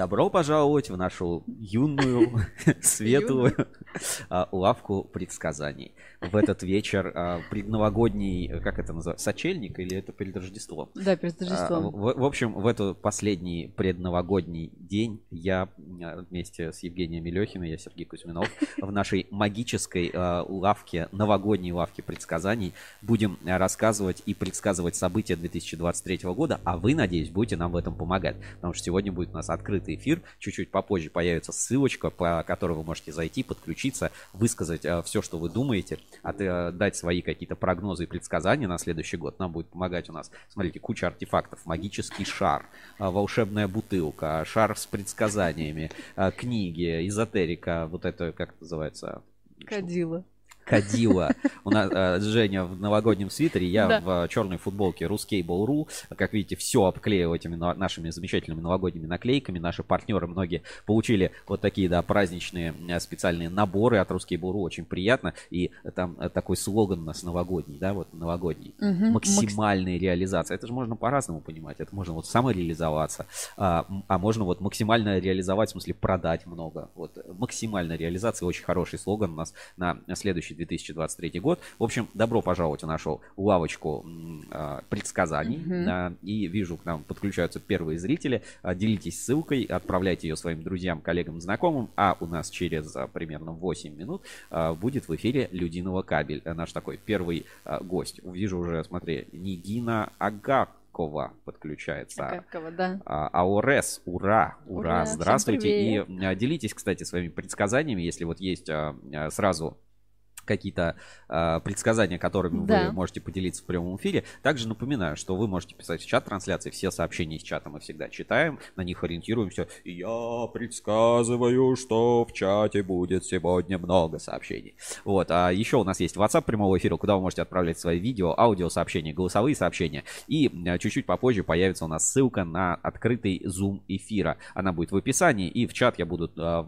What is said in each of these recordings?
Добро пожаловать в нашу юную, светлую а, лавку предсказаний. В этот вечер а, предновогодний, как это называется, сочельник или это перед Рождеством? Да, перед Рождеством. А, в, общем, в этот последний предновогодний день я вместе с Евгением Мелехиной, я Сергей Кузьминов, в нашей магической лавке, новогодней лавке предсказаний будем рассказывать и предсказывать события 2023 года, а вы, надеюсь, будете нам в этом помогать, потому что сегодня будет у нас открытый эфир. Чуть-чуть попозже появится ссылочка, по которой вы можете зайти, подключиться, высказать э, все, что вы думаете, э, дать свои какие-то прогнозы и предсказания на следующий год. Нам будет помогать у нас, смотрите, куча артефактов. Магический шар, э, волшебная бутылка, шар с предсказаниями, книги, эзотерика, вот это, как это называется? Кадила. Кадила. У нас э, Женя в новогоднем свитере, я в черной футболке Ruscable.ru. Как видите, все обклеил этими нашими замечательными новогодними наклейками. Наши партнеры многие получили вот такие, да, праздничные э, специальные наборы от Ruscable.ru. Очень приятно. И там э, такой слоган у нас новогодний, да, вот новогодний. Максимальная Макс... реализация. Это же можно по-разному понимать. Это можно вот самореализоваться, а, а можно вот максимально реализовать, в смысле продать много. Вот максимальная реализация. Очень хороший слоган у нас на следующий 2023 год. В общем, добро пожаловать в нашу лавочку э, предсказаний. Mm-hmm. И вижу, к нам подключаются первые зрители. Э, делитесь ссылкой, отправляйте ее своим друзьям, коллегам, знакомым. А у нас через э, примерно 8 минут будет в эфире Людиного кабель. Э, наш такой первый гость. Вижу уже, смотри, Нигина Агак. Акакова подключается. Акакова, да. А, Аорес, ура, ура, ура здравствуйте. И а, делитесь, кстати, своими предсказаниями, если вот есть а, сразу какие-то э, предсказания, которыми да. вы можете поделиться в прямом эфире. Также напоминаю, что вы можете писать в чат трансляции. Все сообщения из чата мы всегда читаем, на них ориентируемся. Я предсказываю, что в чате будет сегодня много сообщений. Вот. А еще у нас есть WhatsApp прямого эфира, куда вы можете отправлять свои видео, аудиосообщения, голосовые сообщения. И э, чуть-чуть попозже появится у нас ссылка на открытый Zoom эфира. Она будет в описании, и в чат я буду э,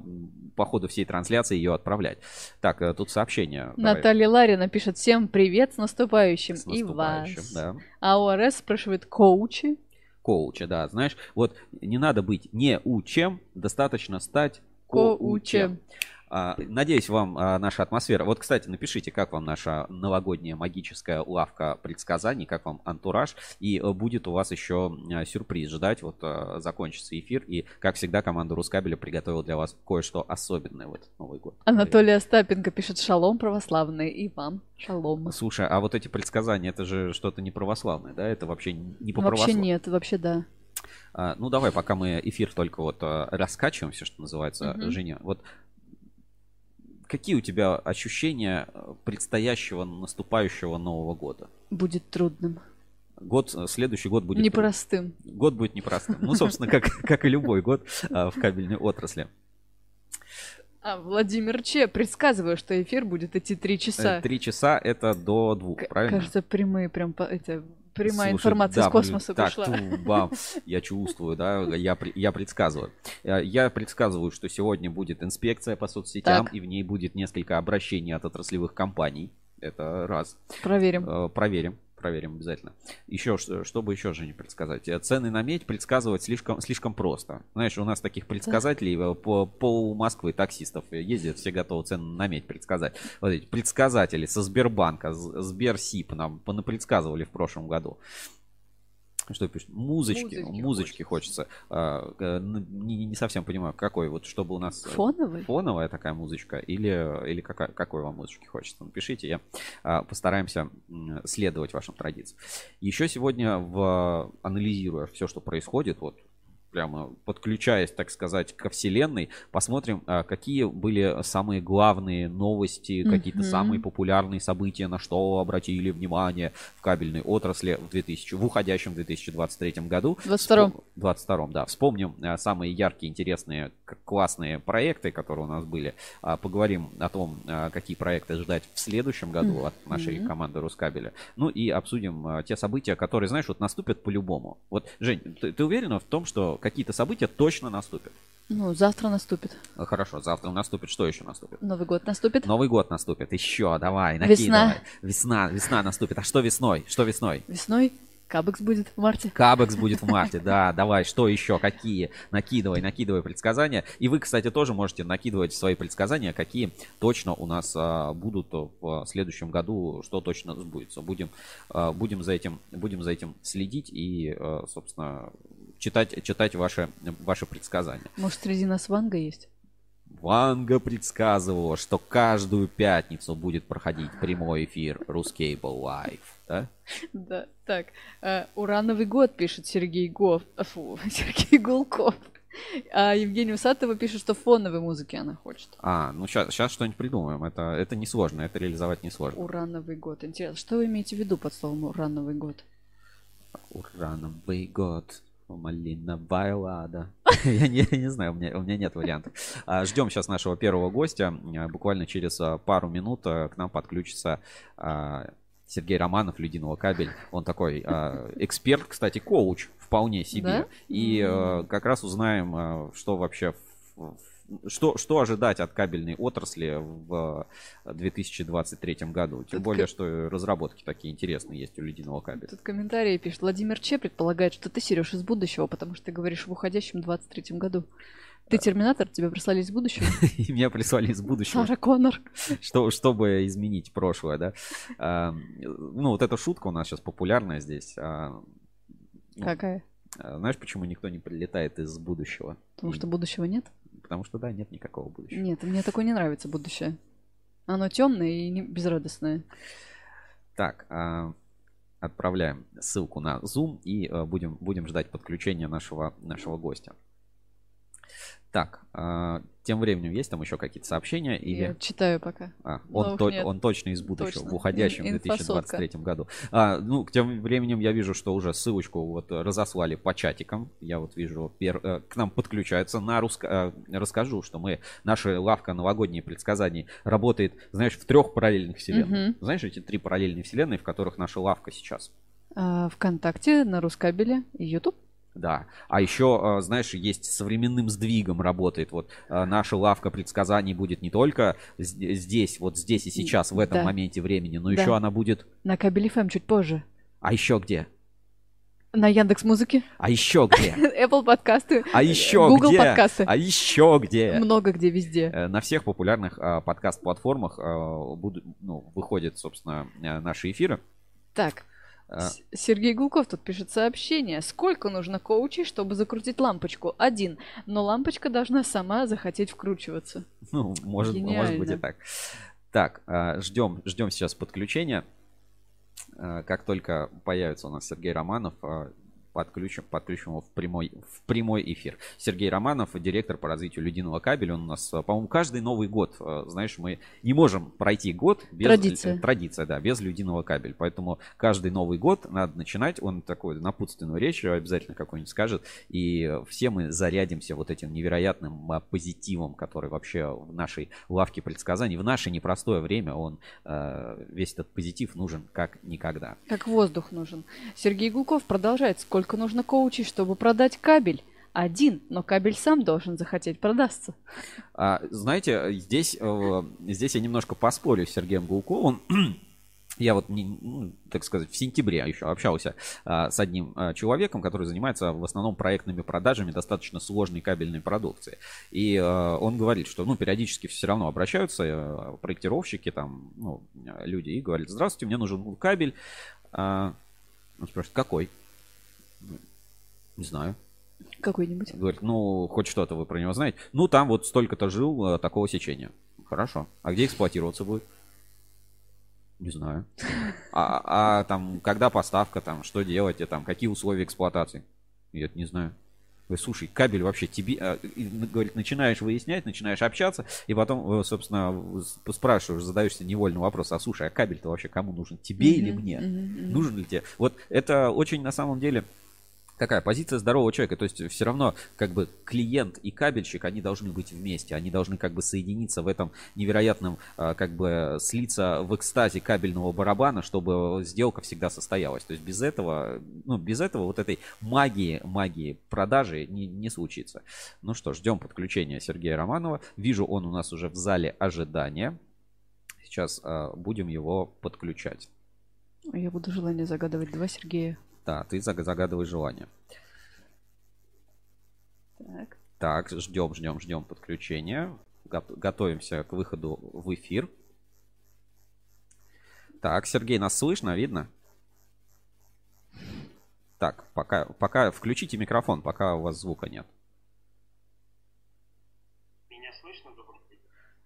по ходу всей трансляции ее отправлять. Так, э, тут сообщение Наталья Ларина пишет всем привет с наступающим, с наступающим и вас. Да. А ОРС спрашивает коучи. Коуча, да, знаешь, вот не надо быть не учем, достаточно стать коучем. коучем. А, надеюсь, вам а, наша атмосфера. Вот, кстати, напишите, как вам наша новогодняя магическая лавка предсказаний, как вам антураж. И э, будет у вас еще а, сюрприз ждать. Вот закончится эфир. И, как всегда, команда Рускабеля приготовила для вас кое-что особенное в этот Новый год. Анатолий Остапенко пишет «Шалом православный» и вам шалом. Слушай, а вот эти предсказания, это же что-то не православное, да? Это вообще не по Вообще нет, вообще да. ну, давай, пока мы эфир только вот раскачиваемся, что называется, угу. Женя. Вот какие у тебя ощущения э, предстоящего наступающего Нового года? Будет трудным. Год, э, следующий год будет непростым. Трудным. Год будет непростым. Ну, собственно, как, как и любой год э, в кабельной отрасли. А, Владимир Че, предсказываю, что эфир будет идти три часа. Три часа это до двух, правильно? Кажется, прямые прям по, это, прямая Слушай, информация да, из космоса так, пришла. Ту, бам, я чувствую, да, я, я предсказываю. Э, я предсказываю, что сегодня будет инспекция по соцсетям, так. и в ней будет несколько обращений от отраслевых компаний. Это раз. Проверим. Э, проверим проверим обязательно. Еще, что, что бы еще же не предсказать? Э, цены на медь предсказывать слишком, слишком просто. Знаешь, у нас таких предсказателей да. по пол Москвы таксистов ездят, все готовы цены на медь предсказать. Вот эти предсказатели со Сбербанка, Сберсип нам предсказывали в прошлом году. Что пишет? Музычки. Музычки, Музычки хочется. хочется. А, не, не совсем понимаю, какой. Вот чтобы у нас... Э, Фоновый? Фоновая такая музычка. Или, или какая, какой вам музычки хочется. Напишите, я а, постараемся следовать вашим традициям. Еще сегодня, в, анализируя все, что происходит, вот прямо подключаясь, так сказать, ко вселенной, посмотрим, а, какие были самые главные новости, какие-то самые популярные события, на что обратили внимание в кабельной отрасли в, 2000, в уходящем 2023 году. В 22 22 да. Вспомним а, самые яркие, интересные, классные проекты, которые у нас были. А, поговорим о том, какие проекты ждать в следующем году от нашей команды Рускабеля. Ну и обсудим те события, которые, знаешь, вот наступят по-любому. Вот, Жень, ты, ты уверена в том, что какие-то события точно наступят. Ну, завтра наступит. А, хорошо, завтра наступит. Что еще наступит? Новый год наступит. Новый год наступит. Еще, давай, накидывай. Весна. Весна, весна наступит. А что весной? Что весной? Весной Кабекс будет в марте. Кабекс будет в марте, да. Давай, что еще? Какие? Накидывай, накидывай предсказания. И вы, кстати, тоже можете накидывать свои предсказания, какие точно у нас а, будут в следующем году, что точно сбудется. Будем, а, будем, за, этим, будем за этим следить и, а, собственно, читать, читать ваши, ваши предсказания. Может, среди нас Ванга есть? Ванга предсказывала, что каждую пятницу будет проходить прямой эфир Рускейбл Лайв. Да? Да, так. Э, урановый год, пишет Сергей Гов. Э, фу, Сергей Гулков. А Евгений Усатова пишет, что фоновой музыки она хочет. А, ну сейчас, сейчас что-нибудь придумаем. Это, это несложно, это реализовать несложно. Урановый год. Интересно, что вы имеете в виду под словом урановый год? Урановый год. Малиновая лада. я, не, я не знаю, у меня, у меня нет вариантов. А, ждем сейчас нашего первого гостя. А, буквально через а, пару минут а, к нам подключится а, Сергей Романов, Людиного кабель. Он такой э, эксперт, кстати, коуч вполне себе. Да? И э, как раз узнаем, э, что вообще что, что ожидать от кабельной отрасли в 2023 году? Тем Тут более, к... что разработки такие интересные есть у ледяного кабеля. Тут комментарии пишет. Владимир Че предполагает, что ты, Сереж, из будущего, потому что ты говоришь в уходящем 23 году. Ты терминатор, тебя прислали из будущего? И меня прислали из будущего. Сара Коннор. Что, чтобы изменить прошлое, да. А, ну, вот эта шутка у нас сейчас популярная здесь. А, ну, Какая? Знаешь, почему никто не прилетает из будущего? Потому что будущего нет? Потому что, да, нет никакого будущего. Нет, мне такое не нравится будущее. Оно темное и безрадостное. Так, отправляем ссылку на Zoom и будем, будем ждать подключения нашего, нашего гостя. Так, а, тем временем есть там еще какие-то сообщения? Или... Я читаю пока. А, он, то, он точно из будущего, точно. в уходящем Ин- 2023 году. А, ну, тем временем я вижу, что уже ссылочку вот разослали по чатикам. Я вот вижу, пер... Э, к нам подключаются. На русско... Э, расскажу, что мы, наша лавка новогодние предсказаний работает, знаешь, в трех параллельных вселенных. Угу. Знаешь, эти три параллельные вселенные, в которых наша лавка сейчас? А, ВКонтакте, на Рускабеле и YouTube. Да. А еще, а, знаешь, есть современным сдвигом работает. Вот а, наша лавка предсказаний будет не только здесь, вот здесь и сейчас, в этом да. моменте времени, но да. еще она будет... На кабеле FM чуть позже. А еще где? На Яндекс Музыке. А еще где? Apple подкасты. А еще Google где? подкасты. А еще где? Много где везде. Э, на всех популярных подкаст-платформах будут, ну, выходят, собственно, э, наши эфиры. Так. Сергей Гулков тут пишет сообщение. Сколько нужно коучей, чтобы закрутить лампочку? Один. Но лампочка должна сама захотеть вкручиваться. Ну, может, может быть и так. Так, а, ждем, ждем сейчас подключения. А, как только появится у нас Сергей Романов, подключим, подключим его в прямой, в прямой эфир. Сергей Романов, директор по развитию ледяного кабеля. Он у нас, по-моему, каждый Новый год, э, знаешь, мы не можем пройти год без... Традиция. Традиция, да, без ледяного кабеля. Поэтому каждый Новый год надо начинать. Он такой напутственную речь обязательно какой-нибудь скажет. И все мы зарядимся вот этим невероятным а, позитивом, который вообще в нашей лавке предсказаний, в наше непростое время, он э, весь этот позитив нужен как никогда. Как воздух нужен. Сергей Гулков продолжает. Сколько Сколько нужно коучей, чтобы продать кабель? Один, но кабель сам должен захотеть продастся. А, знаете, здесь, э, здесь я немножко поспорю с Сергеем Гулковым. Я вот, ну, так сказать, в сентябре еще общался а, с одним а, человеком, который занимается в основном проектными продажами достаточно сложной кабельной продукции. И а, он говорит, что, ну, периодически все равно обращаются а, проектировщики, там, ну, люди, и говорят, здравствуйте, мне нужен кабель. А, он спрашивает, какой? Не знаю. Какой-нибудь. Говорит, ну, хоть что-то вы про него знаете. Ну, там вот столько-то жил э, такого сечения. Хорошо. А где эксплуатироваться будет? Не знаю. А, а там, когда поставка, там, что делать, и, там, какие условия эксплуатации? Я это не знаю. Говорит, слушай, кабель вообще тебе, а, говорит, начинаешь выяснять, начинаешь общаться, и потом, э, собственно, спрашиваешь, задаешься невольный вопрос, а слушай, а кабель-то вообще кому нужен, тебе mm-hmm, или мне? Mm-hmm, Нужен ли тебе? Вот это очень, на самом деле, такая позиция здорового человека. То есть все равно как бы клиент и кабельщик, они должны быть вместе. Они должны как бы соединиться в этом невероятном, а, как бы слиться в экстазе кабельного барабана, чтобы сделка всегда состоялась. То есть без этого, ну без этого вот этой магии, магии продажи не, не случится. Ну что, ждем подключения Сергея Романова. Вижу, он у нас уже в зале ожидания. Сейчас э, будем его подключать. Я буду желание загадывать два Сергея. Да, ты загадывай желание. Так. Так, ждем, ждем, ждем подключения. Готовимся к выходу в эфир. Так, Сергей, нас слышно, видно? Так, пока, пока включите микрофон, пока у вас звука нет. Меня слышно,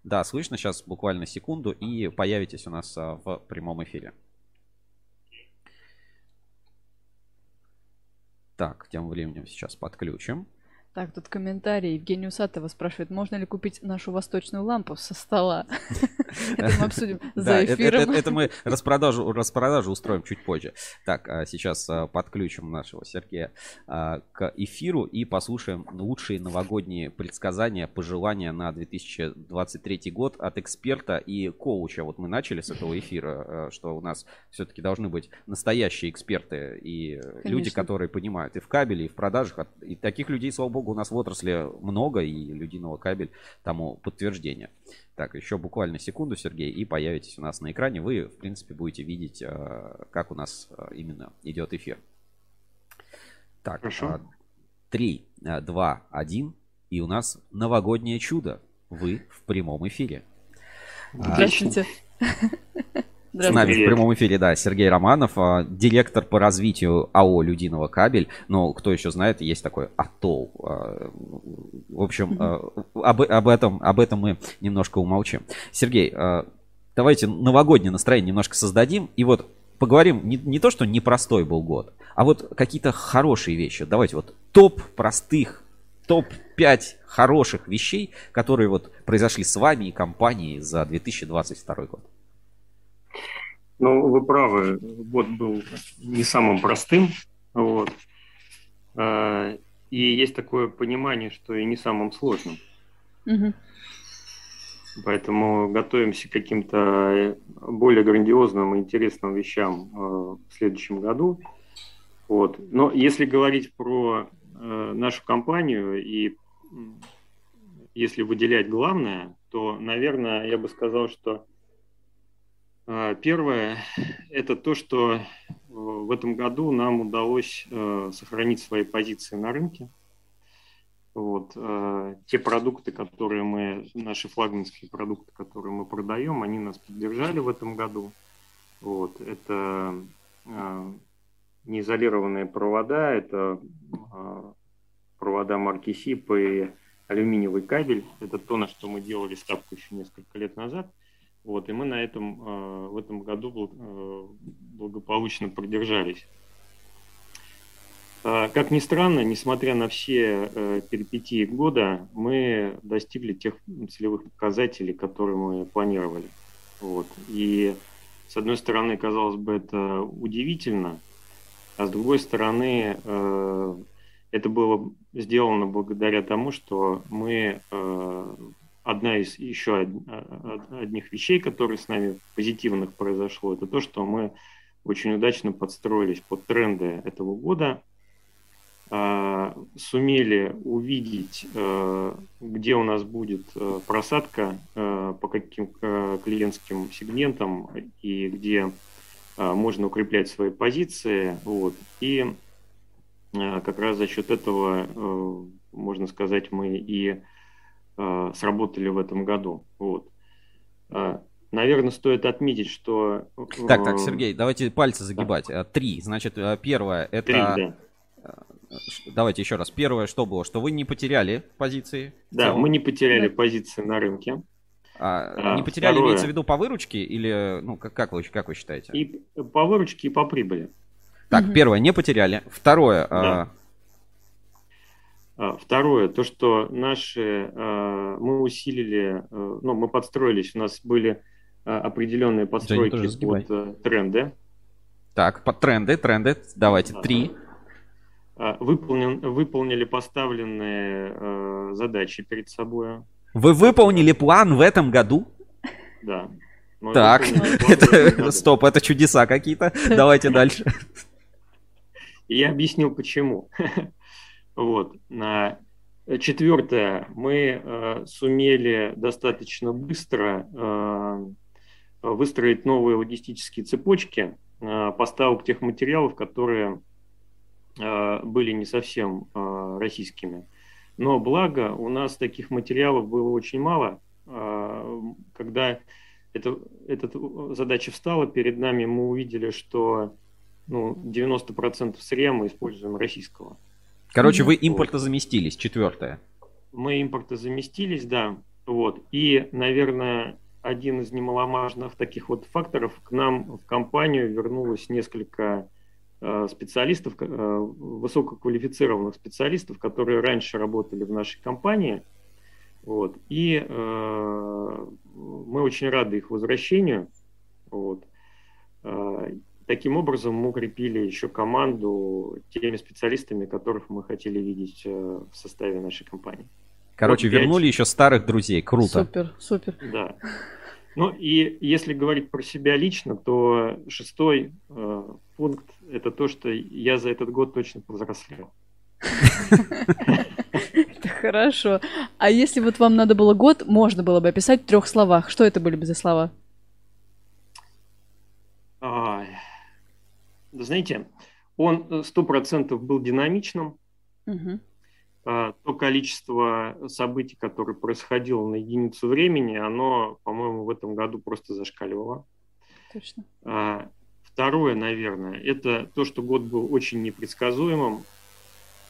Да, слышно сейчас буквально секунду и появитесь у нас а, в прямом эфире. Так, тем временем сейчас подключим. Так, тут комментарий. Евгений Усатова спрашивает, можно ли купить нашу восточную лампу со стола? Это мы обсудим за эфиром. Это мы распродажу устроим чуть позже. Так, а сейчас а, подключим нашего Сергея а, к эфиру и послушаем лучшие новогодние предсказания, пожелания на 2023 год от эксперта и коуча. Вот мы начали с этого эфира, что у нас все-таки должны быть настоящие эксперты и люди, которые понимают и в кабеле, и в продажах. И таких людей, слава богу, у нас в отрасли много, и Людиного кабель тому подтверждение. Так, еще буквально секунду, Сергей, и появитесь у нас на экране. Вы, в принципе, будете видеть, э, как у нас э, именно идет эфир. Так, Хорошо. 3, 2, 1. И у нас новогоднее чудо. Вы в прямом эфире. Здравствуйте. С нами в прямом эфире, да, Сергей Романов, а, директор по развитию АО «Людиного кабель». Но кто еще знает, есть такой АТОЛ. А, в общем, а, об, об, этом, об этом мы немножко умолчим. Сергей, давайте новогоднее настроение немножко создадим. И вот поговорим не, не то, что непростой был год, а вот какие-то хорошие вещи. Давайте вот топ простых, топ-5 хороших вещей, которые вот произошли с вами и компанией за 2022 год. Ну, вы правы, год был не самым простым. Вот. А, и есть такое понимание, что и не самым сложным. Угу. Поэтому готовимся к каким-то более грандиозным и интересным вещам а, в следующем году. Вот. Но если говорить про а, нашу компанию и если выделять главное, то, наверное, я бы сказал, что первое – это то, что э, в этом году нам удалось э, сохранить свои позиции на рынке. Вот. Э, те продукты, которые мы, наши флагманские продукты, которые мы продаем, они нас поддержали в этом году. Вот. Это неизолированные провода, это провода марки СИП и алюминиевый кабель. Это то, на что мы делали ставку еще несколько лет назад – вот, и мы на этом э, в этом году э, благополучно продержались. А, как ни странно, несмотря на все э, перипетии года, мы достигли тех целевых показателей, которые мы планировали. Вот. И с одной стороны, казалось бы, это удивительно, а с другой стороны, это было сделано благодаря тому, что мы одна из еще одних вещей, которые с нами позитивных произошло, это то, что мы очень удачно подстроились под тренды этого года, а, сумели увидеть, а, где у нас будет а, просадка, по каким клиентским сегментам и где можно укреплять свои позиции. Вот. И как раз за счет этого, можно сказать, мы и э, сработали в этом году. Вот. Э, наверное, стоит отметить, что... Так, так, Сергей, давайте пальцы загибать. Да. Три. Значит, э, первое это... Три, да. Э, давайте еще раз. Первое, что было? Что вы не потеряли позиции? Да, мы не потеряли да. позиции на рынке. А, а, не потеряли, второе... имеется в виду по выручке или, ну, как, как, вы, как вы считаете? И по выручке, и по прибыли. Так, угу. первое, не потеряли. Второе, да. А, второе, то, что наши, а, мы усилили, а, ну, мы подстроились, у нас были определенные подстройки под э, тренды. Так, под тренды, тренды, давайте, три. Выполнен, выполнили поставленные задачи перед собой. Вы выполнили план в этом году? Да. Так, это, стоп, это чудеса какие-то. Давайте дальше. Я объяснил, почему. Вот. Четвертое. Мы э, сумели достаточно быстро э, выстроить новые логистические цепочки э, поставок тех материалов, которые были не совсем российскими. Но благо у нас таких материалов было очень мало. Когда это, эта задача встала перед нами, мы увидели, что ну, 90% сырья мы используем российского. Короче, вы импортозаместились, четвертое. Мы импортозаместились, да. Вот. И, наверное, один из немаломажных таких вот факторов, к нам в компанию вернулось несколько э, специалистов, э, высококвалифицированных специалистов, которые раньше работали в нашей компании. Вот. И э, мы очень рады их возвращению. Вот. Таким образом, мы укрепили еще команду теми специалистами, которых мы хотели видеть э, в составе нашей компании. Короче, вот вернули 5... еще старых друзей. Круто. Супер, супер. Да. Ну и если говорить про себя лично, то шестой э, пункт это то, что я за этот год точно повзрослел. Это хорошо. А если вот вам надо было год, можно было бы описать в трех словах. Что это были бы за слова? Знаете, он э, сто процентов был динамичным. Угу. То количество событий, которое происходило на единицу времени, оно, по-моему, в этом году просто зашкаливало. Точно. А, второе, наверное, это то, что год был очень непредсказуемым.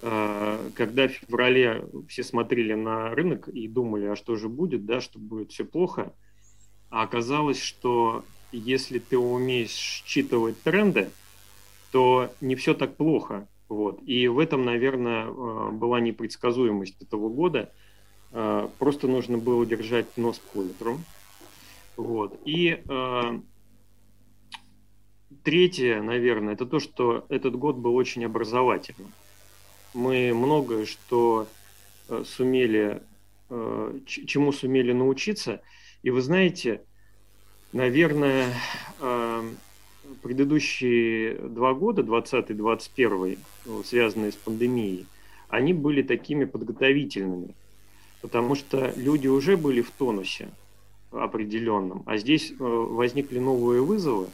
А, когда в феврале все смотрели на рынок и думали, а что же будет, да, что будет все плохо, а оказалось, что если ты умеешь считывать тренды, то не все так плохо. Вот. И в этом, наверное, э, была непредсказуемость этого года. Э, просто нужно было держать нос по ветру. Вот. И э, третье, наверное, это то, что этот год был очень образовательным. Мы многое что сумели, чему сумели научиться. И вы знаете, наверное, предыдущие два года, 20-21, ну, связанные с пандемией, они были такими подготовительными, потому что люди уже были в тонусе определенном, а здесь э, возникли новые вызовы,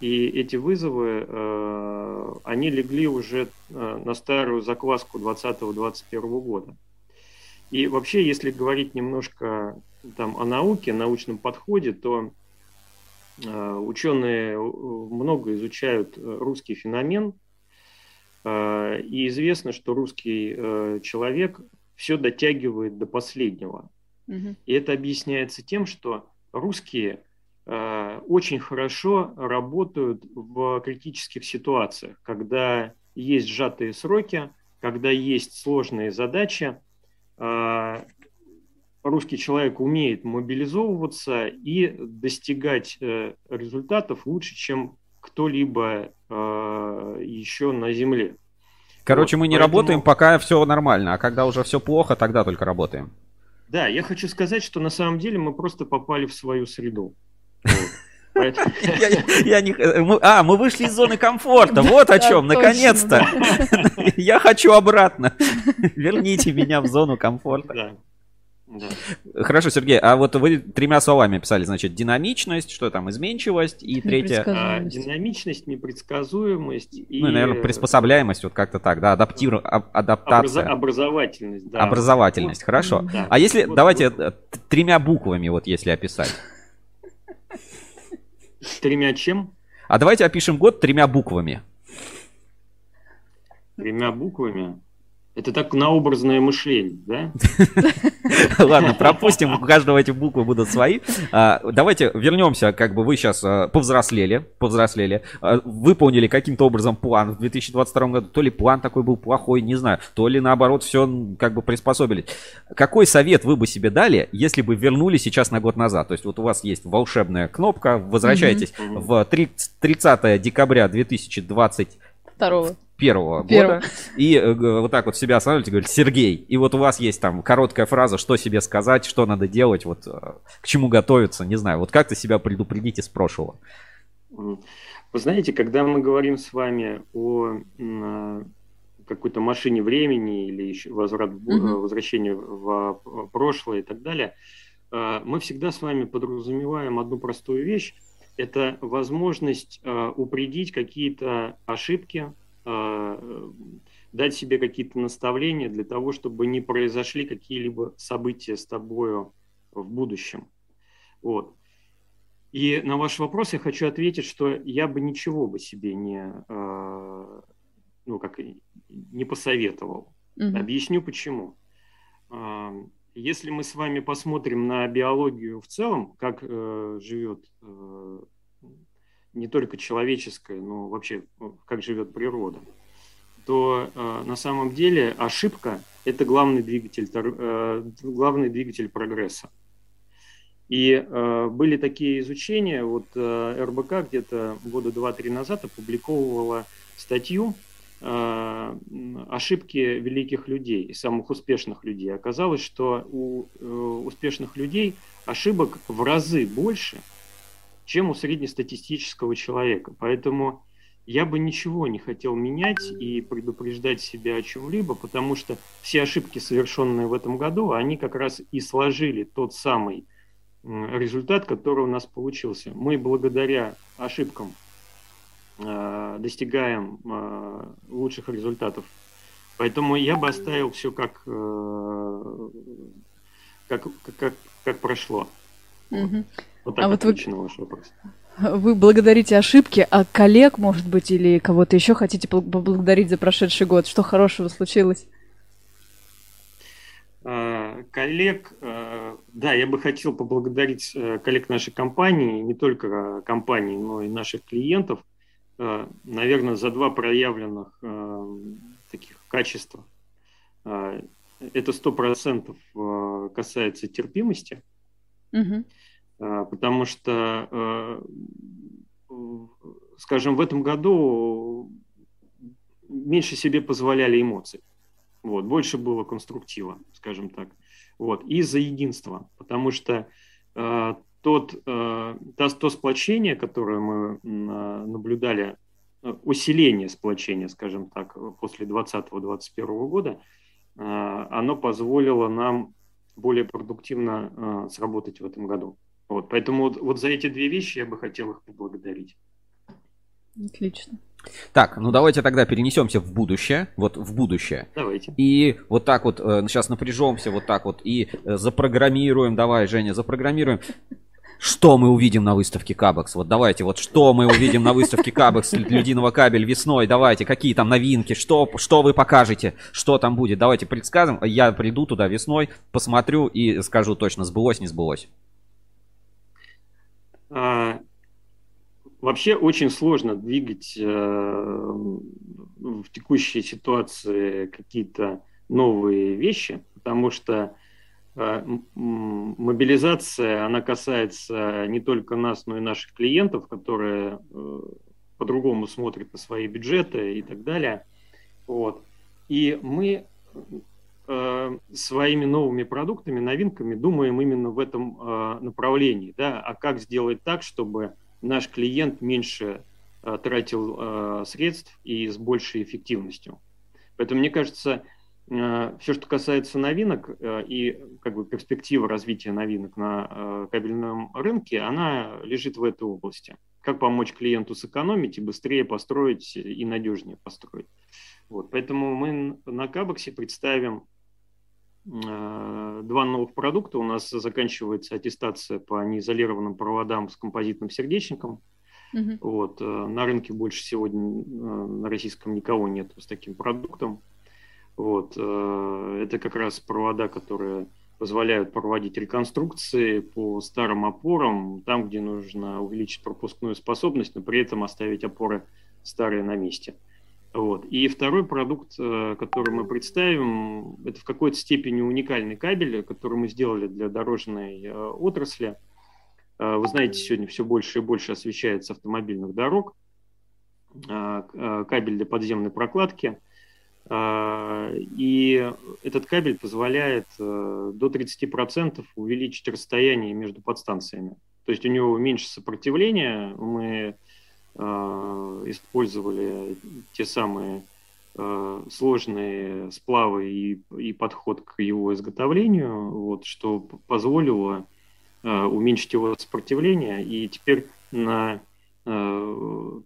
и эти вызовы, э, они легли уже э, на старую закваску 20-21 года. И вообще, если говорить немножко там, о науке, научном подходе, то ученые э, много изучают э, русский феномен, и известно, что русский человек все дотягивает до последнего. Угу. И это объясняется тем, что русские очень хорошо работают в критических ситуациях, когда есть сжатые сроки, когда есть сложные задачи, русский человек умеет мобилизовываться и достигать э, результатов лучше, чем кто-либо э, еще на Земле. Короче, вот, мы не поэтому... работаем, пока все нормально, а когда уже все плохо, тогда только работаем. Да, я хочу сказать, что на самом деле мы просто попали в свою среду. Я не... А, мы вышли из зоны комфорта. Вот о чем, наконец-то. Я хочу обратно. Верните меня в зону комфорта. Да. Хорошо, Сергей, а вот вы тремя словами писали, значит, динамичность, что там, изменчивость и третье... А, динамичность, непредсказуемость и... Ну, наверное, приспособляемость, вот как-то так, да, адаптир... адаптация. Образа... Образовательность, да. Образовательность, хорошо. Да. А если, вот, давайте вот. Э, тремя буквами, вот если описать. Тремя чем? А давайте опишем год тремя буквами. Тремя буквами? Это так на образное мышление, да? Ладно, пропустим, у каждого эти буквы будут свои. А, давайте вернемся, как бы вы сейчас а, повзрослели, повзрослели, а, выполнили каким-то образом план в 2022 году. То ли план такой был плохой, не знаю, то ли наоборот все как бы приспособились. Какой совет вы бы себе дали, если бы вернули сейчас на год назад? То есть вот у вас есть волшебная кнопка, возвращайтесь в 30 декабря 2020 Второго первого Первого. года. И э, вот так вот себя останавливаете, говорите, Сергей, и вот у вас есть там короткая фраза, что себе сказать, что надо делать, вот э, к чему готовиться, не знаю, вот как-то себя предупредить из прошлого. Вы знаете, когда мы говорим с вами о какой-то машине времени или еще возврат, угу. возвращение в прошлое и так далее, мы всегда с вами подразумеваем одну простую вещь. Это возможность упредить какие-то ошибки, Э, дать себе какие-то наставления для того, чтобы не произошли какие-либо события с тобою в будущем. Вот. И на ваш вопрос я хочу ответить, что я бы ничего бы себе не, э, ну, как, не посоветовал. Угу. Объясню почему. Э, если мы с вами посмотрим на биологию в целом, как э, живет э, не только человеческая, но вообще как живет природа, то э, на самом деле ошибка – это главный двигатель, э, главный двигатель прогресса. И э, были такие изучения, вот э, РБК где-то года два-три назад опубликовывала статью э, ошибки великих людей, самых успешных людей. Оказалось, что у э, успешных людей ошибок в разы больше, чем у среднестатистического человека. Поэтому я бы ничего не хотел менять и предупреждать себя о чем-либо, потому что все ошибки, совершенные в этом году, они как раз и сложили тот самый результат, который у нас получился. Мы благодаря ошибкам э, достигаем э, лучших результатов. Поэтому я бы оставил все как, э, как, как, как прошло. Угу. Вот так а вот вы... на ваш вопрос. Вы благодарите ошибки, а коллег, может быть, или кого-то еще хотите поблагодарить за прошедший год? Что хорошего случилось? А, коллег, а, да, я бы хотел поблагодарить э, коллег нашей компании, не только компании, но и наших клиентов, а, наверное, за два проявленных таких качества. Это сто процентов касается терпимости. Угу. Потому что, э, скажем, в этом году меньше себе позволяли эмоций. Вот, больше было конструктива, скажем так. Вот, и за единство, потому что э, тот, э, то, сплочение, которое мы э, наблюдали, усиление сплочения, скажем так, после 2020-2021 года, э, оно позволило нам более продуктивно э, сработать в этом году. Вот, поэтому вот, вот за эти две вещи я бы хотел их поблагодарить. Отлично. Так, ну давайте тогда перенесемся в будущее, вот в будущее. Давайте. И вот так вот э, сейчас напряжемся, вот так вот и э, запрограммируем. Давай, Женя, запрограммируем. Что мы увидим на выставке Кабекс? Вот давайте, вот что мы увидим на выставке Кабекс Людиного кабель весной? Давайте, какие там новинки? Что, что вы покажете? Что там будет? Давайте предскажем. Я приду туда весной, посмотрю и скажу точно, сбылось, не сбылось. А, вообще очень сложно двигать э, в текущей ситуации какие-то новые вещи, потому что мобилизация, она касается не только нас, но и наших клиентов, которые э, по-другому смотрят на свои бюджеты и так далее. Вот. И мы Э, своими новыми продуктами, новинками думаем именно в этом э, направлении. Да? А как сделать так, чтобы наш клиент меньше тратил средств и с большей эффективностью. Поэтому, мне кажется, все, что касается новинок и как бы перспектива развития новинок на кабельном рынке, она лежит в этой области. Как помочь клиенту сэкономить и быстрее построить и надежнее построить. Вот, поэтому мы на Кабексе представим Э, два новых продукта. У нас заканчивается аттестация по неизолированным проводам с композитным сердечником. Угу. Вот, э, на рынке больше сегодня э, на российском никого нет с таким продуктом. Вот, это как раз провода, которые позволяют проводить реконструкции по старым опорам, там, где нужно увеличить пропускную способность, но при этом оставить опоры старые на месте. Вот. И второй продукт, э, который мы представим, это в какой-то степени уникальный кабель, который мы сделали для дорожной э, отрасли. Э, вы знаете, сегодня все больше и больше освещается автомобильных дорог. Кабель для подземной прокладки. И этот кабель позволяет до 30% увеличить расстояние между подстанциями. То есть у него меньше сопротивления. Мы Э, использовали те самые э, сложные сплавы и, и подход к его изготовлению, вот, что позволило э, уменьшить его сопротивление. И теперь на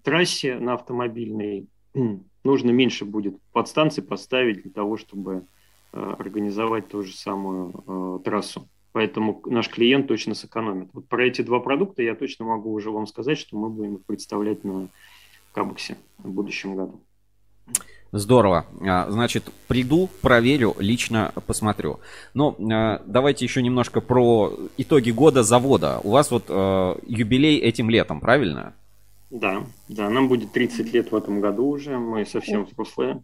трассе, на автомобильной, нужно меньше будет подстанций поставить для того, чтобы э, организовать ту же самую э, трассу. Поэтому наш клиент точно сэкономит. Вот про эти два продукта я точно могу уже вам сказать, что мы будем их представлять на Кабуксе в будущем году. Здорово. А, значит, приду, проверю, лично посмотрю. Но а, давайте еще немножко про итоги года завода. У вас вот э, юбилей этим летом, правильно? Да, да, нам будет 30 лет в этом году уже. Мы совсем взрослые.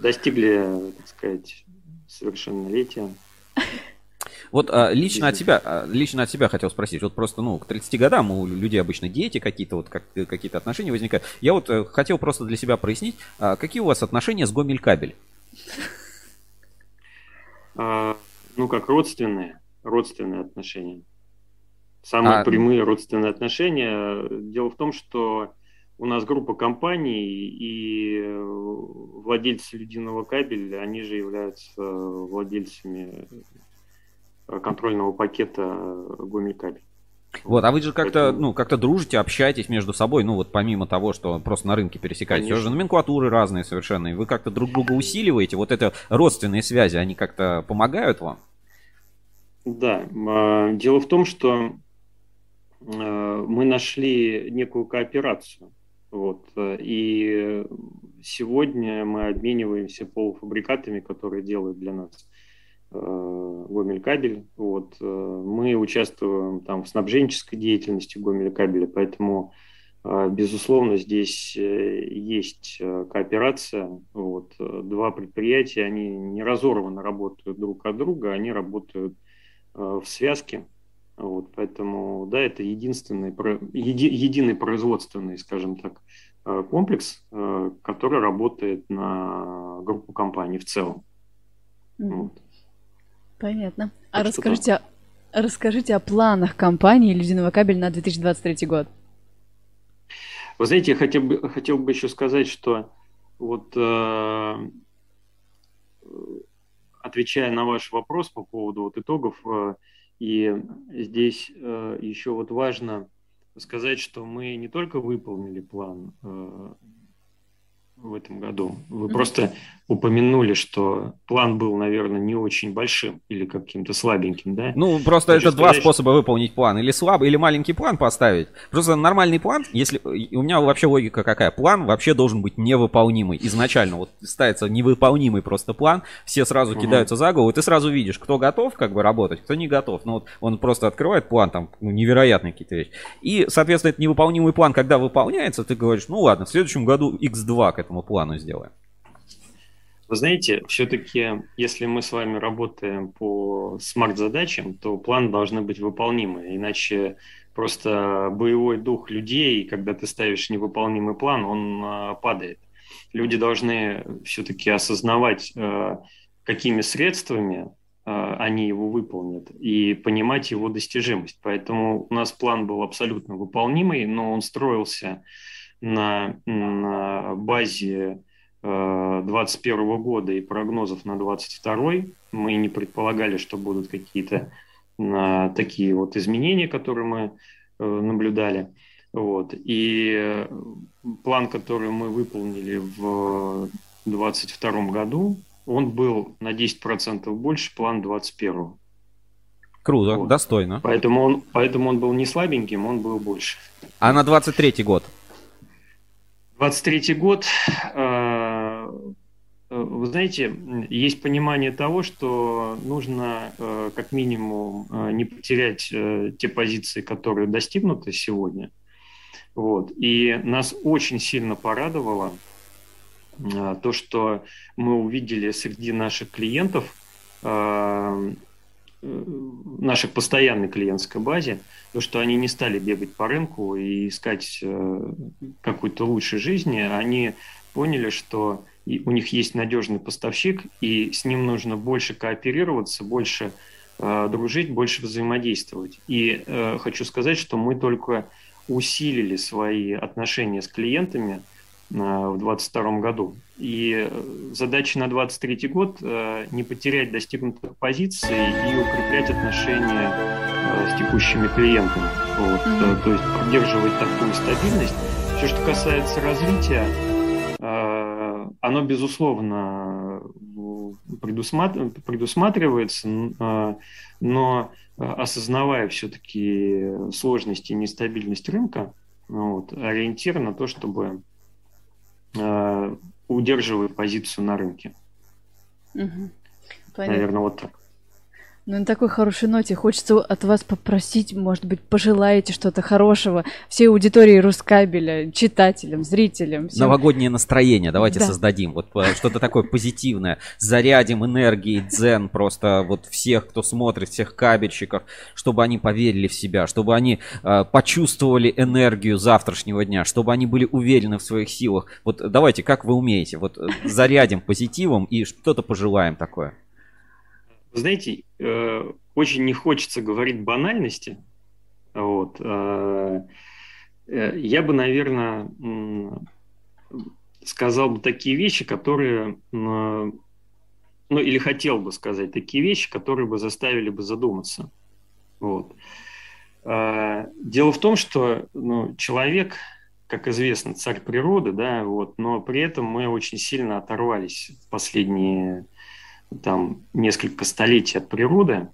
Достигли, так сказать, совершеннолетия. Вот а, лично от тебя, а, лично от тебя хотел спросить. Вот просто, ну, к 30 годам у людей обычно дети какие-то, вот как, какие-то отношения возникают. Я вот э, хотел просто для себя прояснить, а, какие у вас отношения с Гомель-кабель? А, ну, как родственные, родственные отношения. Самые а... прямые родственные отношения. Дело в том, что у нас группа компаний, и владельцы ледяного кабеля, они же являются владельцами контрольного пакета Гомель-кабель. Вот, а вы же как-то, Поэтому... ну, как-то дружите, общаетесь между собой, ну, вот помимо того, что просто на рынке пересекаетесь, все же номенклатуры разные совершенно, и вы как-то друг друга усиливаете, вот это родственные связи, они как-то помогают вам? Да, а, дело в том, что мы нашли некую кооперацию, вот, и сегодня мы обмениваемся полуфабрикатами, которые делают для нас Э, Гомель-кабель. Вот. Э, мы участвуем там в снабженческой деятельности Гомеля-кабеля, поэтому, э, безусловно, здесь есть кооперация. Вот. Два предприятия, они не разорванно работают друг от друга, они работают в связке. Вот, поэтому, да, это единственный, еди, единый производственный, скажем так, комплекс, который работает на группу компаний в целом. Вот. Понятно. А так расскажите, о, расскажите о планах компании «Ледяного кабель» на 2023 год. Вы знаете, я хотел бы, хотел бы еще сказать, что вот э, отвечая на ваш вопрос по поводу вот итогов, э, и здесь э, еще вот важно сказать, что мы не только выполнили план э, в этом году. Вы просто упомянули, что план был, наверное, не очень большим или каким-то слабеньким, да? Ну, просто Хочу это сказать, два способа выполнить план. Или слабый, или маленький план поставить. Просто нормальный план, если... У меня вообще логика какая? План вообще должен быть невыполнимый изначально. Вот ставится невыполнимый просто план, все сразу кидаются за голову, и ты сразу видишь, кто готов как бы работать, кто не готов. Ну, вот он просто открывает план, там, ну, невероятные какие-то вещи. И, соответственно, этот невыполнимый план, когда выполняется, ты говоришь, ну ладно, в следующем году x2 к этому плану сделаем. Вы знаете, все-таки, если мы с вами работаем по смарт-задачам, то план должны быть выполнимы, иначе просто боевой дух людей, когда ты ставишь невыполнимый план, он а, падает. Люди должны все-таки осознавать, а, какими средствами а, они его выполнят и понимать его достижимость. Поэтому у нас план был абсолютно выполнимый, но он строился на, на базе 2021 э, года и прогнозов на 2022 мы не предполагали, что будут какие-то э, такие вот изменения, которые мы э, наблюдали. Вот. И план, который мы выполнили в 2022 году, он был на 10% больше план 2021. Круто, вот. достойно. Поэтому он, поэтому он был не слабеньким, он был больше. А на 23 год? 23 год, э, вы знаете, есть понимание того, что нужно э, как минимум э, не потерять те позиции, которые достигнуты сегодня. Вот. И нас очень сильно порадовало то, что мы увидели среди наших клиентов нашей постоянной клиентской базе, то, что они не стали бегать по рынку и искать э, какой-то лучшей жизни, они поняли, что у них есть надежный поставщик, и с ним нужно больше кооперироваться, больше э, дружить, больше взаимодействовать. И э, хочу сказать, что мы только усилили свои отношения с клиентами в 2022 году. И э, задача на 2023 год э, не потерять достигнутых позиций и укреплять отношения э, с текущими клиентами. Вот. Mm-hmm. То есть поддерживать такую стабильность. Все, что касается развития, оно, безусловно, предусматривается, но осознавая все-таки сложность и нестабильность рынка, вот, ориентир на то, чтобы удерживать позицию на рынке. Угу. Наверное, вот так. Ну, на такой хорошей ноте хочется от вас попросить, может быть, пожелаете что-то хорошего всей аудитории Рускабеля, читателям, зрителям. Всем. Новогоднее настроение давайте да. создадим. Вот э, что-то такое позитивное. Зарядим энергией, дзен просто вот всех, кто смотрит, всех кабельщиков, чтобы они поверили в себя, чтобы они э, почувствовали энергию завтрашнего дня, чтобы они были уверены в своих силах. Вот давайте, как вы умеете, вот э, зарядим позитивом и что-то пожелаем такое. Знаете, э, очень не хочется говорить банальности. Вот. Э, э, я бы, наверное, сказал бы такие вещи, которые, ну или хотел бы сказать такие вещи, которые бы заставили бы задуматься. Вот. Дело в том, что ну, человек, как известно, царь природы, да, вот, но при этом мы очень сильно оторвались в последние там несколько столетий от природы.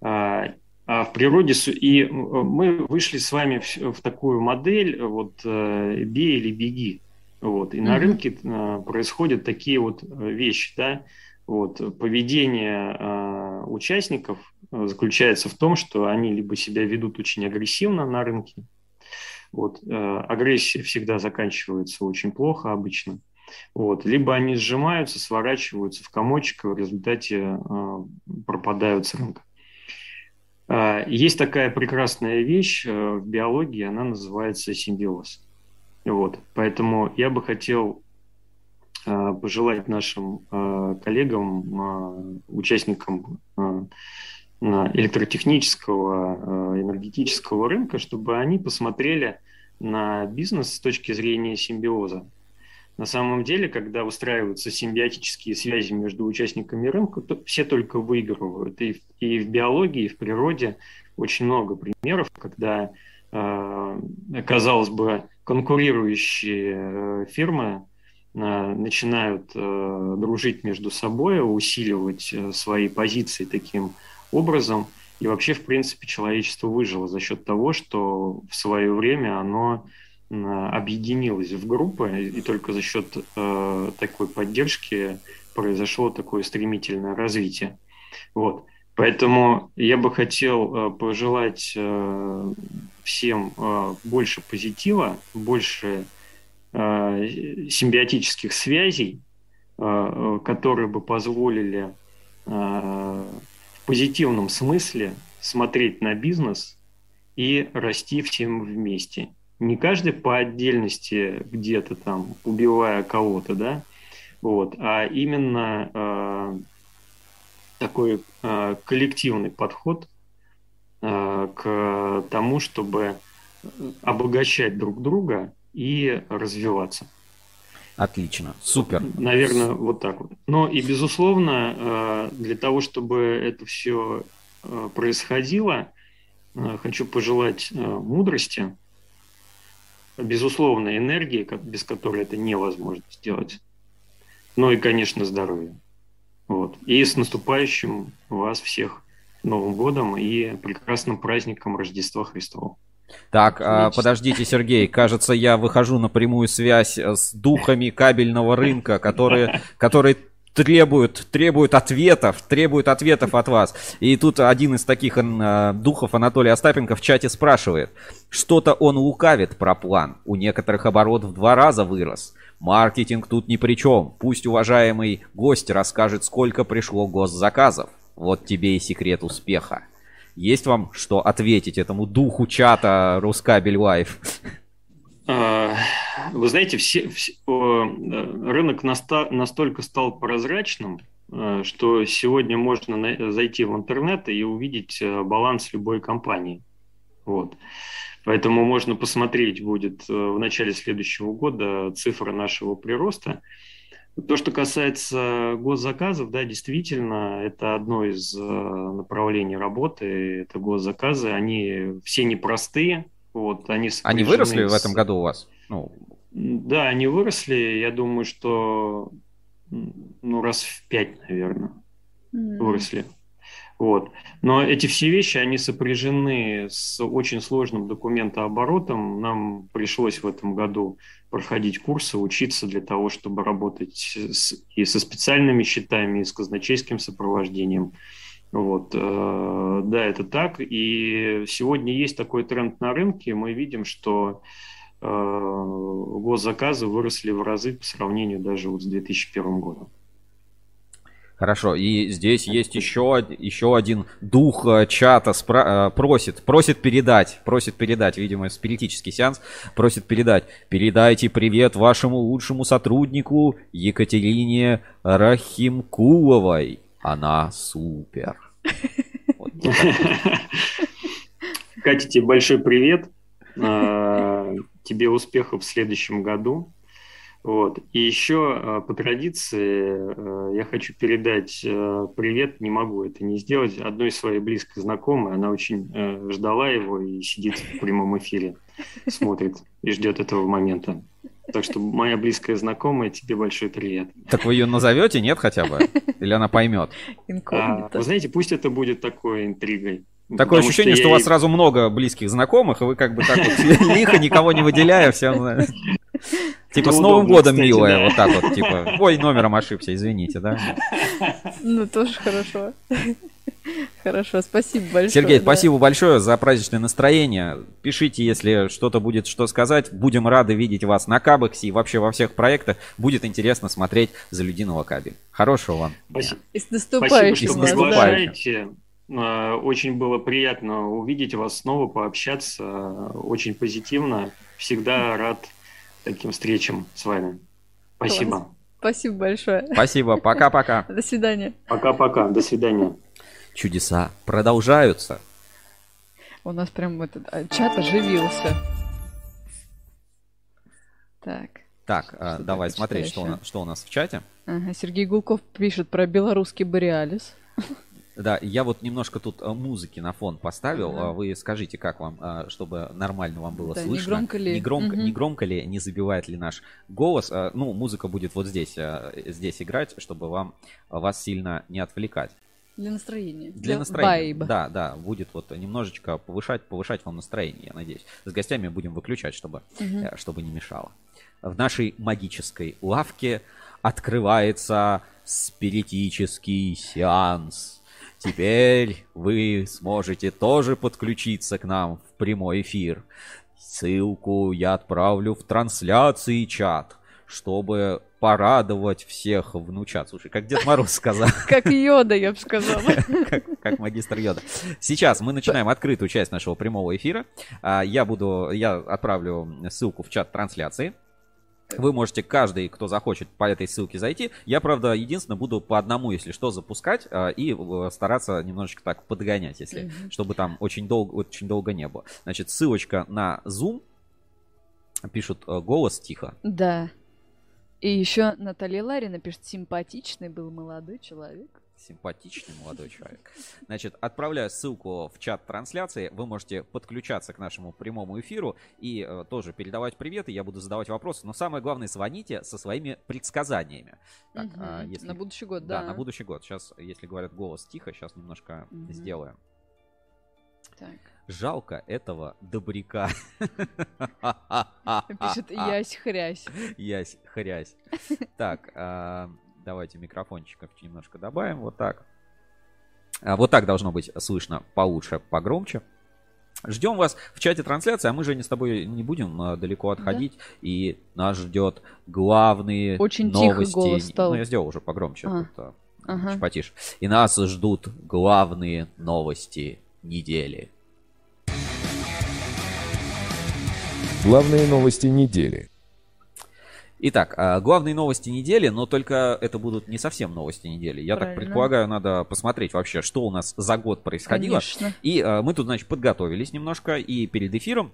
А, а в природе и мы вышли с вами в, такую модель вот э, бей или беги. Вот. И mm-hmm. на рынке а, происходят такие вот э, вещи, да. Вот. Поведение участников э, заключается в том, что они либо себя ведут очень агрессивно на рынке, вот. Агрессия всегда заканчивается очень плохо обычно. Вот. Либо они сжимаются, сворачиваются в комочек, и в результате э, пропадают с рынка. Э, есть такая прекрасная вещь э, в биологии, она называется симбиоз. Вот. Поэтому я бы хотел э, пожелать нашим коллегам, участникам электротехнического, энергетического рынка, чтобы они посмотрели на бизнес с точки зрения симбиоза. На самом деле, когда устраиваются симбиотические связи между участниками рынка, то все только выигрывают. И, и в биологии, и в природе очень много примеров, когда, э, казалось бы, конкурирующие э, фирмы э, начинают дружить между собой, усиливать свои позиции таким образом. И вообще, в принципе, человечество выжило за счет того, что в свое время оно объединилась в группы, и только за счет э, такой поддержки произошло такое стремительное развитие. Вот. Поэтому я бы хотел э, пожелать э, всем э, больше позитива, больше э, симбиотических связей, э, которые бы позволили э, в позитивном смысле смотреть на бизнес и расти всем вместе не каждый по отдельности где-то там убивая кого-то, да, вот, а именно э, такой э, коллективный подход э, к тому, чтобы обогащать друг друга и развиваться. Отлично, супер. Наверное, вот так вот. Но и, безусловно, э, для того, чтобы это все э, происходило, э, хочу пожелать мудрости, безусловно, энергии, без которой это невозможно сделать. Ну и, конечно, здоровье. Вот. И с наступающим вас всех Новым годом и прекрасным праздником Рождества Христова. Так, а, подождите, Сергей, кажется, я выхожу на прямую связь с духами кабельного рынка, которые, которые требуют, требуют ответов, требуют ответов от вас. И тут один из таких э, духов, Анатолий Остапенко, в чате спрашивает. Что-то он лукавит про план. У некоторых оборот в два раза вырос. Маркетинг тут ни при чем. Пусть уважаемый гость расскажет, сколько пришло госзаказов. Вот тебе и секрет успеха. Есть вам что ответить этому духу чата RusCable Live? А, вы знаете, все, все, рынок наста, настолько стал прозрачным, э, что сегодня можно зайти в интернет и увидеть э, баланс любой компании. Вот. Поэтому можно посмотреть будет э, в начале следующего года цифры нашего прироста. То, что касается госзаказов, да, действительно, это одно из направлений работы, это госзаказы, они все непростые, вот, они, они выросли с... в этом году у вас? Ну, Да, они выросли, я думаю, что ну, раз в пять, наверное, mm. выросли. Вот. Но эти все вещи, они сопряжены с очень сложным документооборотом. Нам пришлось в этом году проходить курсы, учиться для того, чтобы работать с, и со специальными счетами, и с казначейским сопровождением. Вот. Э, да, это так. И сегодня есть такой тренд на рынке. Мы видим, что э, госзаказы выросли в разы по сравнению даже вот с 2001 годом. Хорошо, и здесь есть еще, еще один дух э, чата спра- просит, просит передать, просит передать, видимо, спиритический сеанс, просит передать. Передайте привет вашему лучшему сотруднику Екатерине Рахимкуловой. Она супер. Катя, тебе большой привет. А, тебе успехов в следующем году. Вот. И еще э, по традиции э, я хочу передать привет, не могу это не сделать, одной своей близкой знакомой. Она очень ждала его и сидит в прямом эфире, смотрит и ждет этого момента. Так что моя близкая знакомая, тебе большой привет. Так вы ее назовете, нет, хотя бы? Или она поймет? А, вы знаете, пусть это будет такой интригой. Такое ощущение, что, что у вас сразу много близких знакомых, и вы как бы так вот лихо, никого не выделяя, всем Типа с Новым годом, милая, вот так вот, типа, ой, номером ошибся, извините, да? Ну, тоже хорошо. Хорошо, спасибо большое. Сергей, да. спасибо большое за праздничное настроение. Пишите, если что-то будет что сказать. Будем рады видеть вас на Кабексе и вообще во всех проектах. Будет интересно смотреть за Людиного Каби. Хорошего вам. Спасибо. И с наступающим. Спасибо, что приглашаете. А, очень было приятно увидеть вас снова, пообщаться. Очень позитивно. Всегда рад таким встречам с вами. Спасибо. Класс. Спасибо большое. Спасибо. Пока-пока. До свидания. Пока-пока. До свидания. Чудеса продолжаются. У нас прям этот а, чат оживился. Так. Так, а, давай смотреть, что у, нас, что у нас в чате. Ага, Сергей Гулков пишет про белорусский Бориалис. Да, я вот немножко тут э, музыки на фон поставил. Ага. Вы скажите, как вам, чтобы нормально вам было да, слышно. Не громко ли? Не громко, угу. не громко ли, не забивает ли наш голос. Ну, музыка будет вот здесь, здесь играть, чтобы вам вас сильно не отвлекать. Для настроения. Для, Для настроения. Вайба. Да, да, будет вот немножечко повышать, повышать вам настроение, я надеюсь. С гостями будем выключать, чтобы, угу. чтобы не мешало. В нашей магической лавке открывается спиритический сеанс. Теперь вы сможете тоже подключиться к нам в прямой эфир. Ссылку я отправлю в трансляции чат, чтобы порадовать всех внучат. Слушай, как Дед Мороз сказал. Как Йода, я бы сказала. Как магистр Йода. Сейчас мы начинаем открытую часть нашего прямого эфира. А, я буду, я отправлю ссылку в чат трансляции. Вы можете, каждый, кто захочет, по этой ссылке зайти. Я, правда, единственное, буду по одному, если что, запускать а, и э, стараться немножечко так подгонять, если, mm-hmm. чтобы там очень долго, очень долго не было. Значит, ссылочка на Zoom. Пишут э, голос тихо. Да. И еще Наталья Ларина пишет, симпатичный был молодой человек симпатичный молодой человек. Значит, отправляю ссылку в чат трансляции. Вы можете подключаться к нашему прямому эфиру и э, тоже передавать приветы. Я буду задавать вопросы. Но самое главное, звоните со своими предсказаниями. Так, угу. а, если... На будущий год, да. Да, на будущий год. Сейчас, если говорят голос тихо, сейчас немножко угу. сделаем. Так. Жалко этого добряка. Пишет Ясь-хрясь. Ясь-хрясь. Так, а, Давайте микрофончиков немножко добавим. Вот так. А, вот так должно быть слышно получше, погромче. Ждем вас в чате трансляции, а мы же не с тобой не будем а, далеко отходить. Да? И нас ждет главные Очень новости. Тихо голос стал. Ну, я сделал уже погромче. А. Тут, ага. потише. И нас ждут главные новости недели. Главные новости недели. Итак, а, главные новости недели, но только это будут не совсем новости недели. Я Правильно. так предполагаю, надо посмотреть вообще, что у нас за год происходило. Конечно. И а, мы тут, значит, подготовились немножко и перед эфиром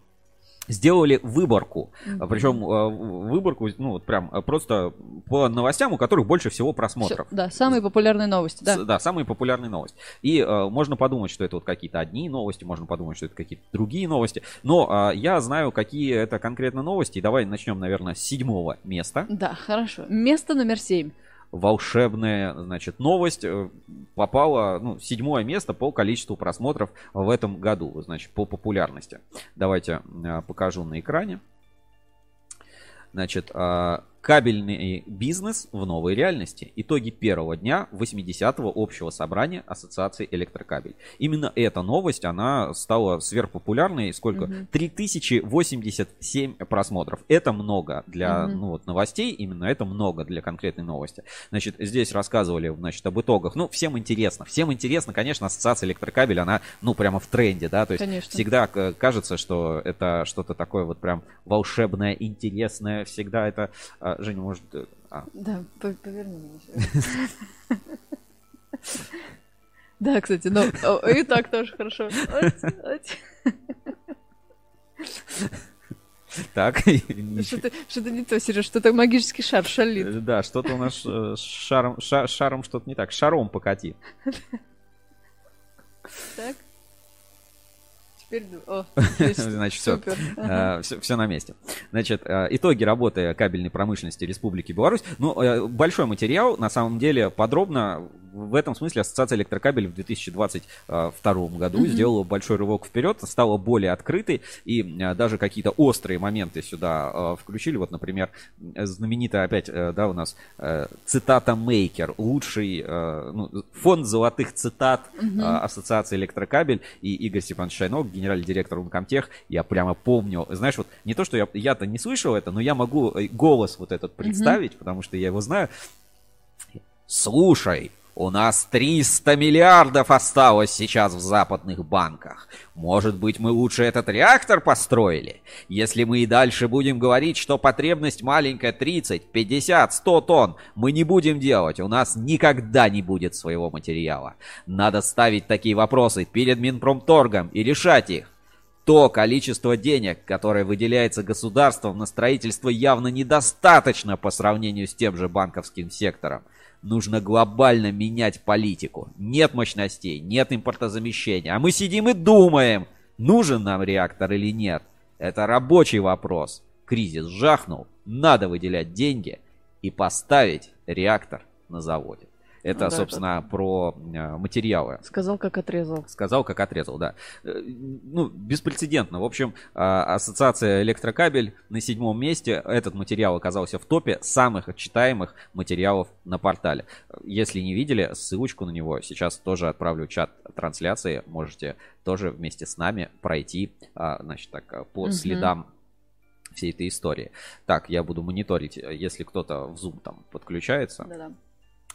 сделали выборку. Mm-hmm. Причем выборку, ну, вот прям просто по новостям, у которых больше всего просмотров. Все, да, самые популярные новости, да. С, да, самые популярные новости. И э, можно подумать, что это вот какие-то одни новости, можно подумать, что это какие-то другие новости. Но э, я знаю, какие это конкретно новости. И давай начнем, наверное, с седьмого места. Да, хорошо. Место номер семь волшебная, значит, новость э, попала, ну, седьмое место по количеству просмотров в этом году, значит, по популярности. Давайте э, покажу на экране. Значит, а, Кабельный бизнес в новой реальности. Итоги первого дня 80-го общего собрания Ассоциации Электрокабель. Именно эта новость, она стала сверхпопулярной. Сколько? Угу. 3087 просмотров. Это много для угу. ну, вот, новостей. Именно это много для конкретной новости. Значит, здесь рассказывали значит, об итогах. Ну, всем интересно. Всем интересно, конечно, Ассоциация Электрокабель, она, ну, прямо в тренде, да. То есть конечно. всегда кажется, что это что-то такое вот прям волшебное, интересное. Всегда это а, Женя, может... Э, а. Да, поверни меня Да, кстати, ну и так тоже хорошо. Так. Что-то не то, Сереж, что-то магический шар шалит. Э, да, что-то у нас э, с шаром что-то не так. Шаром покати. Так. Теперь, о, Значит, все, все, все на месте. Значит, э, итоги работы кабельной промышленности Республики Беларусь. Ну, э, большой материал, на самом деле, подробно в этом смысле Ассоциация электрокабелей в 2022 году mm-hmm. сделала большой рывок вперед, стала более открытой, и э, даже какие-то острые моменты сюда э, включили. Вот, например, знаменитая опять, э, да, у нас цитата Мейкер, лучший ну, фонд золотых цитат mm-hmm. Ассоциации электрокабель, и Игорь Степанович Шайнок, генеральный директор Ункомтех, я прямо помню, знаешь, вот не то, что я, я-то не слышал это, но я могу голос вот этот представить, mm-hmm. потому что я его знаю. Слушай, у нас 300 миллиардов осталось сейчас в западных банках. Может быть, мы лучше этот реактор построили? Если мы и дальше будем говорить, что потребность маленькая 30, 50, 100 тонн, мы не будем делать. У нас никогда не будет своего материала. Надо ставить такие вопросы перед Минпромторгом и решать их. То количество денег, которое выделяется государством на строительство, явно недостаточно по сравнению с тем же банковским сектором. Нужно глобально менять политику. Нет мощностей, нет импортозамещения. А мы сидим и думаем, нужен нам реактор или нет. Это рабочий вопрос. Кризис жахнул, надо выделять деньги и поставить реактор на заводе. Это, ну, да, собственно, это... про э, материалы. Сказал, как отрезал. Сказал, как отрезал, да. Э, ну, беспрецедентно. В общем, а, Ассоциация Электрокабель на седьмом месте. Этот материал оказался в топе самых читаемых материалов на портале. Если не видели, ссылочку на него сейчас тоже отправлю в чат трансляции. Можете тоже вместе с нами пройти, значит, так, по угу. следам всей этой истории. Так, я буду мониторить, если кто-то в Zoom там подключается. Да-да.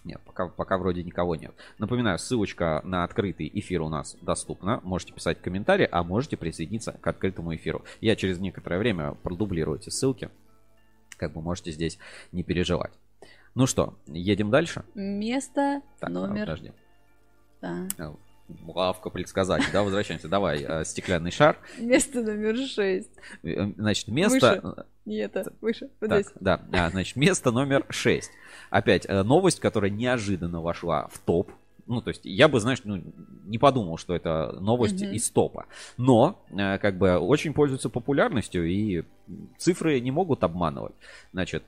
Нет, пока, пока вроде никого нет. Напоминаю, ссылочка на открытый эфир у нас доступна. Можете писать комментарии, а можете присоединиться к открытому эфиру. Я через некоторое время продублирую эти ссылки. Как бы можете здесь не переживать. Ну что, едем дальше? Место так, номер... Подожди. Да. Э, лавка предсказать, да, возвращаемся. Давай, э, стеклянный шар. Место номер 6. Э, значит, место... Выше. Не это, выше. Вот так, здесь. Да, а, значит, место номер 6. Опять э, новость, которая неожиданно вошла в топ. Ну, то есть я бы, знаешь, ну, не подумал, что это новость mm-hmm. из топа. Но, как бы, очень пользуется популярностью, и цифры не могут обманывать. Значит,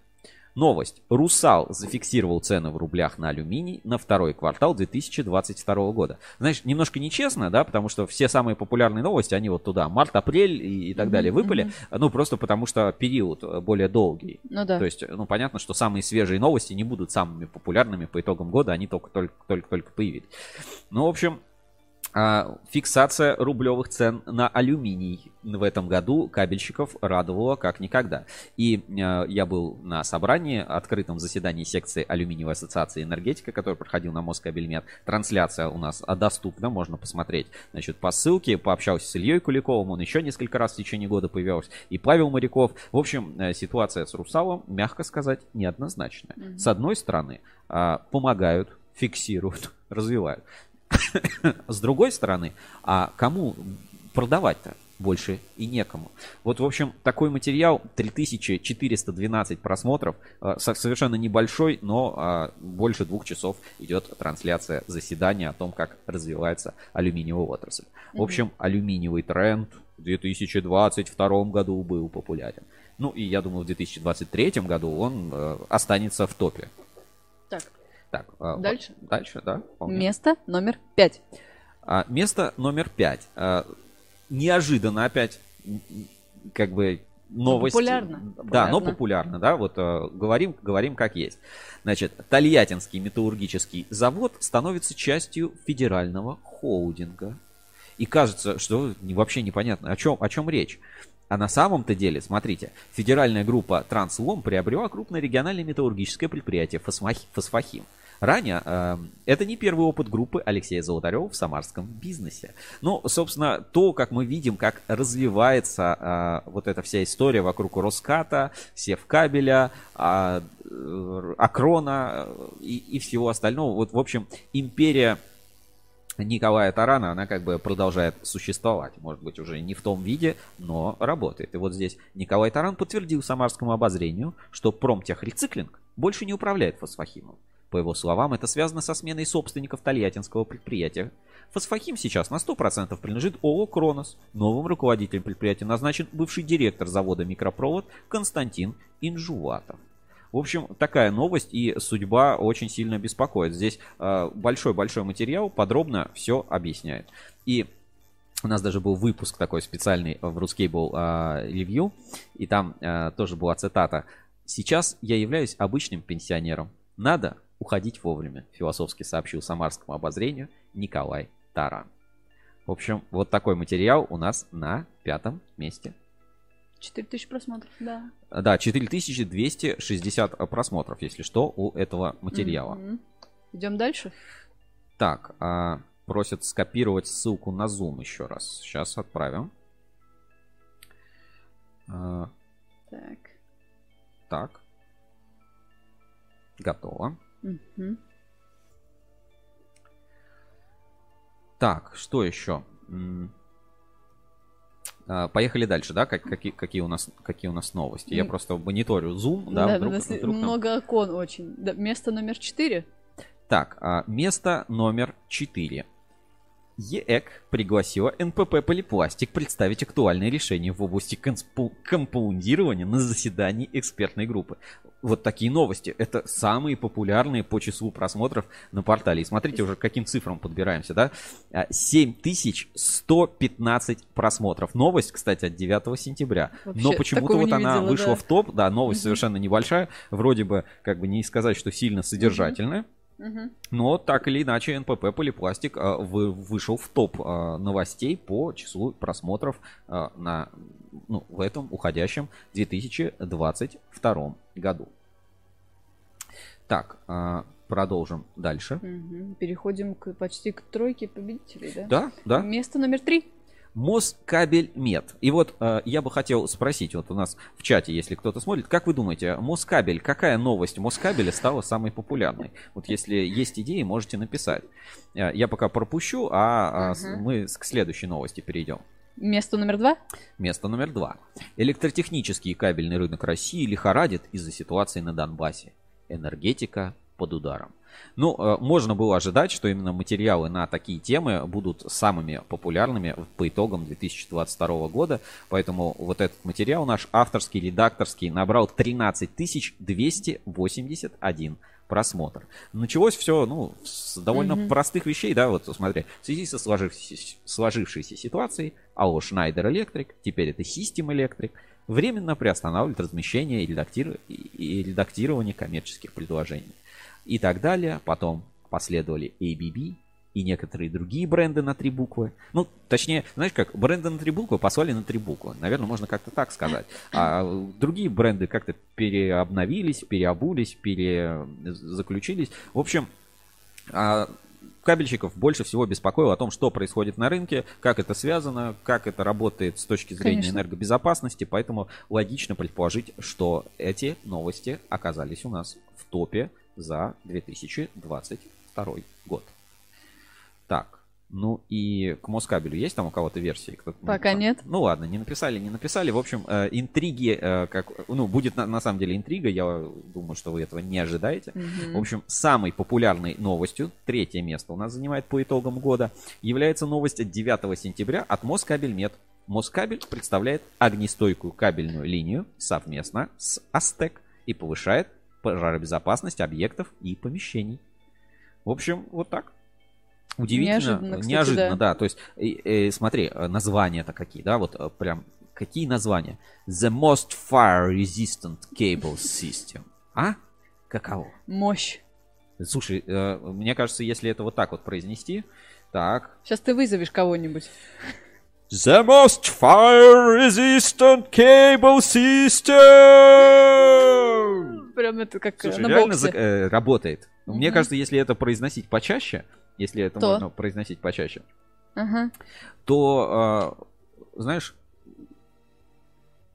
Новость. Русал зафиксировал цены в рублях на алюминий на второй квартал 2022 года. Знаешь, немножко нечестно, да, потому что все самые популярные новости, они вот туда, март, апрель и, и так mm-hmm, далее выпали. Mm-hmm. Ну, просто потому что период э, более долгий. Ну да. То есть, ну, понятно, что самые свежие новости не будут самыми популярными по итогам года, они только-только появились. Ну, в общем, фиксация рублевых цен на алюминий в этом году кабельщиков радовала как никогда. И э, я был на собрании, открытом заседании секции алюминиевой ассоциации энергетика, который проходил на Москабельмет. Трансляция у нас доступна, можно посмотреть значит, по ссылке. Пообщался с Ильей Куликовым, он еще несколько раз в течение года появился. И Павел Моряков. В общем, э, ситуация с Русалом, мягко сказать, неоднозначная. Mm-hmm. С одной стороны, э, помогают, фиксируют, развивают. С другой стороны, а кому продавать-то? больше и некому. Вот, в общем, такой материал, 3412 просмотров, э, совершенно небольшой, но а, больше двух часов идет трансляция заседания о том, как развивается алюминиевая отрасль. В общем, алюминиевый тренд в 2022 году был популярен. Ну и я думаю, в 2023 году он э, останется в топе. Так. Так, э, дальше. Дальше, да. Вполне. Место номер пять. А, место номер пять. А, неожиданно опять, как бы новость. Популярно. Да, но популярно, да, вот э, говорим, говорим как есть. Значит, Тольяттинский металлургический завод становится частью федерального холдинга. И кажется, что вообще непонятно, о чем, о чем речь. А на самом-то деле, смотрите, федеральная группа Транслом приобрела крупное региональное металлургическое предприятие Фосфахим. Ранее э, это не первый опыт группы Алексея Золотарева в самарском бизнесе. Ну, собственно, то, как мы видим, как развивается э, вот эта вся история вокруг Роската, Севкабеля, э, Акрона и, и всего остального. Вот, в общем, империя Николая Тарана, она как бы продолжает существовать. Может быть, уже не в том виде, но работает. И вот здесь Николай Таран подтвердил самарскому обозрению, что промтехрециклинг больше не управляет фосфахимом. По его словам, это связано со сменой собственников тольяттинского предприятия. Фосфахим сейчас на 100% принадлежит ООО «Кронос». Новым руководителем предприятия назначен бывший директор завода «Микропровод» Константин Инжуватов. В общем, такая новость и судьба очень сильно беспокоит. Здесь а, большой-большой э, материал подробно все объясняет. И у нас даже был выпуск такой специальный в Ruscable э, и там э, тоже была цитата. «Сейчас я являюсь обычным пенсионером. Надо уходить вовремя, философски сообщил самарскому обозрению Николай Таран. В общем, вот такой материал у нас на пятом месте. 4000 просмотров, да. Да, 4260 просмотров, если что, у этого материала. Mm-hmm. Идем дальше. Так, а, просят скопировать ссылку на Zoom еще раз. Сейчас отправим. А, так. Так. Готово. Угу. Так, что еще? А, поехали дальше, да? Как, какие, какие, у нас, какие у нас новости? Я просто мониторю Zoom, да? Да, вдруг, вдруг много нам... окон очень. Да, место номер 4. Так, а, место номер 4. ЕЭК пригласила НПП Полипластик представить актуальные решения в области компаундирования на заседании экспертной группы. Вот такие новости. Это самые популярные по числу просмотров на портале. И смотрите уже, к каким цифрам подбираемся, да? 7115 а, просмотров. Новость, кстати, от 9 сентября. Вообще, Но почему-то вот она видела, вышла да. в топ. Да, новость угу. совершенно небольшая. Вроде бы, как бы не сказать, что сильно содержательная. Угу. Но так или иначе НПП Полипластик а, вы, вышел в топ а, новостей по числу просмотров а, на, ну, в этом уходящем 2022 году. Так, продолжим дальше. Переходим к, почти к тройке победителей, да? Да, да. Место номер три. Москабель-мед. И вот э, я бы хотел спросить, вот у нас в чате, если кто-то смотрит, как вы думаете, Москабель, какая новость Москабеля стала самой популярной? Вот если есть идеи, можете написать. Э, я пока пропущу, а, угу. мы к следующей новости перейдем. Место номер два? Место номер два. Электротехнический и кабельный рынок России лихорадит из-за ситуации на Донбассе. Энергетика под ударом. Ну, э, можно было ожидать, что именно материалы на такие темы будут самыми популярными по итогам 2022 года. Поэтому вот этот материал наш авторский, редакторский набрал 13 281 просмотр. Началось все, ну, с довольно mm-hmm. простых вещей, да, вот смотри, в связи со сложившейся, сложившейся ситуацией, АО Schneider Electric, теперь это System Electric, временно приостанавливает размещение и, редактир... и редактирование коммерческих предложений и так далее. Потом последовали ABB и некоторые другие бренды на три буквы. Ну, точнее, знаешь как, бренды на три буквы послали на три буквы. Наверное, можно как-то так сказать. А другие бренды как-то переобновились, переобулись, перезаключились. В общем, а, кабельщиков больше всего беспокоило о том, что происходит на рынке, как это связано, как это работает с точки зрения Конечно. энергобезопасности. Поэтому логично предположить, что эти новости оказались у нас в топе за 2022 год. Так, Ну и к Москабелю есть там у кого-то версии? Кто Пока написал? нет. Ну ладно, не написали, не написали. В общем, э, интриги, э, как, ну, будет на, на самом деле интрига, я думаю, что вы этого не ожидаете. Угу. В общем, самой популярной новостью, третье место у нас занимает по итогам года, является новость от 9 сентября от Москабельмет. Москабель представляет огнестойкую кабельную линию совместно с Астек и повышает пожаробезопасность объектов и помещений. В общем, вот так. Удивительно, неожиданно, кстати, неожиданно да. да. То есть, э, э, смотри, названия-то какие, да, вот э, прям какие названия? The most fire resistant cable system. А? Каково? Мощь. Слушай, э, мне кажется, если это вот так вот произнести, так. Сейчас ты вызовешь кого-нибудь. The most fire resistant cable system. Прям это как Слушай, на реально боксе. Э, работает. Mm-hmm. Мне кажется, если это произносить почаще, если это то. можно произносить почаще, ага. то, э, знаешь,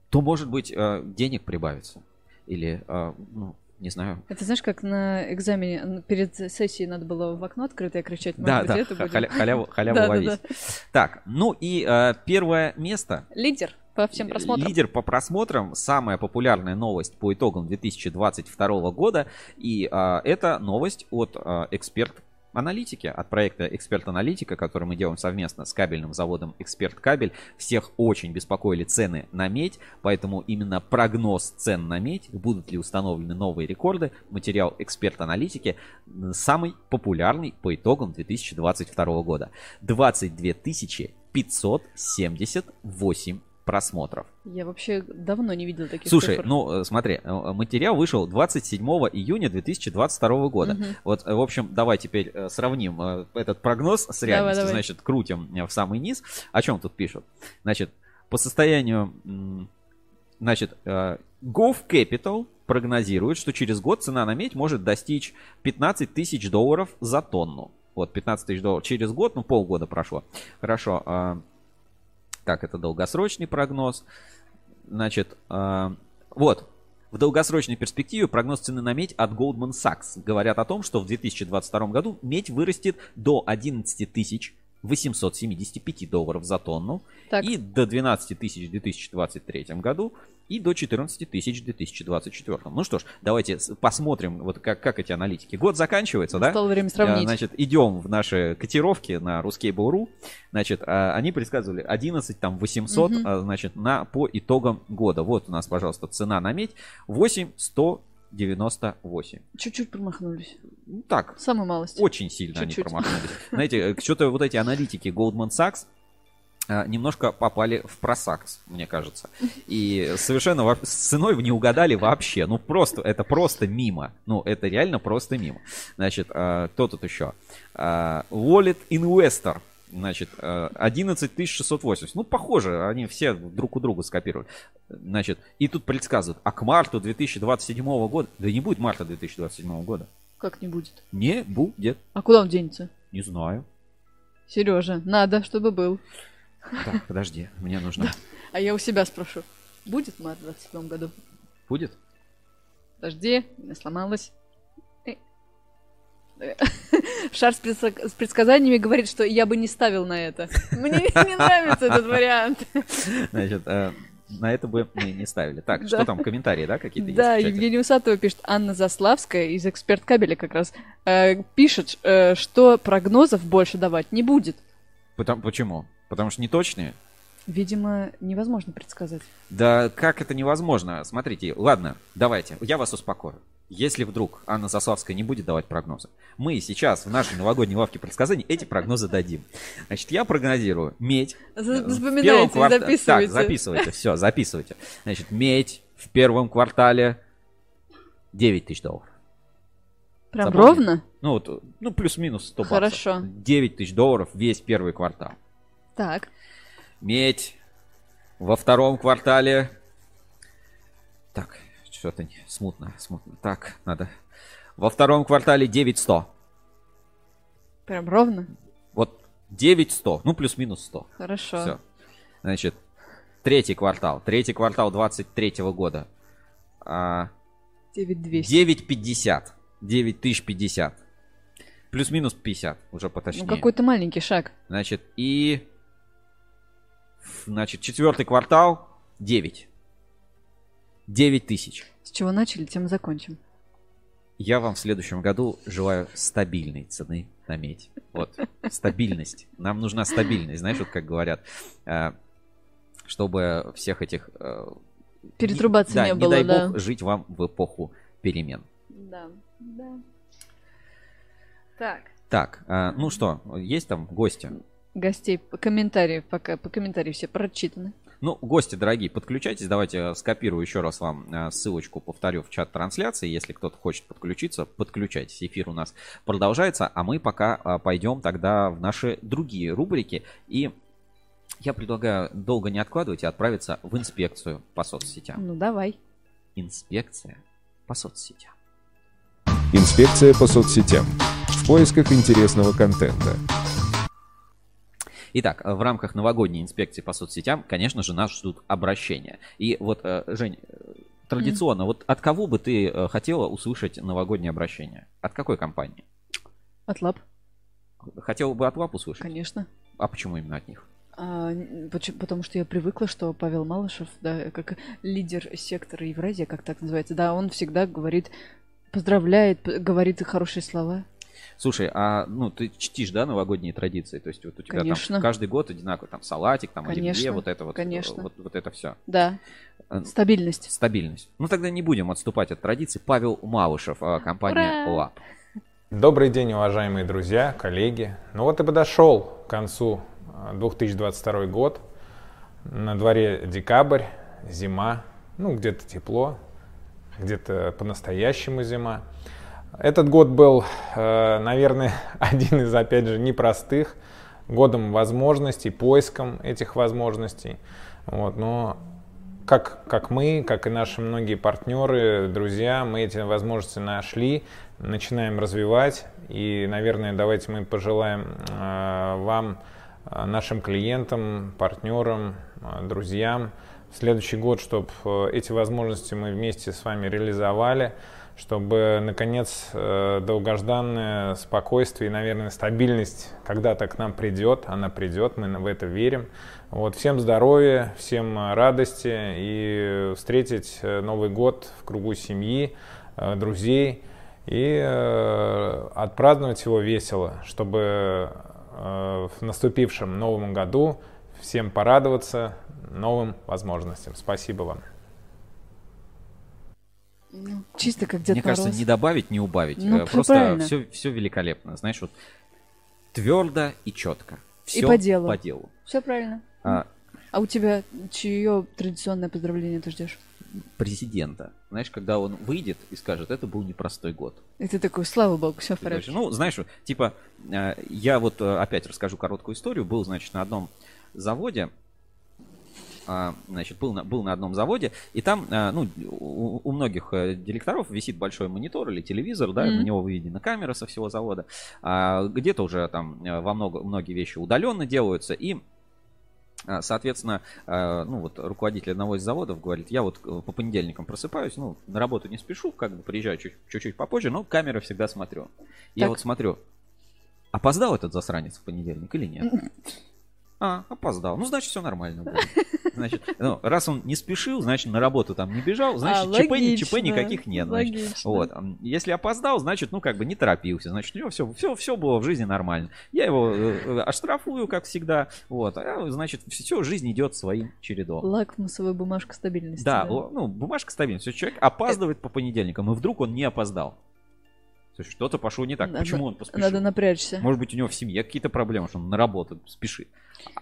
то, может быть, э, денег прибавится. Или, э, ну, не знаю. Это знаешь, как на экзамене перед сессией надо было в окно открытое кричать. Да, быть, да, это халяву, халяву ловить. Так, ну и э, первое место. Лидер по всем просмотрам. Лидер по просмотрам, самая популярная новость по итогам 2022 года. И э, это новость от э, эксперт аналитики от проекта Эксперт Аналитика, который мы делаем совместно с кабельным заводом Эксперт Кабель. Всех очень беспокоили цены на медь, поэтому именно прогноз цен на медь, будут ли установлены новые рекорды, материал Эксперт Аналитики самый популярный по итогам 2022 года. 22 578 просмотров. Я вообще давно не видел таких Слушай, цифр. ну э, смотри, э, материал вышел 27 июня 2022 года. Угу. Вот, э, в общем, давай теперь сравним этот прогноз с реальностью. Давай, давай. Значит, крутим в самый низ. О чем тут пишут? Значит, по состоянию, значит, Gov Capital прогнозирует, что через год цена на медь может достичь 15 тысяч долларов за тонну. Вот, 15 тысяч долларов через год, ну, полгода прошло. Хорошо. Так, это долгосрочный прогноз. Значит, э, вот, в долгосрочной перспективе прогноз цены на медь от Goldman Sachs говорят о том, что в 2022 году медь вырастет до 11 тысяч 875 долларов за тонну так. и до 12 тысяч в 2023 году и до 14 тысяч в 2024. Ну что ж, давайте посмотрим, вот как, как эти аналитики. Год заканчивается, Настало да? время сравнить. Значит, идем в наши котировки на Ruskable.ru. Значит, а, они предсказывали 11, там, 800, угу. значит, на, по итогам года. Вот у нас, пожалуйста, цена на медь. 8 100 98. Чуть-чуть промахнулись. Ну, так. Самую малость. Очень сильно Чуть-чуть. они промахнулись. Знаете, что-то вот эти аналитики Goldman Sachs, а, немножко попали в просакс, мне кажется. И совершенно с ценой не угадали вообще. Ну, просто, это просто мимо. Ну, это реально просто мимо. Значит, а, кто тут еще? Wallet Investor. Значит, 11680. Ну, похоже, они все друг у друга скопировали. Значит, и тут предсказывают, а к марту 2027 года... Да не будет марта 2027 года. Как не будет? Не будет. А куда он денется? Не знаю. Сережа, надо, чтобы был. Так, подожди, мне нужно... А я у себя спрошу. Будет март в 27 году? Будет? Подожди, сломалась. Шар с предсказаниями говорит, что я бы не ставил на это. Мне не нравится этот вариант. Значит, э, на это бы мы не ставили. Так, да. что там, комментарии, да, какие-то Да, Евгения Усатова пишет, Анна Заславская из «Эксперт кабеля» как раз э, пишет, э, что прогнозов больше давать не будет. Потому, почему? Потому что неточные? Видимо, невозможно предсказать. Да как это невозможно? Смотрите, ладно, давайте, я вас успокою. Если вдруг Анна Заславская не будет давать прогнозы, мы сейчас в нашей новогодней лавке предсказаний эти прогнозы дадим. Значит, я прогнозирую медь. Запоминайте, кварт... записывайте. Так, записывайте, все, записывайте. Значит, медь в первом квартале 9 тысяч долларов. Прям Запомни? ровно? Ну, вот, ну плюс-минус 100 баксов. Хорошо. 9 тысяч долларов весь первый квартал. Так. Медь во втором квартале. Так, что-то не смутно, смутно. Так, надо. Во втором квартале 9100. Прям ровно? Вот 9100, ну плюс-минус 100. Хорошо. Все. Значит, третий квартал. Третий квартал 23 года. 9200. 950. 9050. Плюс-минус 50, уже поточнее. Ну, какой-то маленький шаг. Значит, и... Значит, четвертый квартал 9. 9 тысяч. С чего начали, тем и закончим. Я вам в следующем году желаю стабильной цены на медь. Вот, стабильность. Нам нужна стабильность, знаешь, вот как говорят, э, чтобы всех этих... Э, Перетрубаться да, не, не было, дай да. бог жить вам в эпоху перемен. Да, да. Так. Так, э, ну что, есть там гости? Гостей, комментарии пока, по комментарии все прочитаны. Ну, гости дорогие, подключайтесь. Давайте скопирую еще раз вам э, ссылочку, повторю, в чат трансляции. Если кто-то хочет подключиться, подключайтесь. Эфир у нас продолжается, а мы пока э, пойдем тогда в наши другие рубрики. И я предлагаю долго не откладывать и отправиться в инспекцию по соцсетям. Ну, давай. Инспекция по соцсетям. Инспекция по соцсетям. В поисках интересного контента. Итак, в рамках новогодней инспекции по соцсетям, конечно же, нас ждут обращения. И вот, э, Жень, э, традиционно, mm. вот от кого бы ты э, хотела услышать новогоднее обращение? От какой компании? От Лап. Хотела бы от Лап услышать? Конечно. А почему именно от них? А, потому что я привыкла, что Павел Малышев, да, как лидер сектора Евразия, как так называется, да, он всегда говорит, поздравляет, говорит хорошие слова. Слушай, а ну ты чтишь, да, новогодние традиции? То есть вот у тебя Конечно. там каждый год одинаковый там салатик, там Конечно. оливье, вот это вот, Конечно. вот, вот это все. Да. Э, Стабильность. Стабильность. Ну тогда не будем отступать от традиций. Павел Малышев, а, компания Ура! ЛАП. Добрый день, уважаемые друзья, коллеги. Ну вот и подошел к концу 2022 год. На дворе декабрь, зима, ну где-то тепло, где-то по-настоящему зима. Этот год был, э, наверное, один из, опять же, непростых, годом возможностей, поиском этих возможностей. Вот, но как, как мы, как и наши многие партнеры, друзья, мы эти возможности нашли, начинаем развивать. И, наверное, давайте мы пожелаем э, вам, э, нашим клиентам, партнерам, друзьям в следующий год, чтобы эти возможности мы вместе с вами реализовали чтобы, наконец, э, долгожданное спокойствие и, наверное, стабильность когда-то к нам придет, она придет, мы в это верим. Вот, всем здоровья, всем радости и встретить э, Новый год в кругу семьи, э, друзей и отпраздновать его весело, чтобы в наступившем новом году всем порадоваться новым возможностям. Спасибо вам. Ну, чисто как Дед Мне Мороз. кажется, не добавить, не убавить. Ну, Э, Просто правильно. все, все великолепно. Знаешь, вот твердо и четко. Все по делу. По делу. Все правильно. А, А у тебя чье традиционное поздравление ты ждешь? президента. Знаешь, когда он выйдет и скажет, это был непростой год. И ты такой, слава богу, все в порядке. Ну, знаешь, типа, э, я вот э, опять расскажу короткую историю. Был, значит, на одном заводе, значит, был на, был на одном заводе, и там, а, ну, у, у многих э, директоров висит большой монитор или телевизор, да, Мгм. на него выведена камера со всего завода. А где-то уже там э, во много, многие вещи удаленно делаются, и а, Соответственно, а, ну вот руководитель одного из заводов говорит, я вот э, по понедельникам просыпаюсь, ну, на работу не спешу, как бы приезжаю чуть- чуть-чуть попозже, но камеры всегда смотрю. Я Так. вот смотрю, опоздал этот засранец в понедельник или нет? А, опоздал. Ну, значит, все нормально будет. Значит, ну, раз он не спешил, значит, на работу там не бежал, значит, А, ЧП, логично, ЧП никаких нет. значит. Логично. Вот. Если опоздал, значит, ну, как бы не торопился. Значит, у него все, все, все было в жизни нормально. Я его э, э, оштрафую, как всегда. Вот. А, значит, все, жизнь идет своим чередом. Лакмусовая бумажка стабильности. Да, о, ну, бумажка стабильная. Человек опаздывает по понедельникам, и вдруг он не опоздал. Слушай, что-то пошло не так. Надо- Почему он поспешил? Надо напрячься. Может быть, у него в семье какие-то проблемы, что он на работу спешит.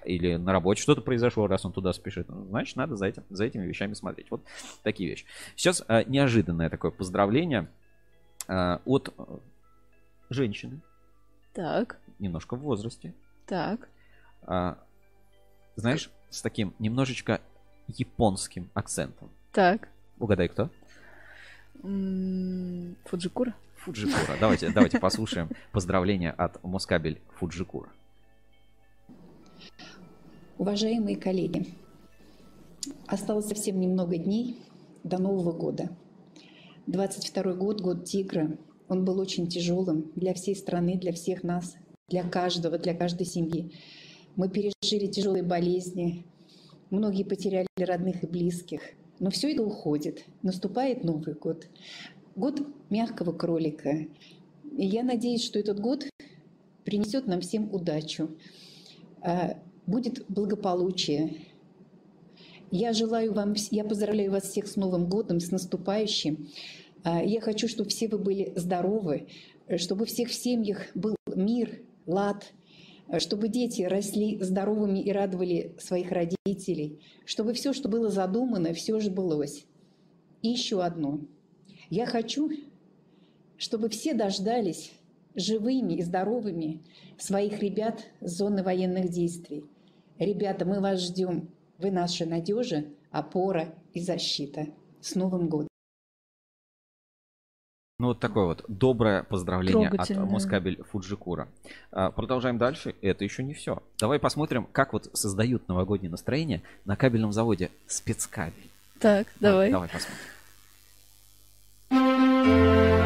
Или на работе что-то произошло, раз он туда спешит. Ну, Значит, надо за, этим, за этими вещами смотреть. Вот такие вещи. Сейчас а, неожиданное такое поздравление а, от э, женщины, Так, немножко в возрасте. так. А, знаешь, с таким немножечко японским акцентом. Так. Угадай, кто? М, Фуджикура? Давайте, давайте послушаем поздравления от Москабель Фуджикура. Уважаемые коллеги, осталось совсем немного дней до Нового года. 22 год, год тигра, он был очень тяжелым для всей страны, для всех нас, для каждого, для каждой семьи. Мы пережили тяжелые болезни, многие потеряли родных и близких. Но все это уходит. Наступает Новый год. Год мягкого кролика. И я надеюсь, что этот год принесет нам всем удачу. А, будет благополучие. Я желаю вам, я поздравляю вас всех с Новым годом, с наступающим. А, я хочу, чтобы все вы были здоровы, чтобы у всех в семьях был мир, лад, чтобы дети росли здоровыми и радовали своих родителей, чтобы все, что было задумано, все сбылось. И еще одно. Я хочу, чтобы все дождались живыми и здоровыми своих ребят с зоны военных действий. Ребята, мы вас ждем. Вы наша надежа, опора и защита. С Новым годом! Ну, вот такое вот доброе поздравление от Москабель Фуджикура. А, продолжаем дальше. Это еще не все. Давай посмотрим, как вот создают новогоднее настроение на кабельном заводе спецкабель. Так, давай. Давай посмотрим. Música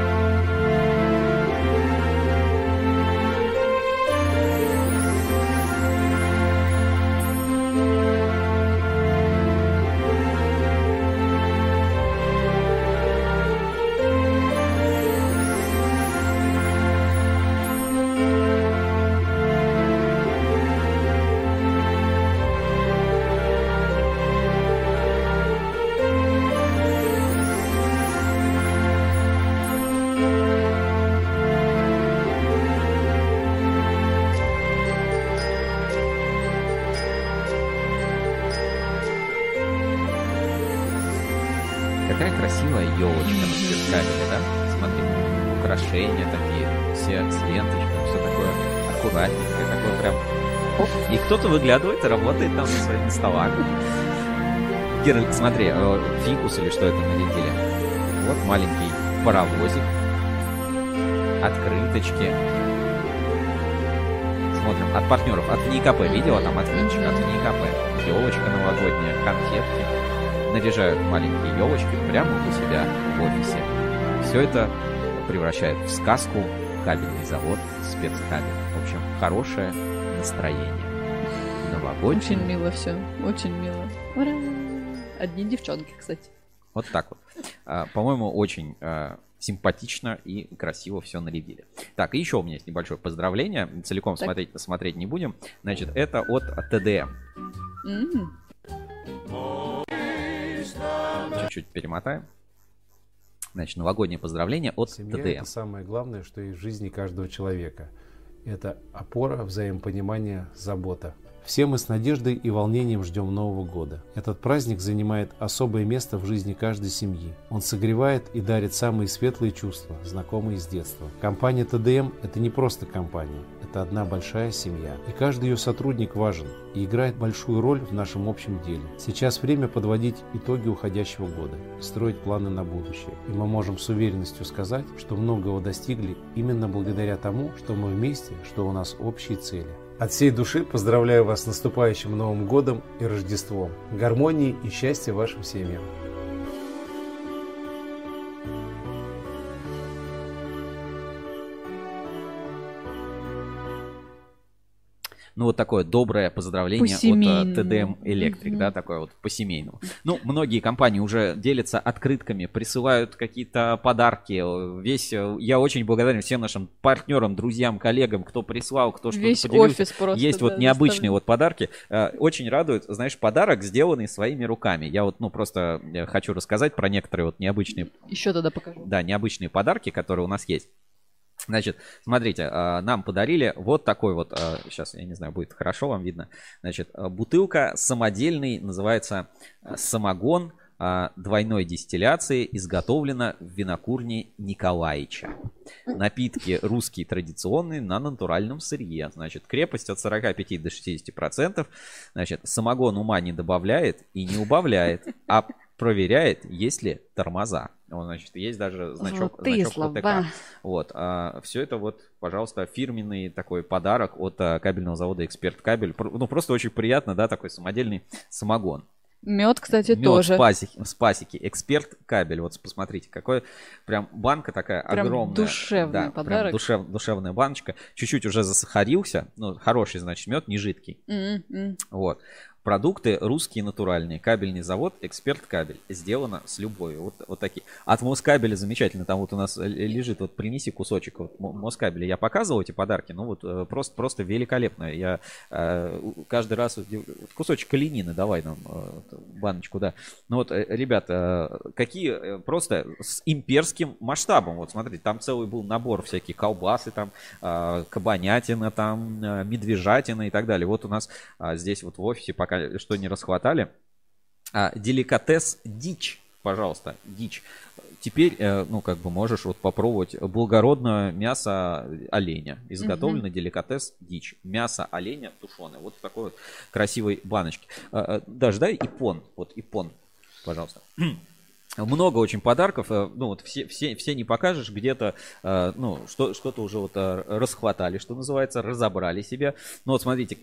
выглядывает и работает там со своими столами. Геральт, смотри, э, фикус или что это нарядили. Вот маленький паровозик. Открыточки. Смотрим, от партнеров, от НИКП. Видела там открыточка от НИКП? Елочка новогодняя, конфетки. Наряжают маленькие елочки прямо у себя в офисе. Все это превращает в сказку кабельный завод спецкабель. В общем, хорошее настроение. Очень мило все, очень мило. Ура! Одни девчонки, кстати. Вот так вот. А, по-моему, очень а, симпатично и красиво все нарядили. Так, и еще у меня есть небольшое поздравление. Целиком смотреть, смотреть не будем. Значит, это от ТДМ. Mm-hmm. Чуть-чуть перемотаем. Значит, новогоднее поздравление от Семья ТДМ. это самое главное, что есть в жизни каждого человека. Это опора, взаимопонимание, забота. Все мы с надеждой и волнением ждем Нового года. Этот праздник занимает особое место в жизни каждой семьи. Он согревает и дарит самые светлые чувства, знакомые с детства. Компания ТДМ – это не просто компания, это одна большая семья. И каждый ее сотрудник важен и играет большую роль в нашем общем деле. Сейчас время подводить итоги уходящего года и строить планы на будущее. И мы можем с уверенностью сказать, что многого достигли именно благодаря тому, что мы вместе, что у нас общие цели. От всей души поздравляю вас с наступающим Новым Годом и Рождеством. Гармонии и счастья вашим семьям. Ну, вот такое доброе поздравление от TDM Electric, mm-hmm. да, такое вот по-семейному. Ну, многие компании уже делятся открытками, присылают какие-то подарки. Весь, я очень благодарен всем нашим партнерам, друзьям, коллегам, кто прислал, кто что-то Весь офис просто, Есть да, вот необычные вот подарки. Э, очень радует, знаешь, подарок, сделанный своими руками. Я вот, ну, просто э, хочу рассказать про некоторые вот необычные... Еще тогда покажу. Да, необычные подарки, которые у нас есть. Значит, смотрите, а, нам подарили вот такой вот, сейчас, а, я не знаю, будет хорошо вам видно, значит, а, бутылка самодельный, называется самогон двойной дистилляции, изготовлена в винокурне Николаича. Напитки русские традиционные на натуральном сырье. Значит, крепость от 45 до 60 процентов. Значит, самогон ума не добавляет и не убавляет, а проверяет, есть ли тормоза. Он, значит, есть даже значок, Золотые значок. ОТК. Вот. А, все это вот, пожалуйста, фирменный такой подарок от а, кабельного завода Эксперт Кабель. Ну, просто очень приятно, да, такой самодельный самогон. Мед, кстати, Мед тоже. с пасеки, с пасеки. Эксперт кабель. Вот посмотрите, какой прям банка такая Прям огромная. душевный да, подарок. Прям душев- душевная баночка. Чуть-чуть уже засахарился. Ну, хороший, значит, мед, не жидкий. М. Вот. Продукты русские натуральные. Кабельный завод «Эксперт Кабель». Сделано с любовью. Вот, вот такие. От Москабеля замечательно. Там вот у нас лежит, вот принеси кусочек вот, Мо- Москабеля. Я показывал эти подарки, ну вот э, просто, просто великолепно. Я э, каждый раз вот, див- вот кусочек калинины давай нам, э, баночку, да. Ну вот, ребята, какие просто с имперским масштабом. Вот смотрите, там целый был набор всяких колбасы, там кабанятина, там медвежатина и так далее. Вот у нас а, здесь вот в офисе пока что не расхватали. А, деликатес дичь, пожалуйста, дичь. Теперь, э, ну, как бы можешь вот попробовать благородное мясо оленя. Изготовлено деликатес дичь. Мясо оленя тушеное. Вот в такой вот красивой баночке. А, а, Даже дай ипон. Вот ипон, пожалуйста. Много очень подарков, э, ну вот все, все, все не покажешь, где-то, э, ну, что, что-то уже вот э, расхватали, что называется, разобрали себе. Ну вот смотрите,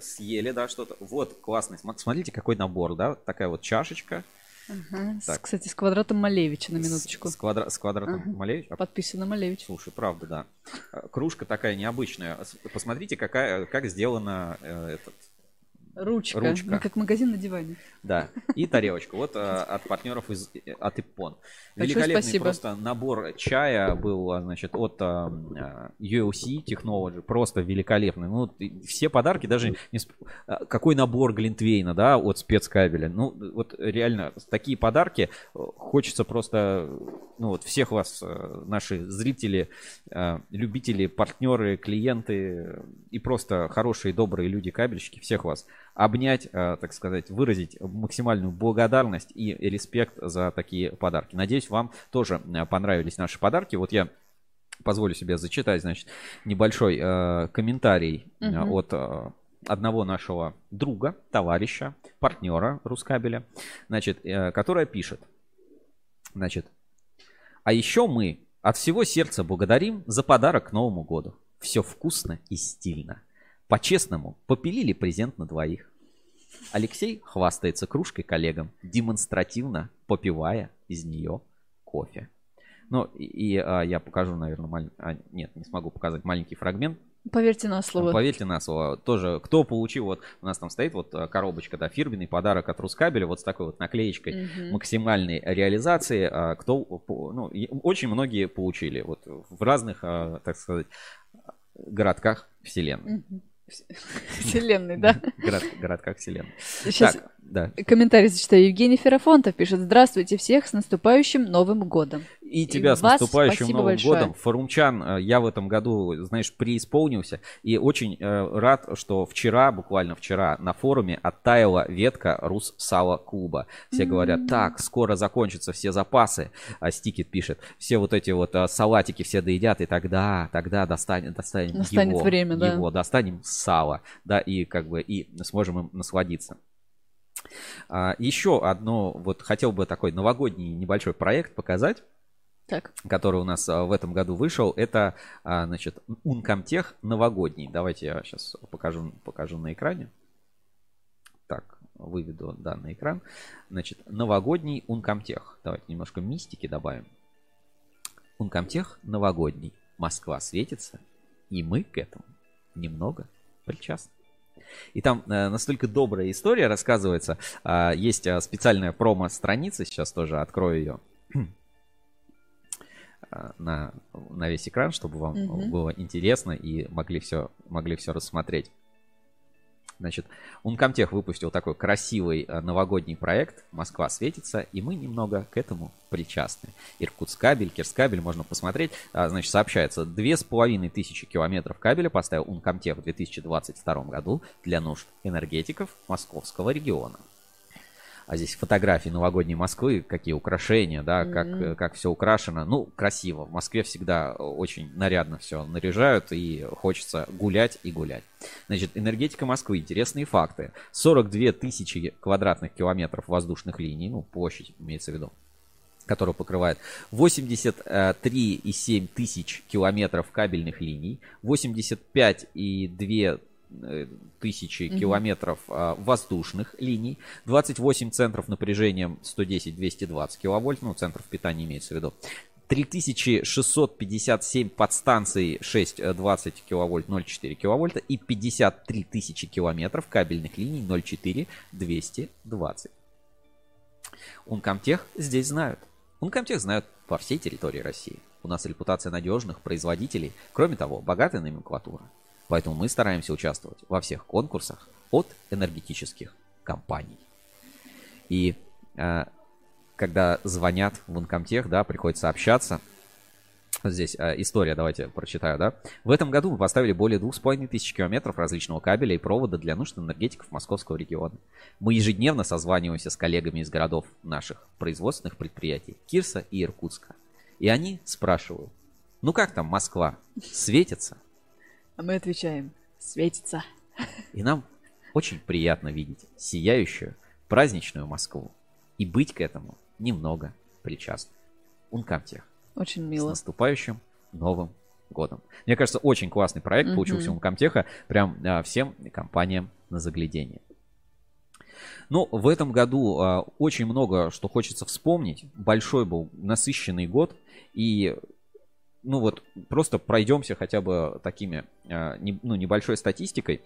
съели, да, что-то. Вот, классный, смотрите, какой набор, да, такая вот чашечка. Ага. С- Так. Кстати, с квадратом Малевича на минуточку. С, квадра- с квадратом Ага. Малевич. А, Подписано Малевич. Слушай, правда, да. Кружка такая необычная. Посмотрите, какая, как сделана э, этот, Ручка. Ручка. Как магазин на диване. Да, и тарелочка. Вот э, от партнеров из э, от Иппон. Великолепный спасибо. просто набор чая был, а, значит, от э, UFC Technology. Просто великолепный. Ну, все подарки, даже не сп- какой набор Глинтвейна, да, от спецкабеля. Ну, вот реально, такие подарки хочется просто, ну, вот всех вас, наши зрители, любители, партнеры, клиенты и просто хорошие, добрые люди, кабельщики, всех вас обнять, э, так сказать, выразить максимальную благодарность и респект за такие подарки. Надеюсь, вам тоже э, понравились наши подарки. Вот я позволю себе зачитать, значит, небольшой э, комментарий э, Мгм. от э, одного нашего друга, товарища, партнера Рускабеля, значит, э, которая пишет, значит, а еще мы от всего сердца благодарим за подарок к Новому году. Все вкусно и стильно. По-честному, попилили презент на двоих. Алексей хвастается кружкой коллегам, демонстративно попивая из нее кофе. Ну, и, и, а, я покажу, наверное, маль- а, нет, не смогу показать маленький фрагмент. Поверьте на слово. Поверьте на слово. Тоже, кто получил, вот у нас там стоит вот а, коробочка, да, фирменный подарок от Рускабеля, вот с такой вот наклеечкой Мгм. максимальной реализации, а, кто, ну, очень многие получили, вот в разных, а, так сказать, городках вселенной. Мгм. Вселенной, да? Город, городках вселенной. Сейчас Так, да. комментарий зачитаю. Евгений Ферафонтов пишет. Здравствуйте всех с наступающим Новым годом. И тебя с наступающим Новым большое. годом. Форумчан, э, я в этом году, знаешь, преисполнился. И очень э, рад, что вчера, буквально вчера, на форуме оттаяла ветка Рус Сала Клуба. Все говорят, так, скоро закончатся все запасы. А Стикет пишет, все вот эти вот э, салатики все доедят, и тогда, тогда достанем, достанем Настанет его, время, да. его, достанем сало, да, и как бы, и сможем им насладиться. А, еще одно, вот хотел бы такой новогодний небольшой проект показать Так, который у нас а, в этом году вышел, это, а, значит, Uncomtech новогодний. Давайте я сейчас покажу, покажу на экране. Так, выведу данный экран. Значит, новогодний Uncomtech. Давайте немножко мистики добавим. Uncomtech новогодний. Москва светится, и мы к этому немного причастны. И там э, настолько добрая история рассказывается. А, есть а, специальная промо-страница, сейчас тоже открою ее а, на, на весь экран, чтобы вам Мгм. было интересно и могли все, могли все рассмотреть. Значит, Uncomtech выпустил такой красивый а, новогодний проект «Москва светится», и мы немного к этому причастны. Иркутскабель, Кирскабель, можно посмотреть. А, Значит, сообщается, две с половиной тысячи километров кабеля поставил Uncomtech в 2022 году для нужд энергетиков московского региона. А здесь фотографии новогодней Москвы, какие украшения, да, как, Мгм. э, как все украшено. Ну, красиво. В Москве всегда очень нарядно все наряжают, и хочется гулять и гулять. Значит, энергетика Москвы. Интересные факты. 42 тысячи квадратных километров воздушных линий, ну, площадь имеется в виду, которая покрывает 83,7 тысяч километров кабельных линий, 85,2 тысячи mm-hmm. километров а, воздушных линий, 28 центров напряжением 110-220 киловольт, ну, центров питания имеется в виду, 3657 подстанций 6,20 киловольт 0,4 киловольта и 53 тысячи километров кабельных линий 0,4 220. Ункомтех здесь знают. Ункомтех знают по всей территории России. У нас репутация надежных производителей. Кроме того, богатая номенклатура. Поэтому мы стараемся участвовать во всех конкурсах от энергетических компаний. И э, когда звонят в Инкомтех, да, приходится общаться. Здесь э, история, давайте прочитаю, да. В этом году мы поставили более двух с половиной тысяч километров различного кабеля и провода для нужд энергетиков московского региона. Мы ежедневно созваниваемся с коллегами из городов наших производственных предприятий Кирса и Иркутска. И они спрашивают, ну как там Москва, светится? А мы отвечаем, светится. И нам очень приятно видеть сияющую праздничную Москву и быть к этому немного причастны. Ункамтех. Очень мило. С наступающим Новым годом. Мне кажется, очень классный проект mm-hmm. получился у Ункамтеха. Прям а, всем компаниям на заглядение. Ну, в этом году а, очень много что хочется вспомнить. Большой был насыщенный год. И ну вот просто пройдемся хотя бы такими, а, ну, небольшой статистикой.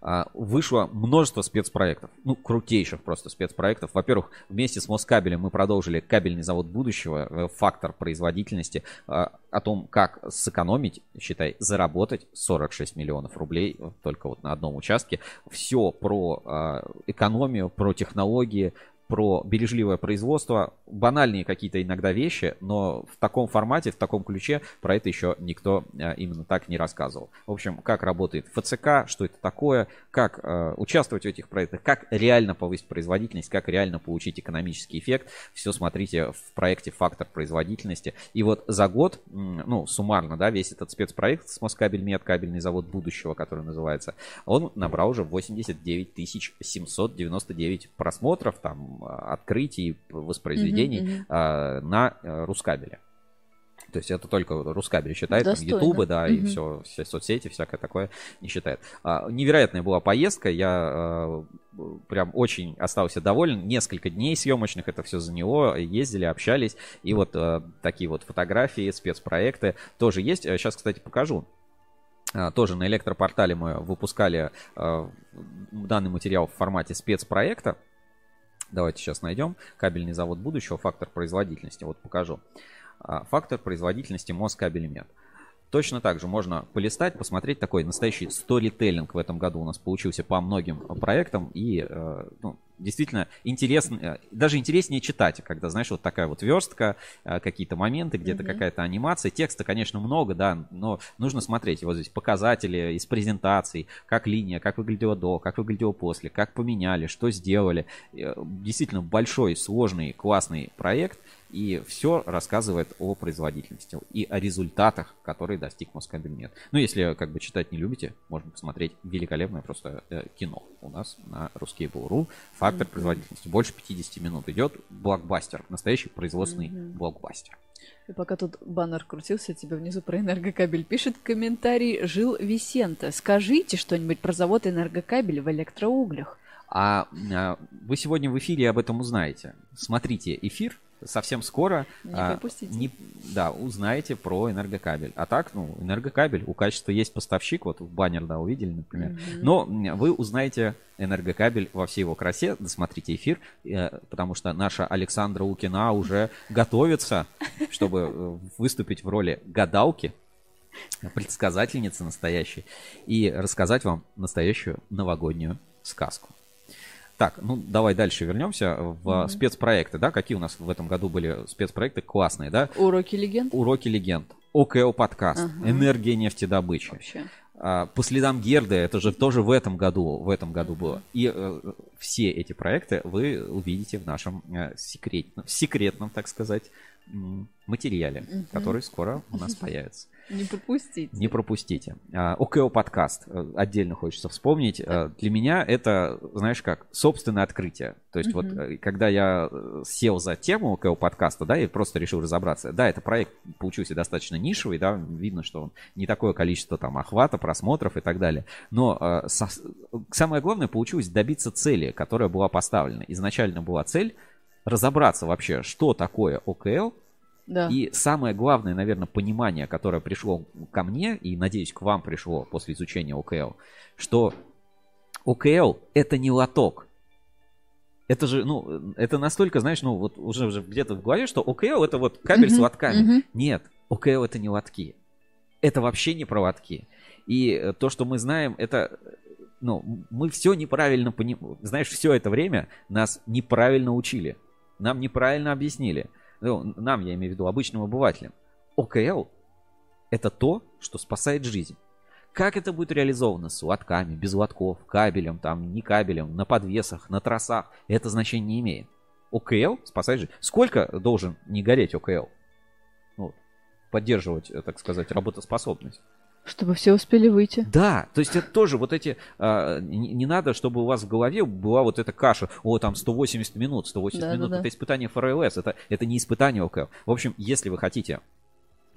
А, вышло множество спецпроектов, ну, крутейших просто спецпроектов. Во-первых, вместе с Москабелем мы продолжили кабельный завод будущего, э, фактор производительности, а, о том, как сэкономить, считай, заработать 46 миллионов рублей только вот на одном участке. Все про экономию, про технологии, про бережливое производство, банальные какие-то иногда вещи, но в таком формате, в таком ключе про это еще никто э, именно так не рассказывал. В общем, как работает ФЦК, что это такое, как э, участвовать в этих проектах, как реально повысить производительность, как реально получить экономический эффект, все смотрите в проекте «Фактор производительности». И вот за год, ну, суммарно, да, весь этот спецпроект с Москабельмет, кабельный завод будущего, который называется, он набрал уже 89 799 просмотров, там открытий, воспроизведений mm-hmm, mm-hmm. на э, Рускабеле. То есть это только Рускабель считает, Достойно. там Ютубы, да, mm-hmm. и все, все соцсети, всякое такое не считает. А, невероятная была поездка, я а, прям очень остался доволен. Несколько дней съемочных, это все за него, ездили, общались, и вот а, такие вот фотографии, спецпроекты тоже есть. Сейчас, кстати, покажу. Тоже на электропортале мы выпускали данный материал в формате спецпроекта. Давайте сейчас найдем. Кабельный завод будущего, фактор производительности. Вот покажу. А, фактор производительности Москабельмет. Точно так же можно полистать, посмотреть такой настоящий сторителлинг в этом году у нас получился по многим проектам. И э, ну, действительно интересно, э, даже интереснее читать, когда, знаешь, вот такая вот верстка, э, какие-то моменты, где-то mm-hmm. какая-то анимация. Текста, конечно, много, да, но нужно смотреть. Вот здесь показатели из презентаций, как линия, как выглядело до, как выглядело после, как поменяли, что сделали. Действительно большой, сложный, классный проект и все рассказывает о производительности и о результатах, которые достиг Москабельмет. Ну, если как бы читать не любите, можно посмотреть великолепное просто э, кино у нас на ruskable.ru. Фактор mm-hmm. производительности. Больше 50 минут идет. Блокбастер. Настоящий производственный mm-hmm. блокбастер. И пока тут баннер крутился, тебе внизу про энергокабель пишет комментарий Жил Висента. Скажите что-нибудь про завод энергокабель в электроуглях. А, а вы сегодня в эфире об этом узнаете. Смотрите эфир совсем скоро не а, не, да, узнаете про энергокабель. А так, ну, энергокабель, у качества есть поставщик, вот в баннер, да, увидели, например. Mm-hmm. Но вы узнаете энергокабель во всей его красе, досмотрите эфир, э, потому что наша Александра Укина уже готовится, чтобы э, выступить в роли гадалки, предсказательницы настоящей, и рассказать вам настоящую новогоднюю сказку. Так, ну давай дальше вернемся в mm-hmm. спецпроекты, да? Какие у нас в этом году были спецпроекты классные, да? Уроки легенд. Уроки легенд. ОКО подкаст. Ага. Энергия нефтедобычи. Вообще. А, по следам Герды, это же тоже в этом году, в этом году было. И э, все эти проекты вы увидите в нашем э, секретном, секретном, так сказать, материале, угу. который скоро у нас появится. Не пропустите. Не пропустите. А, ОКО подкаст э, отдельно хочется вспомнить. А, для меня это, знаешь как, собственное открытие. То есть вот э, когда я э, сел за тему ОКО подкаста, да, и просто решил разобраться. Да, это проект получился достаточно нишевый, да, видно, что он не такое количество там охвата, просмотров и так далее. Но со, самое главное получилось добиться цели, которая была поставлена. Изначально была цель разобраться вообще, что такое ОКЛ, да. И самое главное, наверное, понимание, которое пришло ко мне, и, надеюсь, к вам пришло после изучения ОКЛ, что ОКЛ — это не лоток. Это же, ну, это настолько, знаешь, ну, вот уже, уже где-то в голове, что ОКЛ — это вот кабель uh-huh, с лотками. Uh-huh. Нет, ОКЛ — это не лотки. Это вообще не про лотки. И то, что мы знаем, это ну, мы все неправильно понимаем. Знаешь, все это время нас неправильно учили. Нам неправильно объяснили ну, нам, я имею в виду, обычным обывателям, ОКЛ – это то, что спасает жизнь. Как это будет реализовано с лотками, без лотков, кабелем, там, не кабелем, на подвесах, на тросах, это значение не имеет. ОКЛ спасает жизнь. Сколько должен не гореть ОКЛ? Ну, поддерживать, э, так сказать, работоспособность. Чтобы все успели выйти. Да, то есть это тоже вот эти... А, не, не надо, чтобы у вас в голове была вот эта каша. О, там 180 минут, 180 да, минут. Да, да. Это испытание ФРЛС, это, это не испытание ОКЛ. В общем, если вы хотите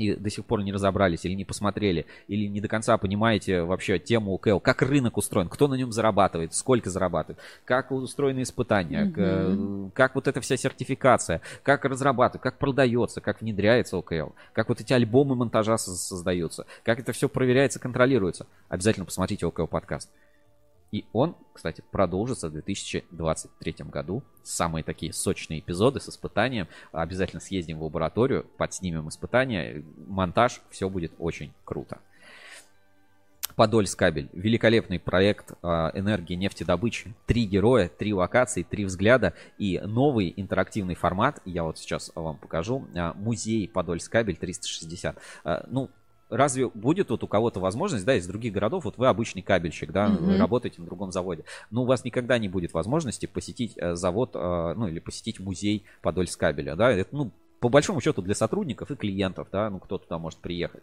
и до сих пор не разобрались или не посмотрели, или не до конца понимаете вообще тему КЛ, как рынок устроен, кто на нем зарабатывает, сколько зарабатывает, как устроены испытания, mm-hmm. как вот эта вся сертификация, как разрабатывают, как продается, как внедряется ОКЛ, как вот эти альбомы монтажа создаются, как это все проверяется, контролируется. Обязательно посмотрите ОКЛ подкаст. И он, кстати, продолжится в 2023 году. Самые такие сочные эпизоды с испытанием. Обязательно съездим в лабораторию, подснимем испытания. Монтаж, все будет очень круто. Подольскабель. Великолепный проект а, энергии нефтедобычи. Три героя, три локации, три взгляда и новый интерактивный формат. Я вот сейчас вам покажу. А, музей Подольскабель 360. А, ну, разве будет вот у кого-то возможность, да, из других городов, вот вы обычный кабельщик, да, mm-hmm. вы работаете на другом заводе, но у вас никогда не будет возможности посетить э, завод, э, ну, или посетить музей Подольск кабеля, да, это, ну, по большому счету для сотрудников и клиентов, да, ну, кто туда может приехать.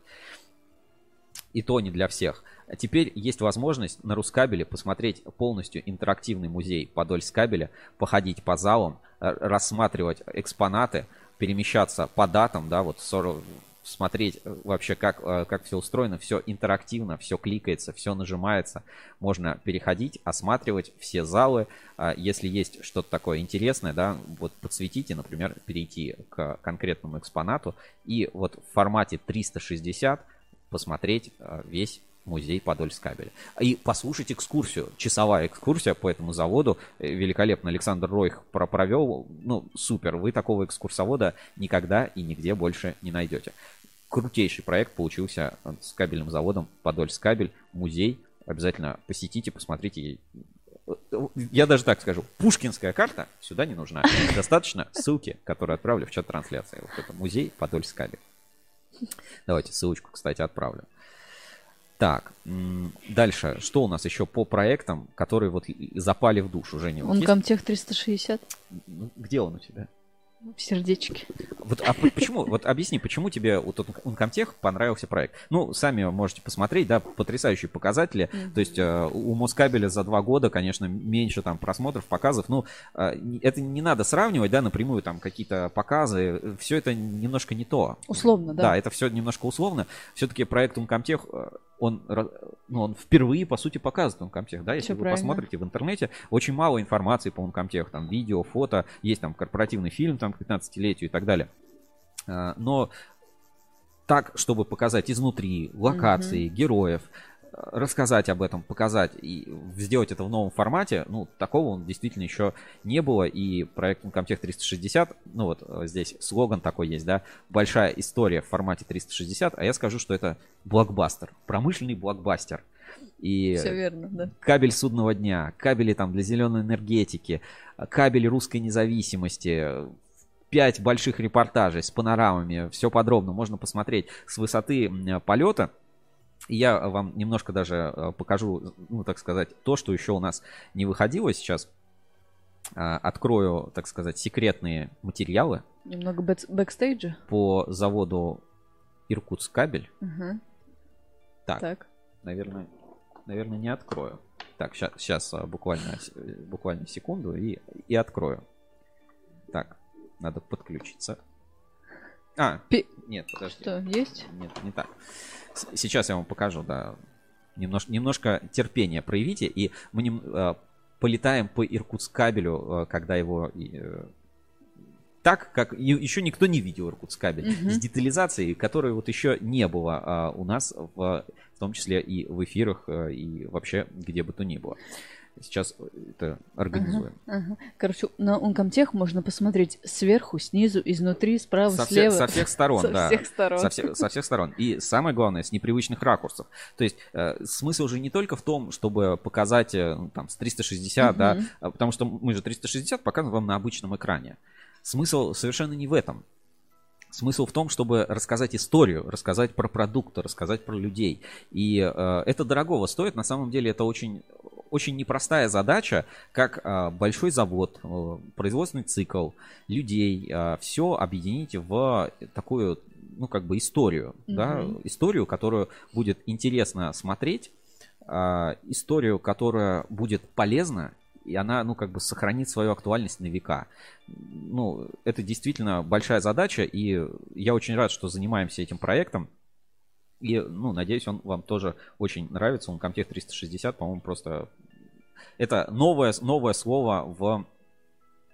И то не для всех. Теперь есть возможность на Рускабеле посмотреть полностью интерактивный музей Подольск кабеля, походить по залам, рассматривать экспонаты, перемещаться по датам, да, вот 40, смотреть э, вообще, как, э, как все устроено, все интерактивно, все кликается, все нажимается. Можно переходить, осматривать все залы. А если есть что-то такое интересное, да, вот подсветите, например, перейти к конкретному экспонату и вот в формате 360 посмотреть э, весь музей Подольскабеля. И послушать экскурсию, часовая экскурсия по этому заводу. Великолепно Александр Ройх провел. Ну, супер, вы такого экскурсовода никогда и нигде больше не найдете крутейший проект получился с кабельным заводом Подольск кабель, музей. Обязательно посетите, посмотрите. Я даже так скажу, пушкинская карта сюда не нужна. Достаточно ссылки, которую отправлю в чат трансляции. Вот это музей Подольск кабель. Давайте ссылочку, кстати, отправлю. Так, дальше. Что у нас еще по проектам, которые вот запали в душу, Женя? Он Комтех 360. Ну, где он у тебя? В сердечке. Вот, а почему, вот объясни, почему тебе вот Uncomtech понравился проект? Ну, сами можете посмотреть, да, потрясающие показатели. Mm-hmm. То есть э, у Москабеля за два года, конечно, меньше там просмотров, показов. Ну, э, это не надо сравнивать, да, напрямую там какие-то показы. Все это немножко не то. Условно, да. Да, это все немножко условно. Все-таки проект Uncomtech он, ну, он впервые, по сути, показывает Uncomtech, да, если Все вы правильно. посмотрите в интернете, очень мало информации по Uncomtech, там видео, фото, есть там корпоративный фильм там к 15-летию и так далее. А, но так, чтобы показать изнутри локации, mm-hmm. героев, рассказать об этом, показать и сделать это в новом формате, ну, такого он действительно еще не было. И проект Uncomtech 360, ну вот э, здесь слоган такой есть, да, большая история в формате 360, а я скажу, что это блокбастер, промышленный блокбастер. И Все верно, да. кабель судного дня, кабели там для зеленой энергетики, кабель русской независимости, пять больших репортажей с панорамами, все подробно можно посмотреть с высоты полета. Я вам немножко даже э, покажу, ну, так сказать, то, что еще у нас не выходило сейчас. А, открою, так сказать, секретные материалы. Немного бэк- бэкстейджа. По заводу Иркутск кабель. Ага. Так, Так. наверное, наверное, не открою. Так, сейчас, сейчас буквально, э, буквально секунду и, и открою. Так, надо подключиться. А, Пи- нет, подожди. Что, есть? Нет, не так. Сейчас я вам покажу, да. Немнож- немножко терпения проявите, и мы нем- э, полетаем по Иркутск кабелю, э, когда его э, так, как еще никто не видел Иркутск кабель, Мгм. с детализацией, которой вот еще не было а, у нас, в, в том числе и в эфирах, э, и вообще где бы то ни было. Сейчас это организуем. Ага. Короче, на Uncomtech можно посмотреть сверху, снизу, изнутри, справа, Со, все- слева. со всех сторон, Со да. всех сторон. Со, всех- со всех сторон. И самое главное, с непривычных ракурсов. То есть э, смысл же не только в том, чтобы показать э, ну, там с 360, да, Мгм. а потому что мы же 360 показываем вам на обычном экране. Смысл совершенно не в этом. Смысл в том, чтобы рассказать историю, рассказать про продукты, рассказать про людей. И э, это дорогого стоит. На самом деле это очень, очень непростая задача, как э, большой завод, э, производственный цикл, людей, все объединить в такую, ну, как бы историю. Да? Мгм. Историю, которую будет интересно смотреть, а, историю, которая будет полезна, и она, ну, как бы сохранит свою актуальность на века. Ну, это действительно большая задача, и я очень рад, что занимаемся этим проектом. И, ну, надеюсь, он вам тоже очень нравится. Он Comtech 360, по-моему, просто... Это новое, новое слово в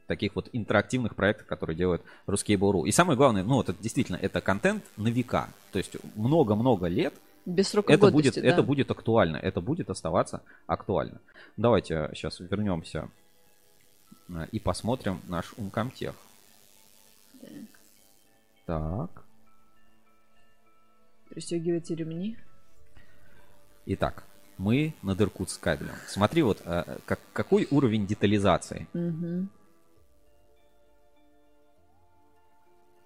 таких вот интерактивных проектах, которые делает Ruskable.ru. И самое главное, ну, это действительно, это контент на века. То есть много-много лет Без срока это годности, будет, да. это будет актуально, это будет оставаться актуально. Давайте сейчас вернемся э, и посмотрим наш Uncomtech. Так. Пристегивайте ремни. Итак, мы над Иркутск кабелем. Смотри, вот э, как, какой уровень детализации. Мгм.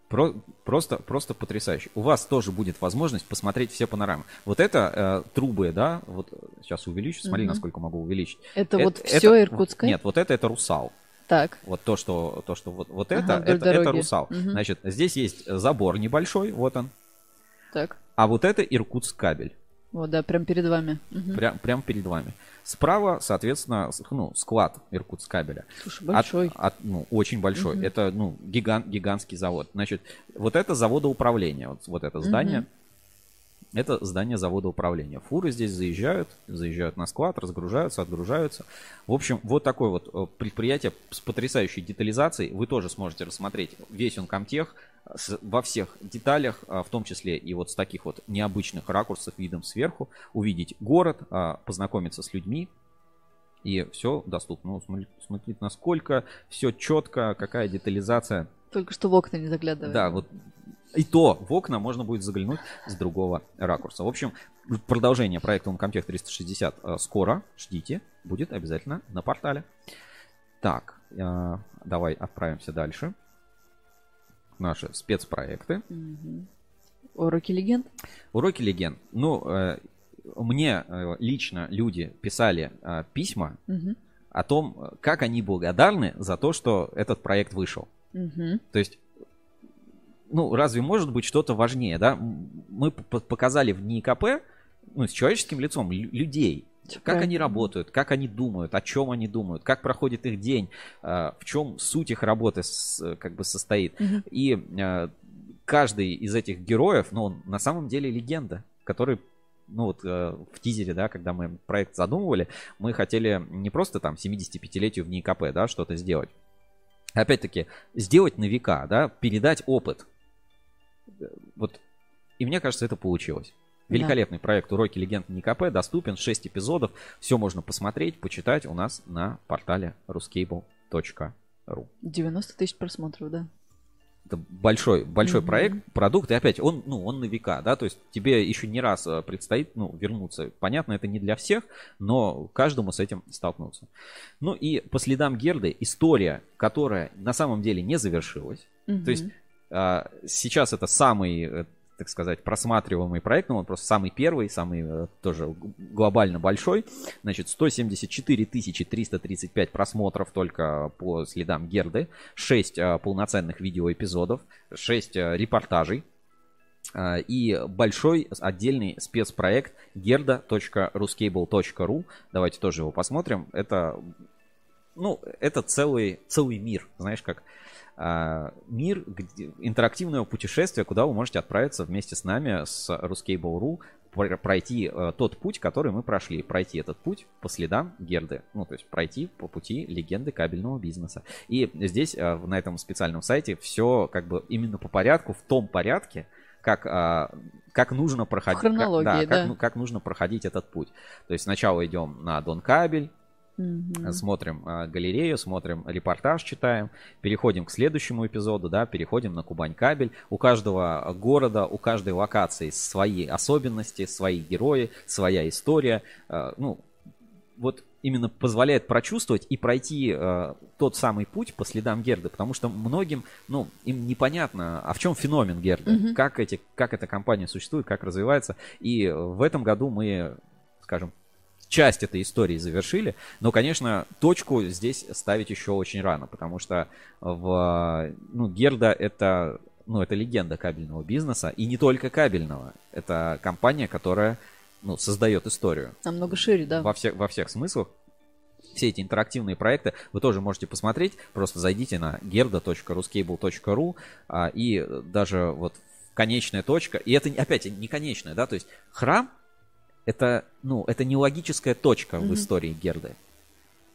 Про- просто, просто потрясающе. У вас тоже будет возможность посмотреть все панорамы. Вот это э, трубы, да, вот сейчас увеличу, смотри, Мгм. насколько могу увеличить. Это, вот это- все Иркутское? Нет, вот это это Русал. Так. Вот то, что, то, что вот, вот Ага, это, это, это. Русал. Мгм. Значит, здесь есть забор небольшой, вот он. Так. А вот это Иркутск кабель. Вот, да, прям перед вами. Мгм. Прям, прям перед вами. Справа, соответственно, ну, склад Иркутск кабеля. Слушай, От- большой. от- ну, очень большой. Мгм. Это, ну, гигант, гигантский завод. Значит, вот это заводоуправление. Вот, вот это здание. Мгм. Это здание завода управления. Фуры здесь заезжают, заезжают на склад, разгружаются, отгружаются. В общем, вот такое вот э, предприятие с потрясающей детализацией. Вы тоже сможете рассмотреть весь он комтех во всех деталях, а, в том числе и вот с таких вот необычных ракурсов видом сверху, увидеть город, а, познакомиться с людьми, и все доступно. Ну, смотри- смотрите, насколько все четко, какая детализация. Только что в окна не заглядывай. Да, вот и то в окна можно будет заглянуть с другого ракурса. В общем, продолжение проекта Uncomtech 360 э, скоро, ждите, будет обязательно на портале. Так, давай отправимся дальше. Наши спецпроекты. Мгм. Уроки легенд? Уроки легенд. Ну, э, мне э, лично люди писали э, письма Мгм. о том, как они благодарны за то, что этот проект вышел. Мгм. То есть, ну, разве может быть что-то важнее, да? Мы показали в НИКП, ну, с человеческим лицом лю- людей, как они работают, как они думают, о чем они думают, как проходит их день, э, в чем суть их работы как бы состоит. Мгм. И э, каждый из этих героев, ну, он на самом деле легенда, который ну вот э, в тизере, да, когда мы проект задумывали, мы хотели не просто там 75-летию в НИКП, да, что-то сделать. Опять-таки, сделать на века, да, передать опыт. Э, Вот. И мне кажется, это получилось. Да. Великолепный проект «Уроки легенд НИКП» доступен, 6 эпизодов. Все можно посмотреть, почитать у нас на портале ruscable.ru. 90 тысяч просмотров, да. Это большой, большой Мгм. проект, продукт, и опять он, ну, он на века, да, то есть тебе еще не раз э, предстоит, ну, вернуться. Понятно, это не для всех, но каждому с этим столкнуться. Ну и по следам Герды история, которая на самом деле не завершилась. То есть а, сейчас это самый, э, так сказать, просматриваемый проект, ну, он просто самый первый, самый э, тоже глобально большой. Значит, 174 335 просмотров только по следам Герды, 6 полноценных видеоэпизодов, 6 репортажей. А, и большой отдельный спецпроект gerda.ruscable.ru. Давайте тоже его посмотрим. Это, ну, это целый, целый мир, знаешь, как мир где, интерактивного путешествия, куда вы можете отправиться вместе с нами, с Ruscable.ru, пройти э, тот путь, который мы прошли. Пройти этот путь по следам Герды. Ну, то есть пройти по пути легенды кабельного бизнеса. И здесь, э, на этом специальном сайте, все как бы именно по порядку, в том порядке, как, а, как нужно проходить, Хронологии, как, да, да. Как, ну, как нужно проходить этот путь. То есть сначала идем на Дон Кабель, Мгм. смотрим а, галерею, смотрим репортаж, читаем, переходим к следующему эпизоду, да, переходим на Кубань кабель. У каждого города, у каждой локации свои особенности, свои герои, своя история. А, ну, вот именно позволяет прочувствовать и пройти э, тот самый путь по следам Герды, потому что многим, ну, им непонятно, а в чем феномен Герды, Мгм. как, эти, как эта компания существует, как развивается. И в этом году мы, скажем, часть этой истории завершили, но, конечно, точку здесь ставить еще очень рано, потому что в, ну, Герда это, ну, это легенда кабельного бизнеса, и не только кабельного. Это компания, которая ну, создает историю Намного шире, да. во, всех, во всех смыслах. Все эти интерактивные проекты вы тоже можете посмотреть. Просто зайдите на gerda.ruscable.ru а, и даже вот конечная точка. И это опять не конечная, да, то есть храм это, ну, это не логическая точка в Мгм. истории Герды.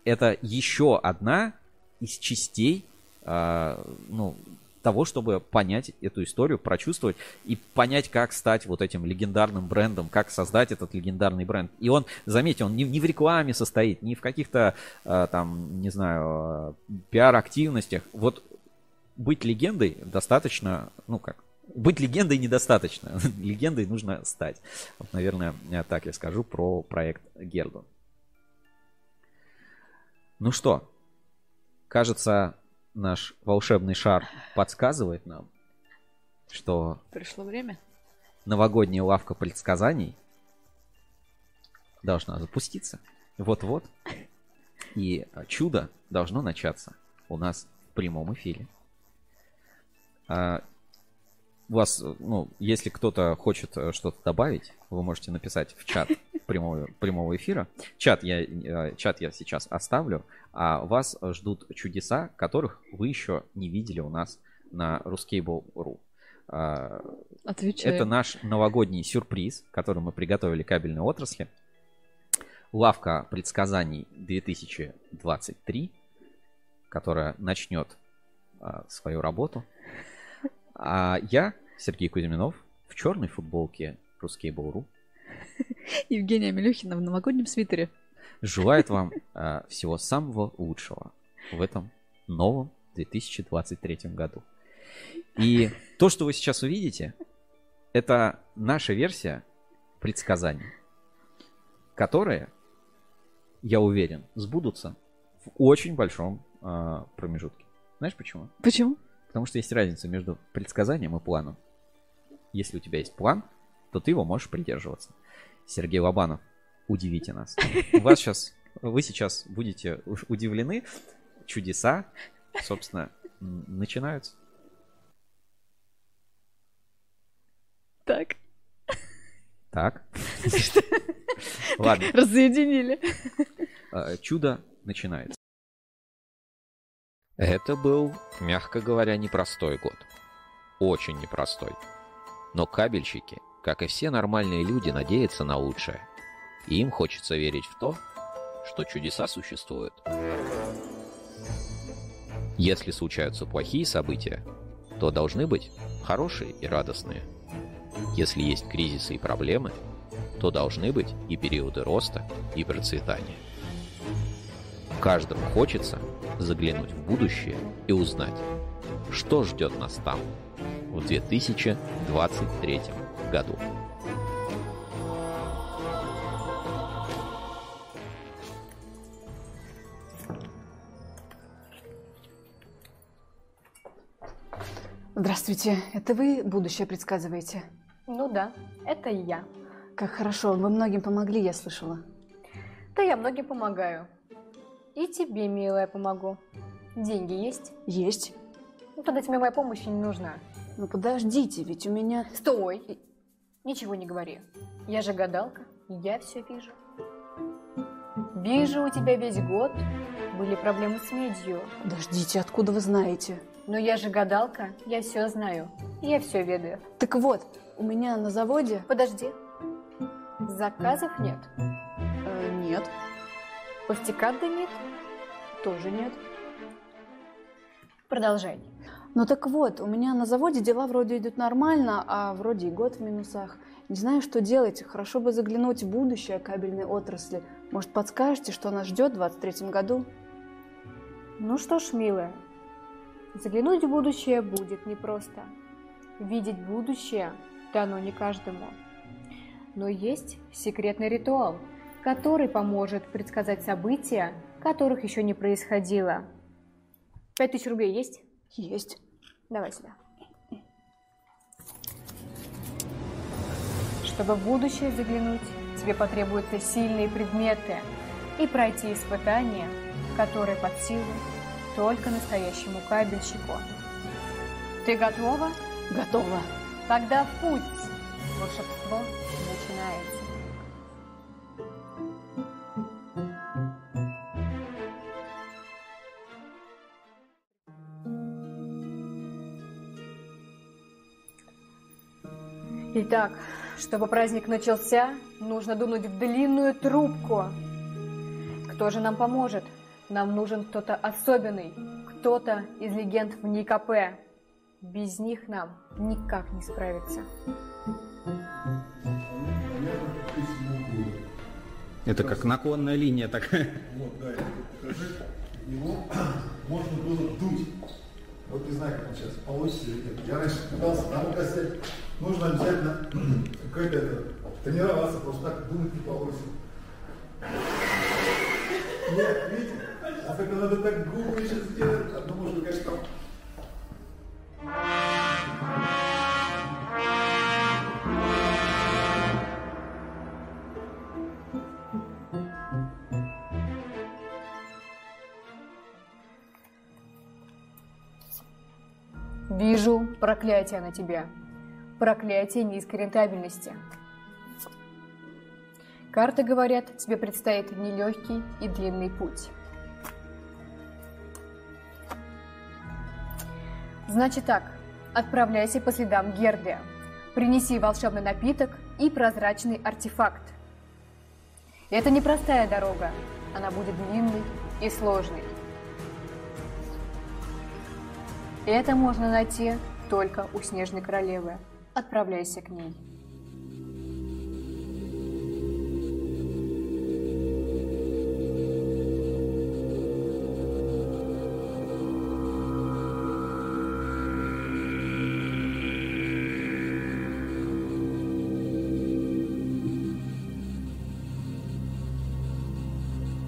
Это еще одна из частей а, ну, того, чтобы понять эту историю, прочувствовать и понять, как стать вот этим легендарным брендом, как создать этот легендарный бренд. И он, заметьте, он не, не в рекламе состоит, не в каких-то а, там, не знаю, а, пиар-активностях. Вот быть легендой достаточно, ну как, быть легендой недостаточно. Легендой нужно стать. Вот, наверное, так я скажу про проект Герду. Ну что, кажется, наш волшебный шар подсказывает нам, что Пришло время. новогодняя лавка предсказаний должна запуститься. Вот-вот. И чудо должно начаться у нас в прямом эфире. У вас, ну, если кто-то хочет э, что-то добавить, вы можете написать в чат прямого, прямого эфира. Чат я, э, чат я сейчас оставлю, а вас ждут чудеса, которых вы еще не видели у нас на Ruscable.ru. А, Отвечаю. это наш новогодний сюрприз, который мы приготовили кабельной отрасли. Лавка предсказаний 2023, которая начнет а, свою работу. А я, Сергей Кузьминов, в черной футболке Ruscable.ru Евгения Милюхина в новогоднем свитере. желает вам а, всего самого лучшего в этом новом 2023 году. И то, что вы сейчас увидите, это наша версия предсказаний, которые, я уверен, сбудутся в очень большом а, промежутке. Знаешь почему? Почему? Потому что есть разница между предсказанием и планом. Если у тебя есть план, то ты его можешь придерживаться. Сергей Лобанов, удивите нас. У вас сейчас, вы сейчас будете уж удивлены. Чудеса, собственно, начинаются. Так. Так. Ладно, Разъединили. э, чудо начинается. Это был, мягко говоря, непростой год. Очень непростой. Но кабельщики, как и все нормальные люди, надеются на лучшее. И им хочется верить в то, что чудеса существуют. Если случаются плохие события, то должны быть хорошие и радостные. Если есть кризисы и проблемы, то должны быть и периоды роста и процветания. Каждому хочется заглянуть в будущее и узнать, что ждет нас там в 2023 году. Здравствуйте, это вы будущее предсказываете? Ну да, это я. Как хорошо, вы многим помогли, я слышала. Да я многим помогаю. И тебе, милая, помогу. Деньги есть? Есть. Ну тогда тебе моя помощь не нужна. Ну подождите, ведь у меня... Стой! Ничего не говори. Я же гадалка, я все вижу. Вижу, у тебя весь год были проблемы с медью. Подождите, откуда вы знаете? Но я же гадалка, я все знаю. Я все ведаю. Так вот, у меня на заводе... Подожди. Заказов нет? Э, нет. Пустяка дымит? Тоже нет. Продолжай. Ну так вот, у меня на заводе дела вроде идут нормально, а вроде и год в минусах. Не знаю, что делать. Хорошо бы заглянуть в будущее кабельной отрасли. Может, подскажете, что нас ждет в 23 году? Ну что ж, милая, заглянуть в будущее будет непросто. Видеть будущее дано не каждому. Но есть секретный ритуал, который поможет предсказать события, которых еще не происходило. Пять тысяч рублей есть? Есть. Давай сюда. Чтобы в будущее заглянуть, тебе потребуются сильные предметы и пройти испытания, которые под силу только настоящему кабельщику. Ты готова? Готова. Тогда путь! Волшебство начинается. Итак, чтобы праздник начался, нужно дунуть в длинную трубку. Кто же нам поможет? Нам нужен кто-то особенный, кто-то из легенд в НИКП. Без них нам никак не справиться. Это как наклонная линия такая. Вот, да, его можно было дуть. Вот не знаю, как он сейчас получится или нет. Я раньше пытался, нам сказать, нужно обязательно какое-то это, тренироваться, просто так думать не получится. Нет, видите? А только надо так губы еще сделать, ну можно, конечно, там Вижу проклятие на тебя. Проклятие низкой рентабельности. Карты говорят, тебе предстоит нелегкий и длинный путь. Значит так, отправляйся по следам Герды. Принеси волшебный напиток и прозрачный артефакт. Это непростая дорога, она будет длинной и сложной. Это можно найти только у Снежной Королевы. Отправляйся к ней.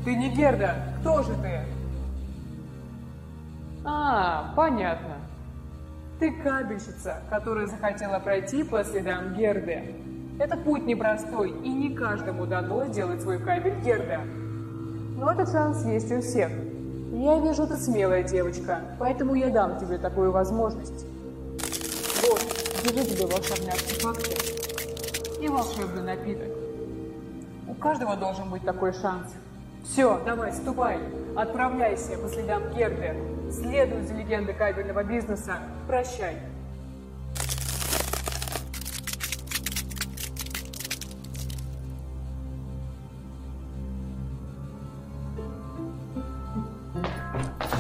Ты не Герда, кто же ты? Понятно. Ты кабельщица, которая захотела пройти по следам Герды. Это путь непростой, и не каждому дано сделать свой кабель Герда. Но этот шанс есть у всех. Я вижу, ты смелая девочка, поэтому я дам тебе такую возможность. Вот, держи тебе волшебные артефакты и волшебный напиток. У каждого должен быть такой шанс. Все, давай, ступай, отправляйся по следам Герды, следуй за легендой кабельного бизнеса, прощай.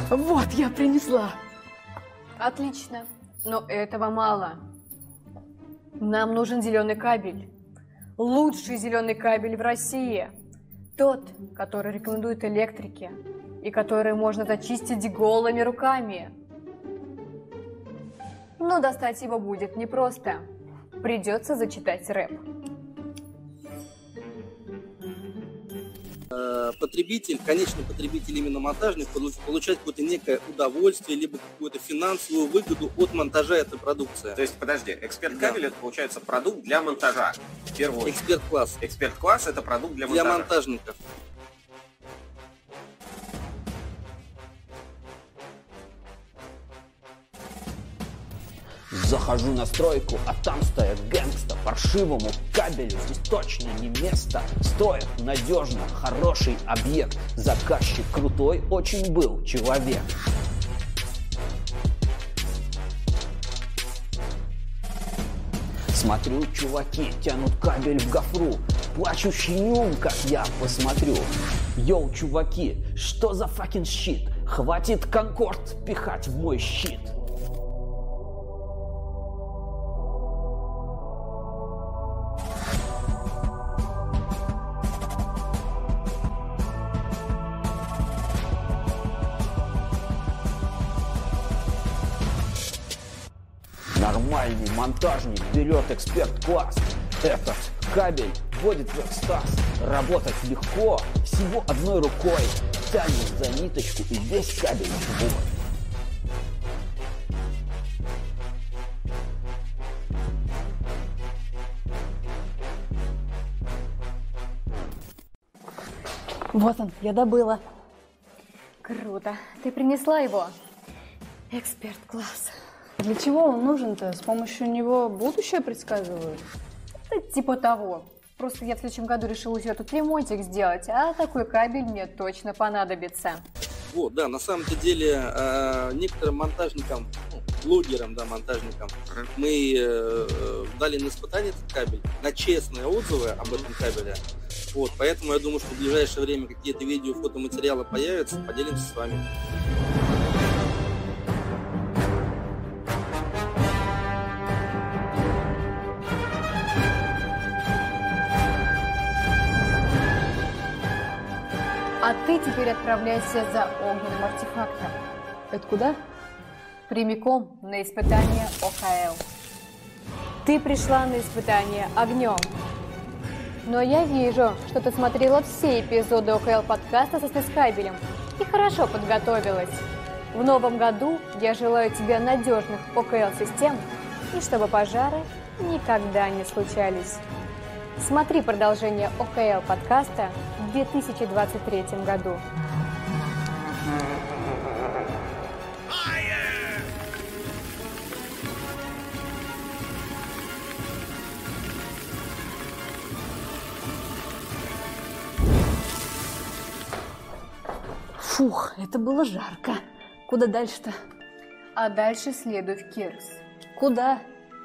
Вот, я принесла. Отлично, но этого мало. Нам нужен зеленый кабель. Лучший зеленый кабель в России. Тот, который рекомендуют электрики и который можно зачистить голыми руками. Но достать его будет непросто. Придется зачитать рэп. Э, потребитель, конечный потребитель именно монтажник получает какое-то некое удовольствие, либо какую-то финансовую выгоду от монтажа этой продукции. То есть, подожди, эксперт кабель да. это получается продукт для монтажа. В первую очередь. Эксперт класс. Эксперт класс это продукт для монтажа. Для монтажников. Захожу на стройку, а там стоят гэнгста Паршивому кабелю здесь точно не место. Строят надежно, хороший объект. Заказчик крутой очень был человек. Смотрю, чуваки тянут кабель в гофру. Плачущий нем, как я посмотрю. Йоу, чуваки, что за факин щит? Хватит конкорд пихать в мой щит монтажник берет эксперт-класс. Этот кабель вводит в экстаз. Работать легко, всего одной рукой. Тянешь за ниточку и весь кабель живой. Вот он, я добыла. Круто. Ты принесла его? Эксперт-класс. Для чего он нужен-то? С помощью него будущее предсказывают? Да, типа того. Просто я в следующем году решила себе тут ремонтик сделать, а такой кабель мне точно понадобится. Вот, да, на самом-то деле э, некоторым монтажникам, ну, блогерам, да, монтажникам, мы э, дали на испытание этот кабель, на честные отзывы об этом кабеле. Вот, поэтому я думаю, что в ближайшее время какие-то видео, фотоматериалы появятся, поделимся с вами. А ты теперь отправляйся за огненным артефактом. Это куда? Прямиком на испытание ОКЛ. Ты пришла на испытание огнем. Но я вижу, что ты смотрела все эпизоды ОКЛ подкаста со спецкабелем и хорошо подготовилась. В новом году я желаю тебе надежных ОКЛ-систем и чтобы пожары никогда не случались. Смотри продолжение ОКЛ подкаста 2023 году. Фух, это было жарко. Куда дальше-то? А дальше следуй в Кирс. Куда?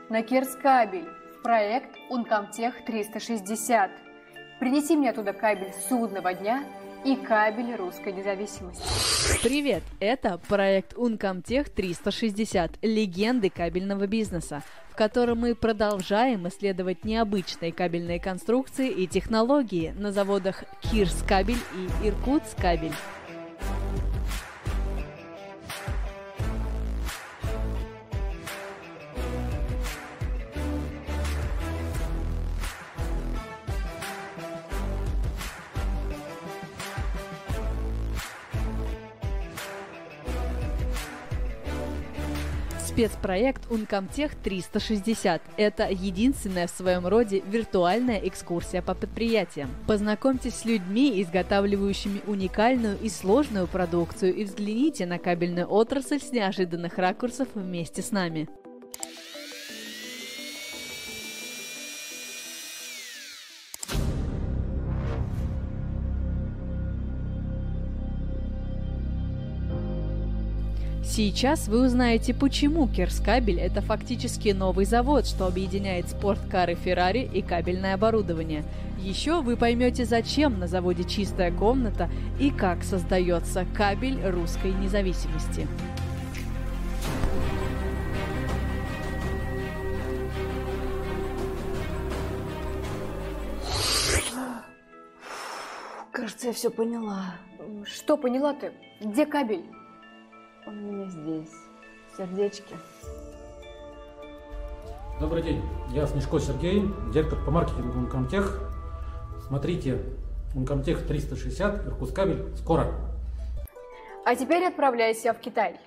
На Кирс кабель. Проект Uncomtech 360. Принеси мне оттуда кабель судного дня и кабель русской независимости. Привет! Это проект Uncomtech 360 «Легенды кабельного бизнеса», в котором мы продолжаем исследовать необычные кабельные конструкции и технологии на заводах Кирс Кабель и Иркутс Спецпроект Uncomtech 360 – это единственная в своем роде виртуальная экскурсия по предприятиям. Познакомьтесь с людьми, изготавливающими уникальную и сложную продукцию, и взгляните на кабельную отрасль с неожиданных ракурсов вместе с нами. Сейчас вы узнаете, почему Керскабель – это фактически новый завод, что объединяет спорткары Ferrari и кабельное оборудование. Еще вы поймете, зачем на заводе чистая комната и как создается кабель русской независимости. Кажется, я все поняла. Что поняла ты? Где кабель? Он у меня здесь, в сердечке. Добрый день, я Снежко Сергей, директор по маркетингу Uncomtech. Смотрите Uncomtech 360, Иркутскабель, скоро. А теперь отправляйся в Китай.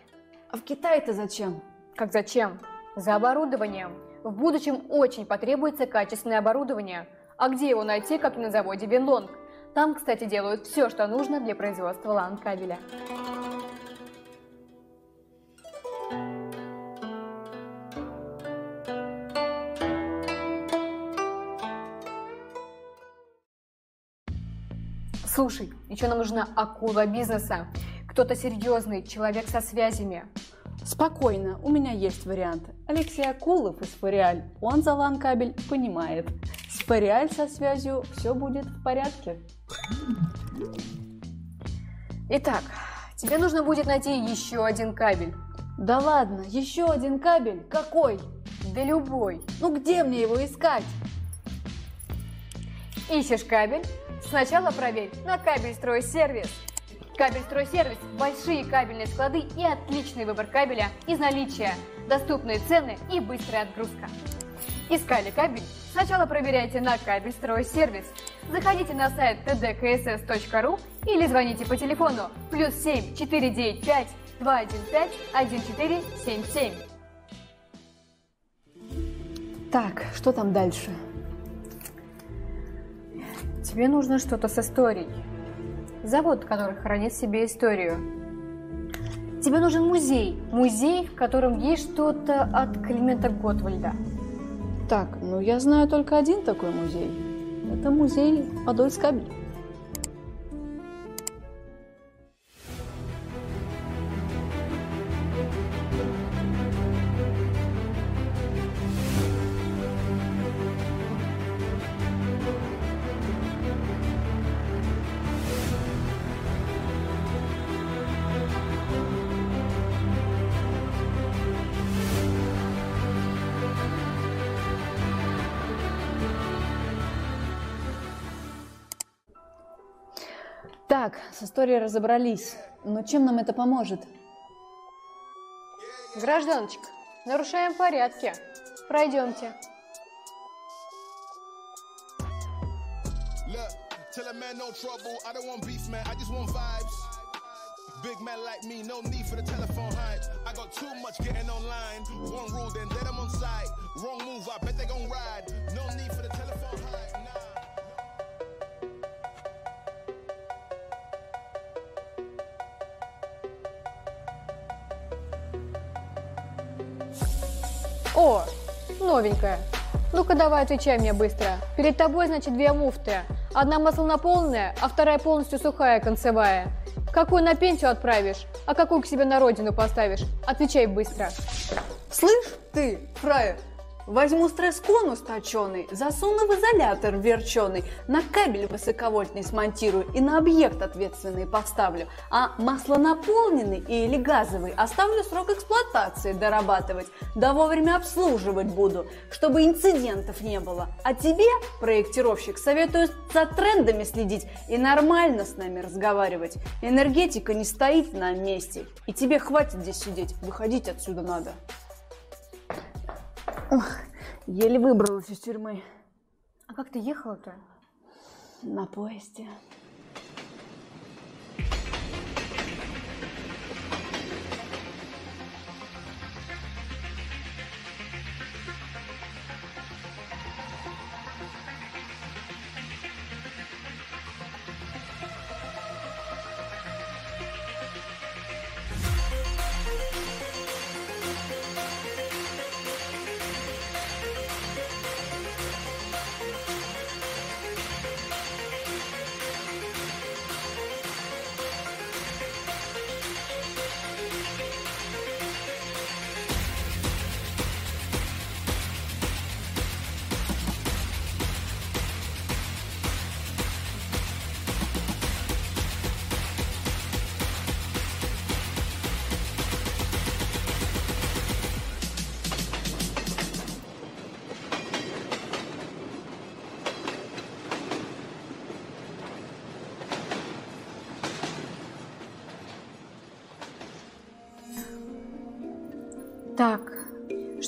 А в Китай-то зачем? Как зачем? За оборудованием. В будущем очень потребуется качественное оборудование. А где его найти, как на заводе Винлонг? Там, кстати, делают все, что нужно для производства лан-кабеля. Слушай, еще нам нужна акула бизнеса. Кто-то серьезный, человек со связями. Спокойно, у меня есть вариант. Алексей Акулов из Фориаль. Он за лан-кабель понимает. С Фориаль со связью все будет в порядке. Итак, тебе нужно будет найти еще один кабель. Да ладно, еще один кабель? Какой? Да любой. Ну где мне его искать? Ищешь кабель? Сначала проверь на кабель стройсервис. Кабель стройсервис – большие кабельные склады и отличный выбор кабеля из наличия, доступные цены и быстрая отгрузка. Искали кабель? Сначала проверяйте на кабель стройсервис. Заходите на сайт tdkss.ru или звоните по телефону плюс 7 495 215 1477. Так, что там дальше? Тебе нужно что-то с историей. Завод, который хранит в себе историю. Тебе нужен музей. Музей, в котором есть что-то от Климента Готвальда. Так, ну я знаю только один такой музей. Это музей Подольскабель. Так, с историей разобрались. Но чем нам это поможет? Гражданочка, нарушаем порядки. Пройдемте. Tell a man no trouble, I don't want beef, man, I just want vibes. Big man like me, no need for the telephone hype. I got too much getting online. One rule, then let them on side. Wrong move, I bet they gon' ride. No need for the telephone hype. О, новенькая. Ну-ка давай отвечай мне быстро. Перед тобой, значит, две муфты. Одна маслонаполненная, а вторая полностью сухая, концевая. Какую на пенсию отправишь, а какую к себе на родину поставишь? Отвечай быстро. Слышь, ты, фраер, возьму стресс-конус точеный, засуну в изолятор верченый, на кабель высоковольтный смонтирую и на объект ответственный поставлю, а масло наполненный или газовый оставлю срок эксплуатации дорабатывать, да вовремя обслуживать буду, чтобы инцидентов не было. А тебе, проектировщик, советую за трендами следить и нормально с нами разговаривать. Энергетика не стоит на месте, и тебе хватит здесь сидеть, выходить отсюда надо. Ох, еле выбралась из тюрьмы. А как ты ехала-то? На поезде.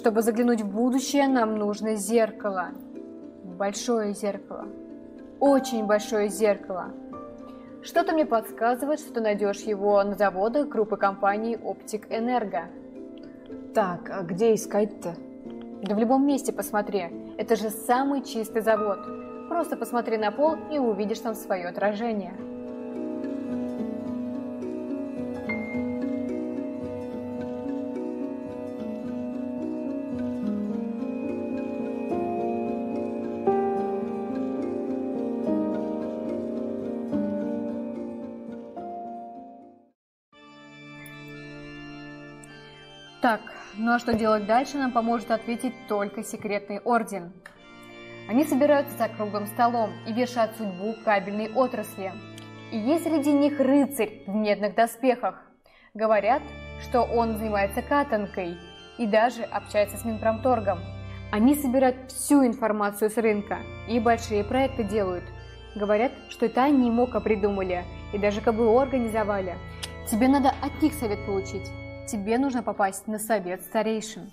Чтобы заглянуть в будущее, нам нужно зеркало. Большое зеркало. Очень большое зеркало. Что-то мне подсказывает, что ты найдешь его на заводах группы компаний Оптик Энерго. Так, а где искать-то? Да в любом месте посмотри. Это же самый чистый завод. Просто посмотри на пол и увидишь там свое отражение. Так, ну а что делать дальше, нам поможет ответить только секретный орден. Они собираются за круглым столом и решат судьбу кабельной отрасли. И есть среди них рыцарь в медных доспехах. Говорят, что он занимается катанкой и даже общается с Минпромторгом. Они собирают всю информацию с рынка и большие проекты делают. Говорят, что это они МОКа придумали и даже КБО организовали. Тебе надо от них совет получить. Тебе нужно попасть на совет старейшин.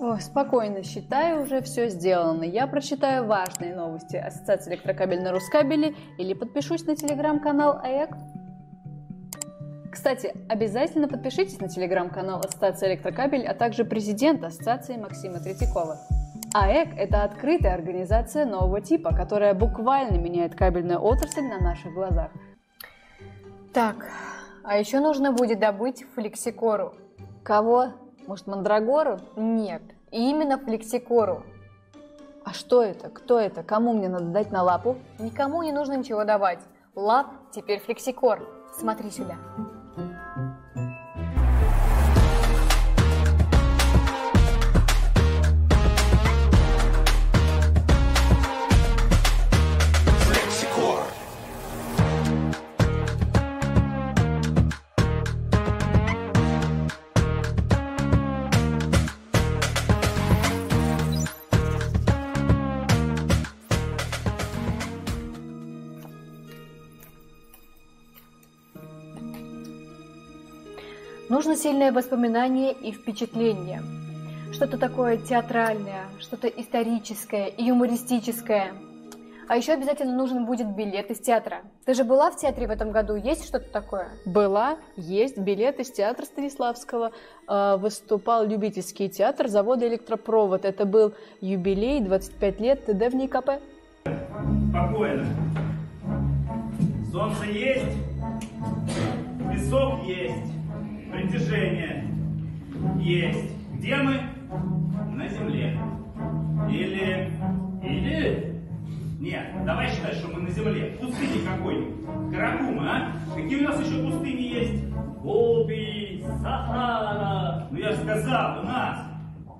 О, спокойно, считаю, уже все сделано. Я прочитаю важные новости Ассоциации электрокабель на Рускабеле или подпишусь на телеграм-канал АЭК. Кстати, обязательно подпишитесь на телеграм-канал Ассоциации электрокабель, а также президента Ассоциации Максима Третьякова. АЭК – это открытая организация нового типа, которая буквально меняет кабельную отрасль на наших глазах. Так, а еще нужно будет добыть флексикору. Кого? Может, мандрагору? Нет, именно флексикору. А что это? Кто это? Кому мне надо дать на лапу? Никому не нужно ничего давать. Лап теперь флексикор. Смотри сюда. Нужно сильное воспоминание и впечатление. Что-то такое театральное, что-то историческое и юмористическое. А еще обязательно нужен будет билет из театра. Ты же была в театре в этом году? Есть что-то такое? Была, есть билет из театра Станиславского. Э, выступал любительский театр завода «Электропровод». Это был юбилей, 25 лет ТД в НИКП. Спокойно. Солнце есть, песок есть, притяжение есть. Где мы? На Земле. Или... Или... Нет, давай считать, что мы на Земле. В пустыне какой-нибудь. Каракума, а? Какие у нас еще пустыни есть? Гоби, Сахара. Ну я же сказал, у нас.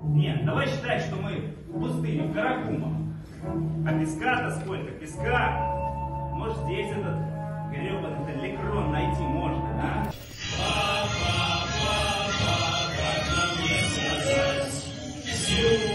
Нет, давай считать, что мы в пустыне, в Каракума. А песка-то сколько? Песка. Может, здесь этот гребаный электрон найти можно, а?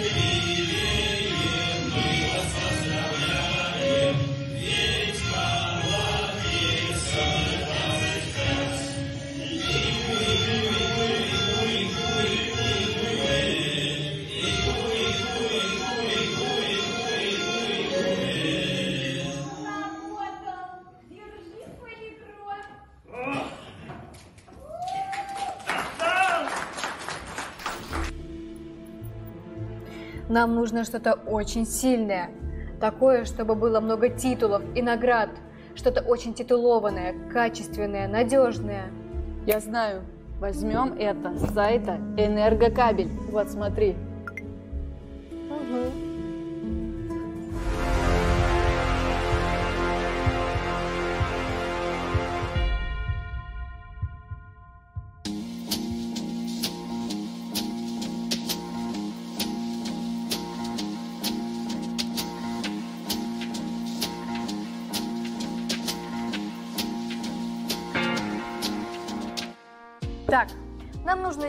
Нам нужно что-то очень сильное. Такое, чтобы было много титулов и наград. Что-то очень титулованное, качественное, надежное. Я знаю. Возьмем это с сайта Энергокабель. Вот смотри. Угу.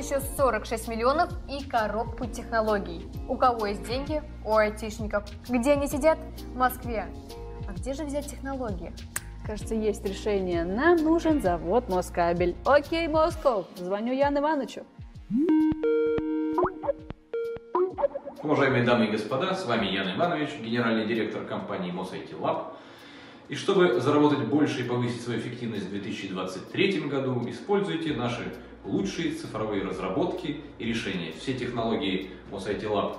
Еще 46 миллионов и коробку технологий. У кого есть деньги? У айтишников. Где они сидят? В Москве. А где же взять технологии? Кажется, есть решение. Нам нужен завод Москабель. Окей, Москов. Звоню Яну Ивановичу. Уважаемые дамы и господа, с вами Ян Иванович, генеральный директор компании MosIT Lab. И чтобы заработать больше и повысить свою эффективность в 2023 году, используйте наши лучшие цифровые разработки и решения. Все технологии MosIT Lab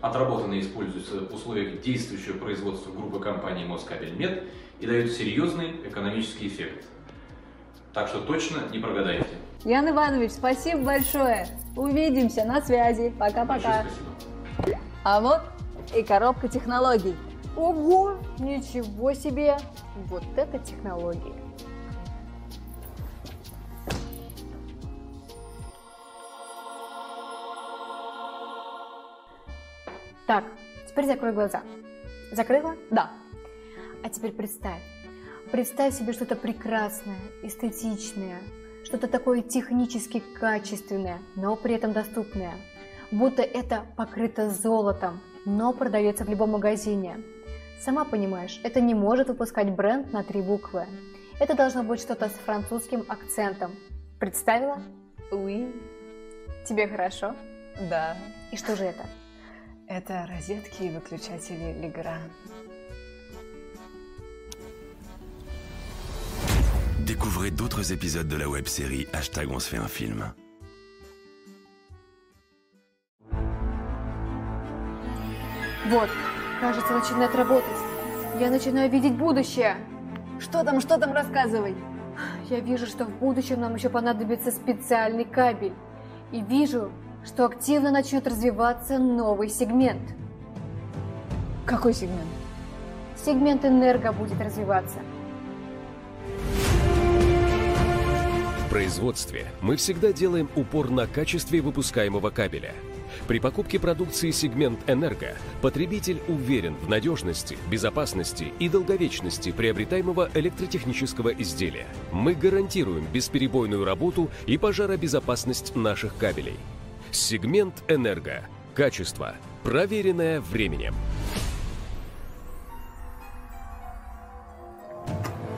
отработаны и используются в условиях действующего производства группы компаний Москабельмет и дают серьезный экономический эффект. Так что точно не прогадайте. Ян Иванович, спасибо большое. Увидимся на связи. Пока-пока. А вот и коробка технологий. Ого, ничего себе! Вот это технология. Так, теперь закрой глаза. Закрыла? Да. А теперь представь. Представь себе что-то прекрасное, эстетичное, что-то такое технически качественное, но при этом доступное. Будто это покрыто золотом, но продается в любом магазине. Сама понимаешь, это не может выпускать бренд на три буквы. Это должно быть что-то с французским акцентом. Представила? Уи. Тебе хорошо? Да. И что же это? Это розетки и выключатели Легран. Découvrez d'autres épisodes de la web-série Hashtag on se fait un film. Вот, кажется, начинает работать. Я начинаю видеть будущее. Что там, что там, рассказывай. Я вижу, что в будущем нам еще понадобится специальный кабель. И вижу, что активно начнет развиваться новый сегмент. Какой сегмент? Сегмент энерго будет развиваться. В производстве мы всегда делаем упор на качестве выпускаемого кабеля. При покупке продукции сегмент «Энерго» потребитель уверен в надежности, безопасности и долговечности приобретаемого электротехнического изделия. Мы гарантируем бесперебойную работу и пожаробезопасность наших кабелей. Сегмент «Энерго». Качество, проверенное временем.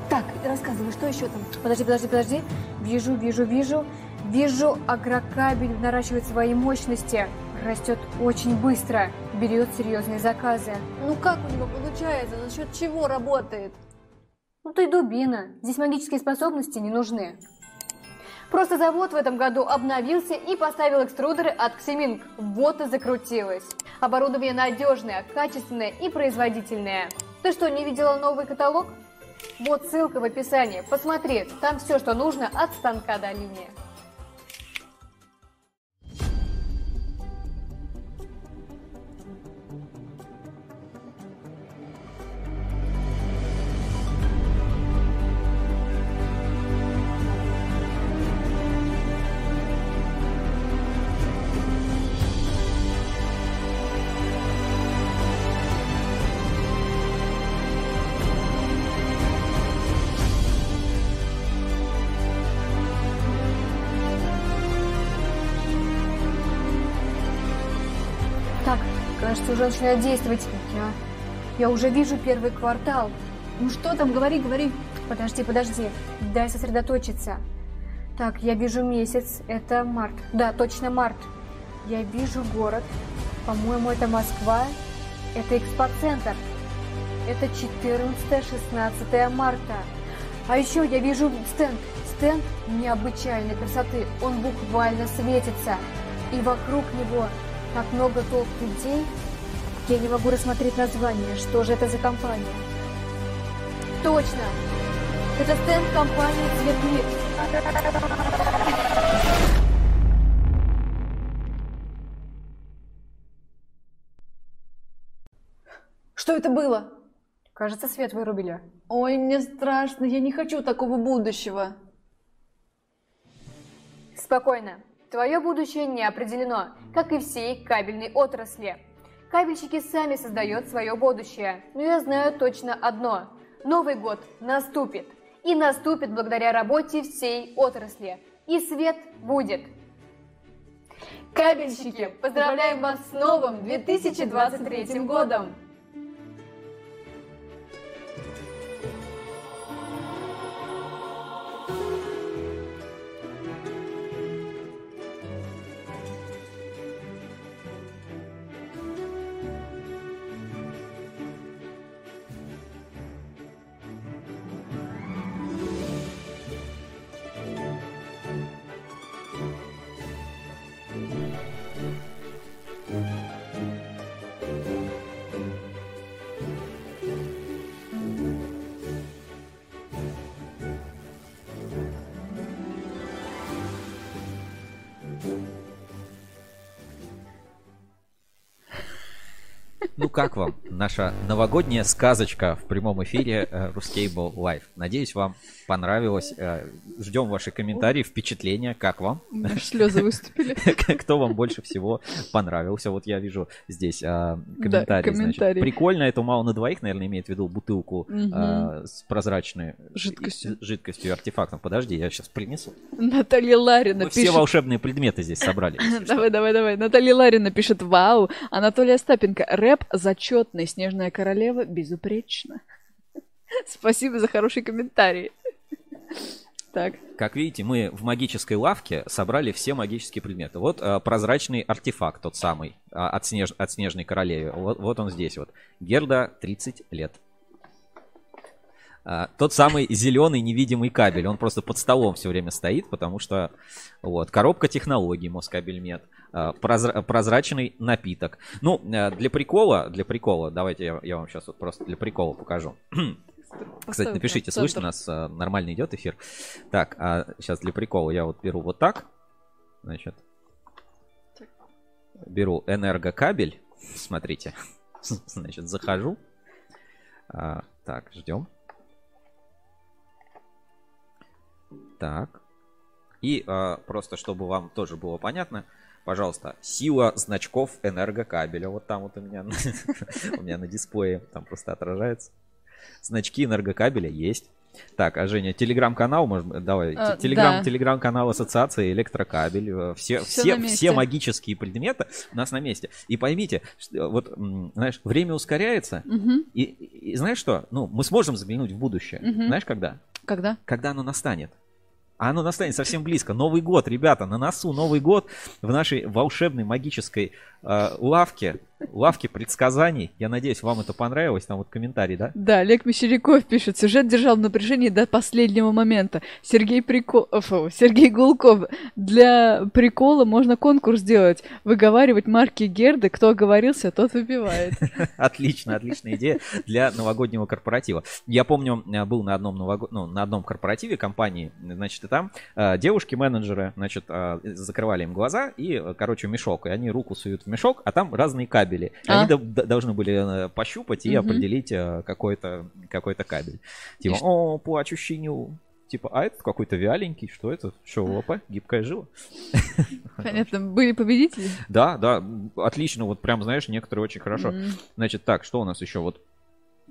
Так, рассказывай, что еще там? Подожди, подожди, подожди. Вижу, вижу, вижу. Вижу, агрокабель наращивает свои мощности. Растет очень быстро. Берет серьезные заказы. Ну как у него получается? За счет чего работает? Ну ты дубина. Здесь магические способности не нужны. Просто завод в этом году обновился и поставил экструдеры от Ксиминг. Вот и закрутилось. Оборудование надежное, качественное и производительное. Ты что, не видела новый каталог? Вот ссылка в описании. Посмотри, там все, что нужно от станка до линии. Уже начинает действовать. Я, я уже вижу первый квартал. Ну что там, говори, говори. Подожди, подожди, дай сосредоточиться. Так, я вижу месяц, это март. Да, точно март. Я вижу город. По-моему, это Москва. Это экспоцентр. Это 14-16 марта. А еще я вижу стенд. Стенд необычайной красоты. Он буквально светится. И вокруг него так много толп людей. Я не могу рассмотреть название. Что же это за компания? Точно! Это стенд компании «Цветмир». Что это было? Кажется, свет вырубили. Ой, мне страшно, я не хочу такого будущего. Спокойно. Твое будущее не определено, как и всей кабельной отрасли. Кабельщики сами создают свое будущее. Но я знаю точно одно. Новый год наступит. И наступит благодаря работе всей отрасли. И свет будет. Кабельщики, поздравляем вас с новым 2023 годом! Как вам наша новогодняя сказочка в прямом эфире э, Ruscable Live? Надеюсь, вам понравилось. Э, Ждем ваши комментарии, впечатления. Как вам? Слезы выступили. Кто вам больше всего понравился? Вот я вижу здесь а, Да, комментарий. значит. комментарий. Прикольно, это мало на двоих, наверное, имеет в виду бутылку а, с прозрачной Жидкостью. жидкостью артефактом. Подожди, я сейчас принесу. Наталья Ларина Мы все пишет... волшебные предметы здесь собрали. Давай, давай, давай. Наталья Ларина пишет «Вау!» Анатолий Остапенко «Рэп зачетный, Снежная королева безупречно». Спасибо за хороший комментарий. Так. Как видите, мы в магической лавке собрали все магические предметы. Вот а, прозрачный артефакт, тот самый, а, от, снеж- от Снежной Королевы. Вот, вот он здесь вот. Герда 30 лет. А, тот самый зеленый невидимый кабель, он просто под столом все время стоит, потому что вот коробка технологий Москабельмет, а, прозра- прозрачный напиток. Ну, а, для прикола, для прикола, давайте я, я вам сейчас вот просто для прикола покажу. Кстати, напишите, слышно нас, а, нормально идет эфир. Так, а сейчас для прикола я вот беру вот так, значит, беру энергокабель, смотрите, значит, захожу, А, так, ждем. Так. И а, просто, чтобы вам тоже было понятно, пожалуйста, сила значков энергокабеля. Вот там вот у меня, у меня на дисплее, там просто отражается. Значки энергокабеля есть. Так, а Женя, телеграм-канал, может давай, А, те- телеграм, да. телеграм-канал ассоциации электрокабель, э, все, все, месте. все магические предметы у нас на месте. И поймите, что, вот, м, знаешь, время ускоряется, Мгм. и, и- знаешь что? Ну, мы сможем заглянуть в будущее. Мгм. Знаешь, когда? Когда? Когда оно настанет. А оно настанет совсем близко. Новый год, ребята, на носу Новый год в нашей волшебной магической э, лавке, лавке предсказаний. Я надеюсь, вам это понравилось. Там вот комментарий, да? Да, Олег Мещеряков пишет, сюжет держал в напряжении до последнего момента. Сергей, Прико... Фу, Сергей Гулков, для прикола можно конкурс сделать. Выговаривать марки Герды, кто оговорился, тот выпивает. Отлично, отличная идея для новогоднего корпоратива. Я помню, э, был на одном, нового... ну, на одном корпоративе компании, значит, и там э, девушки-менеджеры, значит, э, закрывали им глаза и, э, короче, мешок. И они руку суют в мешок, а там разные кабели. И А. Они до- должны были э, пощупать и Мгм. определить э, какой-то какой кабель. Типа, ш- о, плачущий ню. Типа, а это какой-то вяленький, что это? Что, ОП? Гибкая жила? Понятно, были победители? Да, да, отлично, вот прям, знаешь, некоторые очень хорошо. Значит, так, что у нас еще? Вот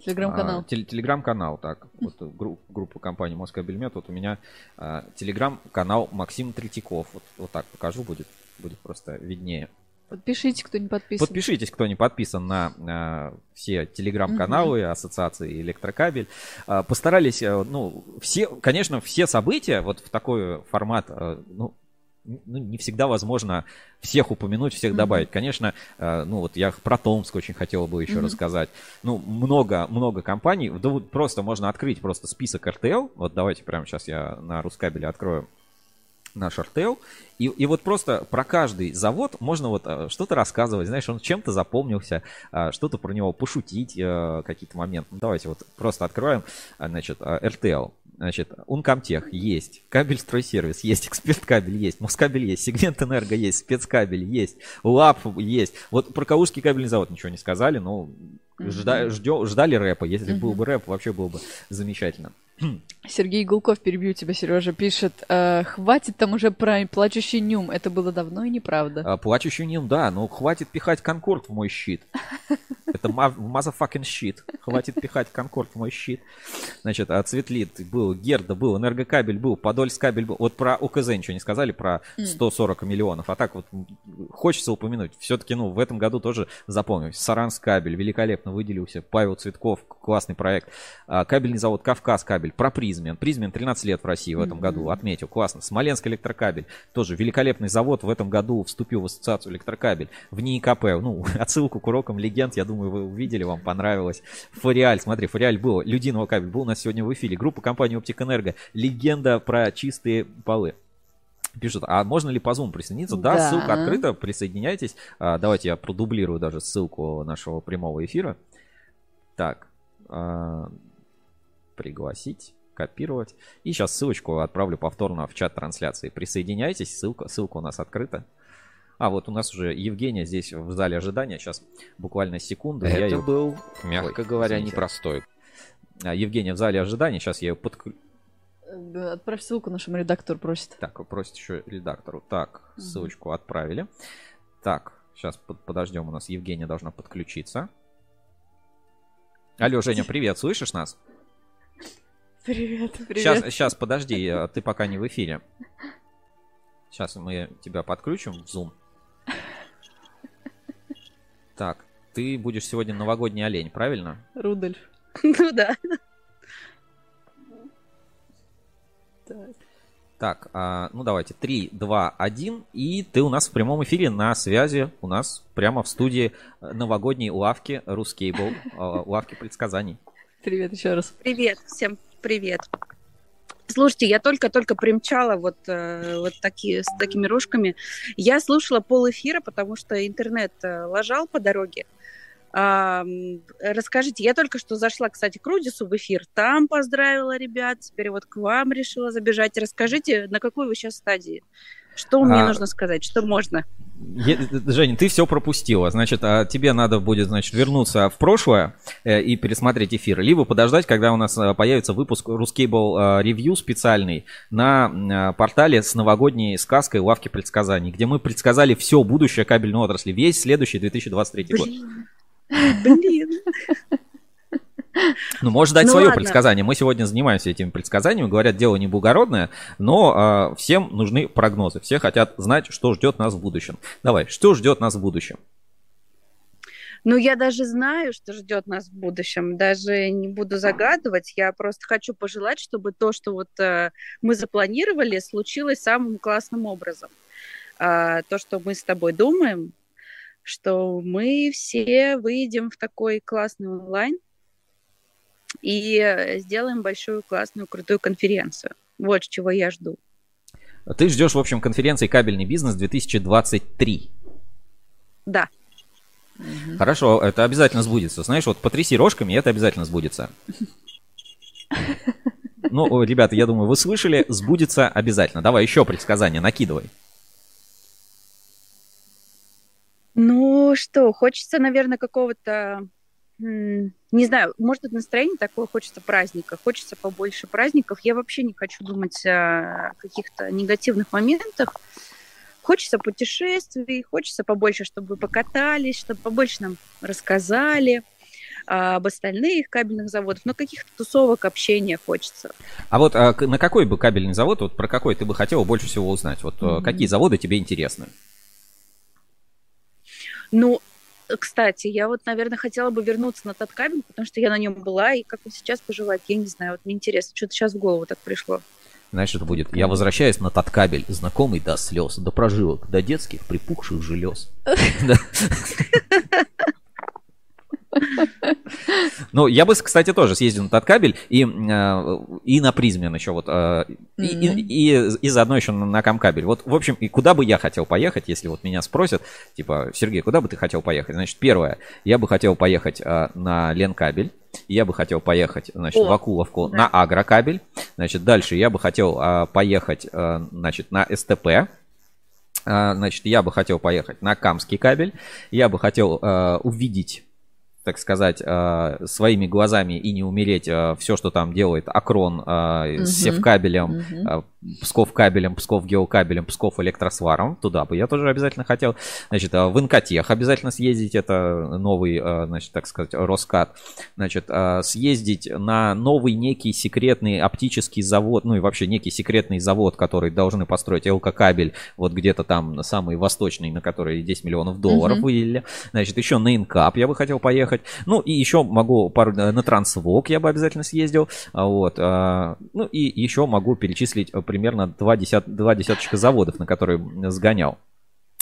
Телеграм-канал. а, теле- Телеграм-канал, так, вот э, гру- группа компании Москабельмет, вот у меня а, телеграм-канал Максим Третьяков, вот, вот так покажу, будет, будет просто виднее. Подпишите, кто не подписан. Подпишитесь, кто не подписан на а, все телеграм-каналы ассоциации Электрокабель. А, постарались, а, ну, все, конечно, все события вот в такой формат, а, ну, ну, не всегда возможно всех упомянуть, всех Мгм. добавить. Конечно, а, ну вот я про Томск очень хотел бы еще Мгм. рассказать. Ну, много, много компаний. Да вот просто можно открыть просто список РТЛ. Вот давайте прямо сейчас я на Рускабеле открою наш РТЛ. И, и вот просто про каждый завод можно вот э, что-то рассказывать. Знаешь, он чем-то запомнился, э, что-то про него пошутить, э, какие-то моменты. Ну, давайте вот просто откроем, значит, РТЛ. Значит, Ункомтех есть, кабель стройсервис есть, эксперт кабель есть, Москабель есть, сегмент энерго есть, спецкабель есть, ЛАП есть. Вот про Калужский кабельный завод ничего не сказали, но жда- ждё- ждали рэпа. Если был бы рэп, вообще было бы замечательно. Сергей Гулков, перебью тебя, Сережа, пишет, «Э, хватит там уже про плачущий нюм, это было давно и неправда. А, Плачущий ним, да, но хватит пихать Конкорд в мой щит. Это motherfucking щит. Хватит пихать Конкорд в мой щит. Значит, а Цветлит был, Герда был, Энергокабель был, Подольскабель был. Вот про ОКЗ ничего не сказали, про М. 140 миллионов. А так вот хочется упомянуть. Все-таки, ну, в этом году тоже запомнилось. Саранскабель великолепно выделился. Павел Цветков, классный проект. А, Кабельный завод Кавказ кабель. Про Призмен. Призмен 13 лет в России в этом Мгм. году. Отметил. Классно. Смоленск электрокабель. Тоже великолепный завод. В этом году вступил в ассоциацию электрокабель. В НИИКП. Ну, отсылку к урокам легенд, я думаю, вы увидели, вам понравилось. Фориаль, смотри, Фориаль был. Людиного кабель был у нас сегодня в эфире. Группа компании Оптик Энерго. Легенда про чистые полы. Пишут, а можно ли по Zoom присоединиться? Да, Да. ссылка открыта, присоединяйтесь. А, давайте я продублирую даже ссылку нашего прямого эфира. Так, а, пригласить, копировать. И сейчас ссылочку отправлю повторно в чат трансляции. Присоединяйтесь, ссылка, ссылка у нас открыта. А, вот у нас уже Евгения здесь в зале ожидания. Сейчас буквально секунду. я Это ее- был, мягко Ой, говоря, извините. непростой. А, Евгения в зале ожидания. Сейчас я ее подключу. Э, Отправь ссылку нашему редактору просит. Так, просит еще редактору. Так, ссылочку отправили. Так, сейчас подождем. У нас Евгения должна подключиться. Алло, Женя, привет, слышишь нас? Привет, привет. Сейчас, сейчас, подожди, э, ты пока не в эфире. Сейчас мы тебя подключим в Zoom. Так, ты будешь сегодня новогодний олень, правильно? Рудольф. Ну да. Так, а, ну давайте, 3, 2, 1, и ты у нас в прямом эфире на связи, у нас прямо в студии э, новогодней лавки Рускейбл, э, лавки предсказаний. Привет еще раз. Привет, всем привет. Слушайте, я только-только примчала вот, э, вот такие, с такими рожками. Я слушала пол эфира, потому что интернет э, лажал по дороге. А, м, расскажите, я только что зашла, кстати, к Рудису в эфир, там поздравила ребят, теперь вот к вам решила забежать. Расскажите, на какой вы сейчас стадии? Что мне А, нужно сказать, что можно? Женя, ты все пропустила. Значит, а, тебе надо будет, значит, вернуться в прошлое э, и пересмотреть эфир, либо подождать, когда у нас э, появится выпуск Ruscable э, Review специальный на портале с новогодней сказкой «Лавки предсказаний», где мы предсказали все будущее кабельной отрасли, весь следующий 2023 год. Блин. Ну, можешь дать Ну свое ладно. предсказание. Мы сегодня занимаемся этими предсказаниями. Говорят, дело не благородное, но э, всем нужны прогнозы. Все хотят знать, что ждет нас в будущем. Давай, что ждет нас в будущем? Ну, я даже знаю, что ждет нас в будущем. Даже не буду загадывать. Я просто хочу пожелать, чтобы то, что вот э, мы запланировали, случилось самым классным образом. А, то, что мы с тобой думаем, что мы все выйдем в такой классный онлайн и э, сделаем большую классную крутую конференцию. Вот чего я жду. Ты ждешь, в общем, конференции «Кабельный бизнес 2023». Да. Хорошо, это обязательно сбудется. Знаешь, вот потряси рожками, и это обязательно сбудется. Ну, ребята, я думаю, вы слышали, сбудется обязательно. Давай еще предсказание, накидывай. Ну что, хочется, наверное, какого-то, не знаю, может, настроение такое, хочется праздника, хочется побольше праздников. Я вообще не хочу думать о каких-то негативных моментах. Хочется путешествий, хочется побольше, чтобы покатались, чтобы побольше нам рассказали а, об остальных кабельных заводах, но каких-то тусовок, общения хочется. А вот а, на какой бы кабельный завод, вот про какой ты бы хотел больше всего узнать? Вот э, Мгм. какие заводы тебе интересны? Ну, кстати, я вот, наверное, хотела бы вернуться на тот кабель, потому что я на нем была, и как он сейчас поживает, я не знаю, вот мне интересно, что-то сейчас в голову так пришло. Знаешь, это будет «Я возвращаюсь на таткабель, знакомый до слез, до прожилок, до детских припухших желез». Ну, я бы, кстати, тоже съездил на таткабель и, э, и на призмен еще вот. э, И, и- и- и заодно еще на, камкабель. Вот, в общем, и куда бы я хотел поехать, если вот меня спросят, типа, Сергей, куда бы ты хотел поехать? Значит, первое, я бы хотел поехать э, на Ленкабель. Я бы хотел поехать, значит, О, в Акуловку да. на Агрокабель. Значит, дальше я бы хотел а, поехать, а, значит, на СТП. А, значит, я бы хотел поехать на Камский кабель. Я бы хотел а, увидеть так сказать, а, своими глазами и не умереть все, что там делает Акрон а, Мгм. с Севкабелем, Мгм. а, Псков кабелем, Псков геокабелем, Псков электросваром. Туда бы я тоже обязательно хотел. Значит, а, в Инкотех обязательно съездить. Это новый, а, значит, так сказать, Роскат. Значит, а, съездить на новый некий секретный оптический завод, ну и вообще некий секретный завод, который должны построить ЛК кабель, вот где-то там самый восточный, на который 10 миллионов долларов Мгм. выделили. Значит, еще на Инкап я бы хотел поехать. Ну и еще могу пару э, на Трансвок я бы обязательно съездил. А, Вот. а, Ну и еще могу перечислить э, примерно два, десят, два десяточка заводов, на которые сгонял.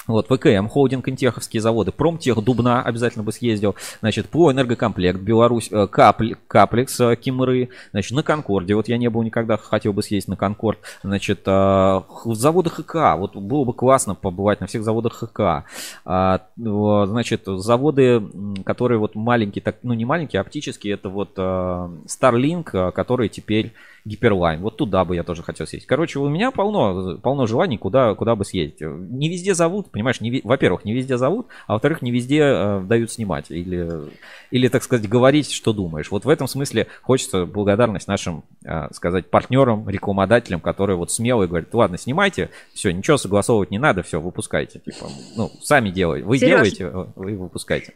Вот, ВКМ, холдинг, Интеховские заводы, Промтех, Дубна обязательно бы съездил, значит, ПО, Энергокомплект, Беларусь, э, Капль, Каплекс, э, Кимры, значит, на Конкорде, вот я не был никогда, хотел бы съездить на Конкорд, значит, э, заводы ХК, вот было бы классно побывать на всех заводах ХК, А, вот, значит, заводы, которые вот маленькие, так, ну не маленькие, а оптические, это вот Starlink, который теперь Гиперлайн, вот туда бы я тоже хотел съездить. Короче, у меня полно, полно желаний, куда, куда бы съездить. Не везде зовут, понимаешь, не, во-первых, не везде зовут, а во-вторых, не везде э, дают снимать или, или, так сказать, говорить, что думаешь. Вот в этом смысле хочется благодарность нашим, э, сказать, партнерам, рекламодателям, которые вот смелые говорят, ладно, снимайте, все, ничего согласовывать не надо, все, выпускайте. Типа, ну, сами делайте. Вы Сереж, делаете, вы выпускайте.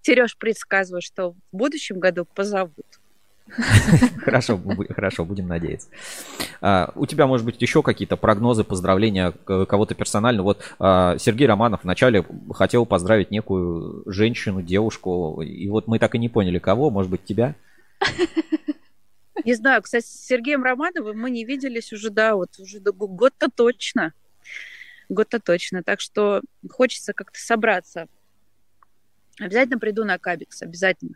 Сереж предсказывает, что в будущем году позовут. Хорошо, хорошо, будем надеяться. А, у тебя, может быть, еще какие-то прогнозы, поздравления кого-то персонально? Вот а, Сергей Романов вначале хотел поздравить некую женщину, девушку, и вот мы так и не поняли, кого, может быть, тебя? Не знаю, кстати, с Сергеем Романовым мы не виделись уже, да, вот уже год-то точно. Год-то точно. Так что хочется как-то собраться. Обязательно приду на Кабикс, обязательно.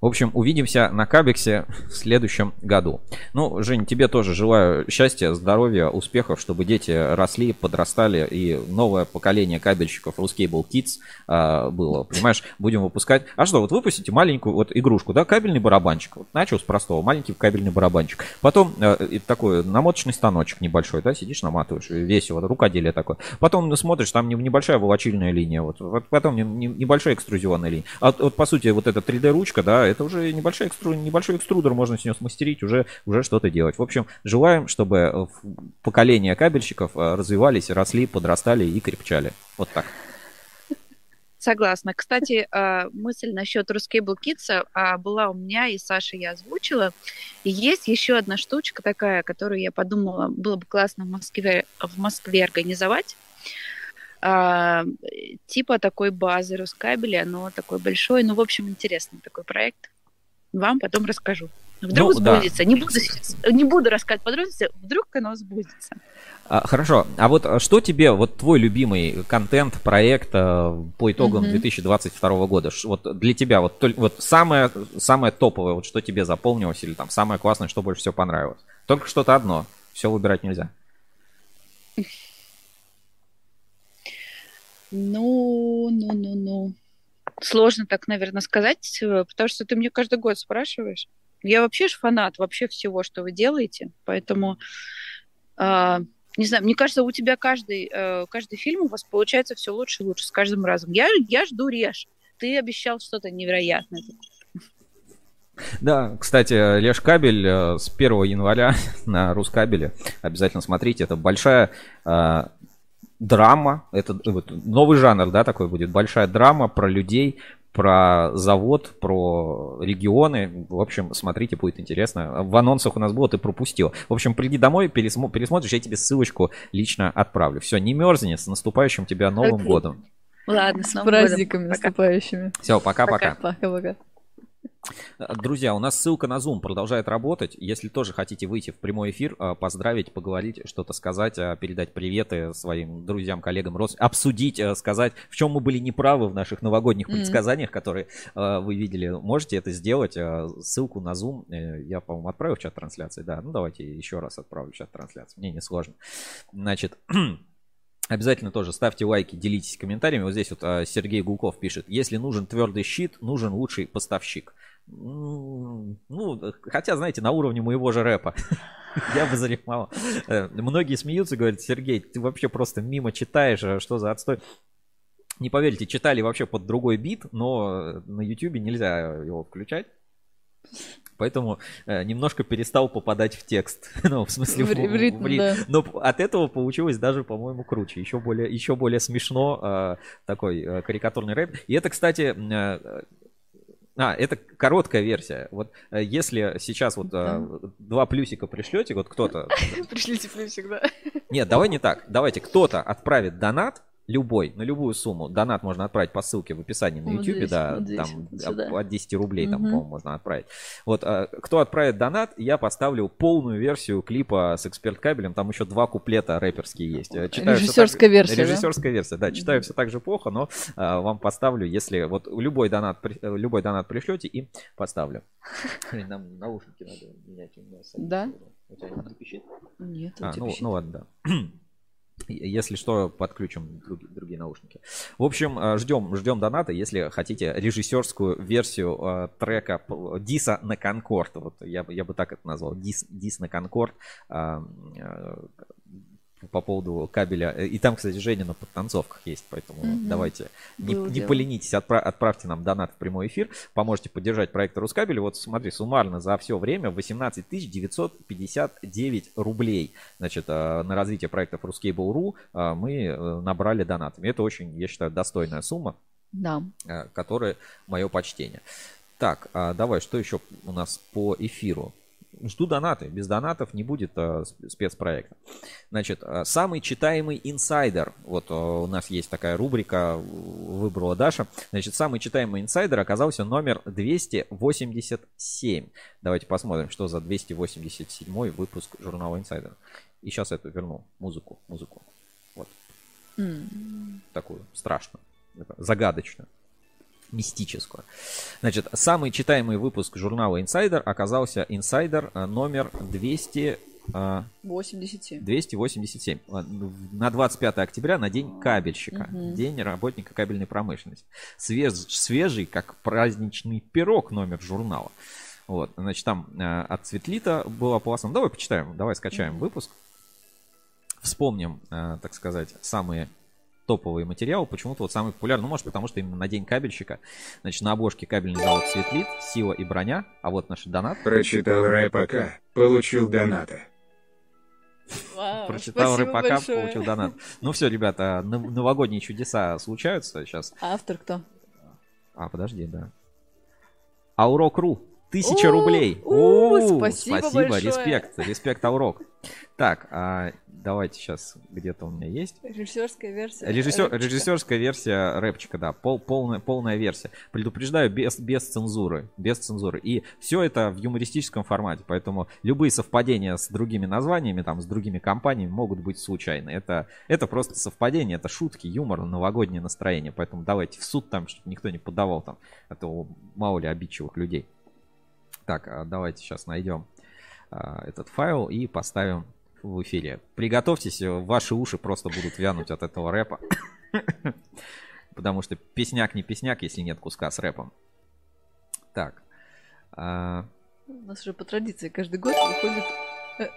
В общем, увидимся на Кабексе в следующем году. Ну, Жень, тебе тоже желаю счастья, здоровья, успехов, чтобы дети росли, подрастали и новое поколение кабельщиков Ruscable Kids э, было. Понимаешь, будем выпускать. А что, вот выпустите маленькую вот игрушку, да, кабельный барабанчик. Вот начал с простого, маленький кабельный барабанчик. Потом э, такой намоточный станочек небольшой, да, сидишь, наматываешь, весело, рукоделие такое. Потом смотришь, там небольшая волочильная линия, вот, вот потом небольшая экструзионная линия. А вот, по сути, вот эта 3D-ручка, да, это уже небольшой, экстру, небольшой экструдер, можно с нее смастерить, уже, уже что-то делать. В общем, желаем, чтобы э, поколения кабельщиков э, развивались, росли, подрастали и крепчали. Вот так. Согласна. Кстати, э, мысль насчет Ruscable Kids была у меня, и Саша я озвучила. И есть еще одна штучка такая, которую я подумала, было бы классно в Москве, в Москве организовать. А, типа такой базы Рускабеля, но такой большой, ну, в общем, интересный такой проект. Вам потом расскажу. Вдруг ну, сбудется. Да. Не, буду, не буду рассказывать подробности, вдруг оно сбудется. А, хорошо. А вот а что тебе, вот твой любимый контент, проект а, по итогам mm-hmm. 2022 года? Вот для тебя, вот, вот самое, самое топовое, вот что тебе запомнилось, или там самое классное, что больше всего понравилось? Только что-то одно. Все выбирать нельзя. Ну, ну, ну, ну. Сложно так, наверное, сказать, э, потому что ты мне каждый год спрашиваешь. Я вообще же фанат вообще всего, что вы делаете, поэтому э, не знаю, мне кажется, у тебя каждый, э, каждый фильм у вас получается все лучше и лучше с каждым разом. Я, я жду режь. Ты обещал что-то невероятное. Да, кстати, Леш Кабель э, с 1 января на Рускабеле. Обязательно смотрите. Это большая э, драма, это вот, новый жанр, да, такой будет, большая драма про людей, про завод, про регионы. В общем, смотрите, будет интересно. В анонсах у нас было, ты пропустил. В общем, приди домой, пересмо- пересмотришь, я тебе ссылочку лично отправлю. Все, не мерзни, с наступающим тебя Новым okay. годом. Ладно, с, с праздниками годом. наступающими. Все, пока-пока. Пока-пока. Друзья, у нас ссылка на Zoom продолжает работать. Если тоже хотите выйти в прямой эфир, а, поздравить, поговорить, что-то сказать, а, передать приветы своим друзьям, коллегам, родственникам, обсудить, сказать, в чем мы были неправы в наших новогодних предсказаниях, которые вы видели, можете это сделать. Ссылку на Zoom э, я, по-моему, отправил в чат трансляции. Да, ну давайте еще раз отправлю в чат трансляции. Мне не сложно. Значит, Обязательно тоже ставьте лайки, делитесь комментариями. Вот здесь вот Сергей Гулков пишет, если нужен твердый щит, нужен лучший поставщик. Ну, хотя, знаете, на уровне моего же рэпа. Я бы зарифмовал. Э, многие смеются, говорят, Сергей, ты вообще просто мимо читаешь, а что за отстой. Не поверите, читали вообще под другой бит, но на YouTube нельзя его включать. Поэтому э, немножко перестал попадать в текст. ну, в смысле, в, в, ритм, в ритм. Да. Но от этого получилось даже, по-моему, круче. Еще более, еще более смешно э, такой э, карикатурный рэп. И это, кстати, э, а, это короткая версия. Вот э, если сейчас вот да. два плюсика пришлете, вот кто-то... Пришлите плюсик, да. Нет, давай не так. Давайте кто-то отправит донат, любой, на любую сумму. Донат можно отправить по ссылке в описании на YouTube, вот да, вот там сюда. от 10 рублей угу. там, по-моему, можно отправить. Вот, а, кто отправит донат, я поставлю полную версию клипа с эксперт-кабелем, там еще два куплета рэперские есть. Читаю Режиссерская так... версия, Режиссерская да? версия, да, читаю все так же плохо, но а, вам поставлю, если вот любой донат, любой донат пришлете, и поставлю. Нам наушники надо менять. Да? У тебя не пищит? Нет, а, ну, ну ладно, да. Если что, подключим другие, другие наушники. В общем, э, ждем, ждем доната, если хотите режиссерскую версию э, трека Диса на Конкорд. Вот я, я бы так это назвал. Дис, Дис на Конкорд. э, э, по поводу кабеля. И там, кстати, Женя на подтанцовках есть, поэтому Мгм. давайте не, не поленитесь, отпра- отправьте нам донат в прямой эфир, поможете поддержать проект Рускабель. Вот смотри, суммарно за все время 18 959 рублей. Значит, э, на развитие проектов Ruskable.ru э, мы э, набрали донатами. Это очень, я считаю, достойная сумма Да. э, которое мое почтение. Так, а давай, что еще у нас по эфиру? Жду донаты. Без донатов не будет э, сп- спецпроекта. Значит, э, самый читаемый инсайдер. Вот э, у нас есть такая рубрика, э, выбрала Даша. Значит, самый читаемый инсайдер оказался номер 287. Давайте посмотрим, что за 287 выпуск журнала Инсайдер. И сейчас эту верну. Музыку, музыку. Вот М. такую страшную, загадочную, мистическую. Значит, самый читаемый выпуск журнала Insider оказался Insider э, номер 200, э, 87. 287. Э, На 25 октября, на день кабельщика, Мгм. день работника кабельной промышленности. Свеж- свежий, как праздничный пирог номер журнала. Вот, значит, там э, от Цветлита было классно. Давай почитаем, давай скачаем Мгм. выпуск. Вспомним, э, так сказать, самые топовые материалы. Почему-то вот самый популярный, ну, может, потому что именно на день кабельщика. Значит, на обложке кабельный завод Светлит, сила и броня. А вот наш донат. Прочитал рэпака, получил доната. Прочитал спасибо рэпака, большое. получил донат. Ну все, ребята, нов- новогодние чудеса случаются сейчас. А автор кто? А, подожди, да. Аурок.ру. Тысяча рублей. спасибо спасибо, большое. респект, респект, Аурок. Так, а, давайте сейчас где-то у меня есть. Режиссерская версия. Режиссер, рэпчика. режиссерская версия рэпчика, да, пол, полная, полная версия. Предупреждаю, без, без цензуры, без цензуры. И все это в юмористическом формате, поэтому любые совпадения с другими названиями, там, с другими компаниями могут быть случайны. Это, это просто совпадение, это шутки, юмор, новогоднее настроение. Поэтому давайте в суд там, чтобы никто не подавал там, а то мало ли обидчивых людей. Так, а давайте сейчас найдем а, этот файл и поставим в эфире. Приготовьтесь, э, ваши уши просто будут вянуть от этого рэпа. Потому что песняк не песняк, если нет куска с рэпом. Так. а, У нас уже по традиции каждый год выходит... э,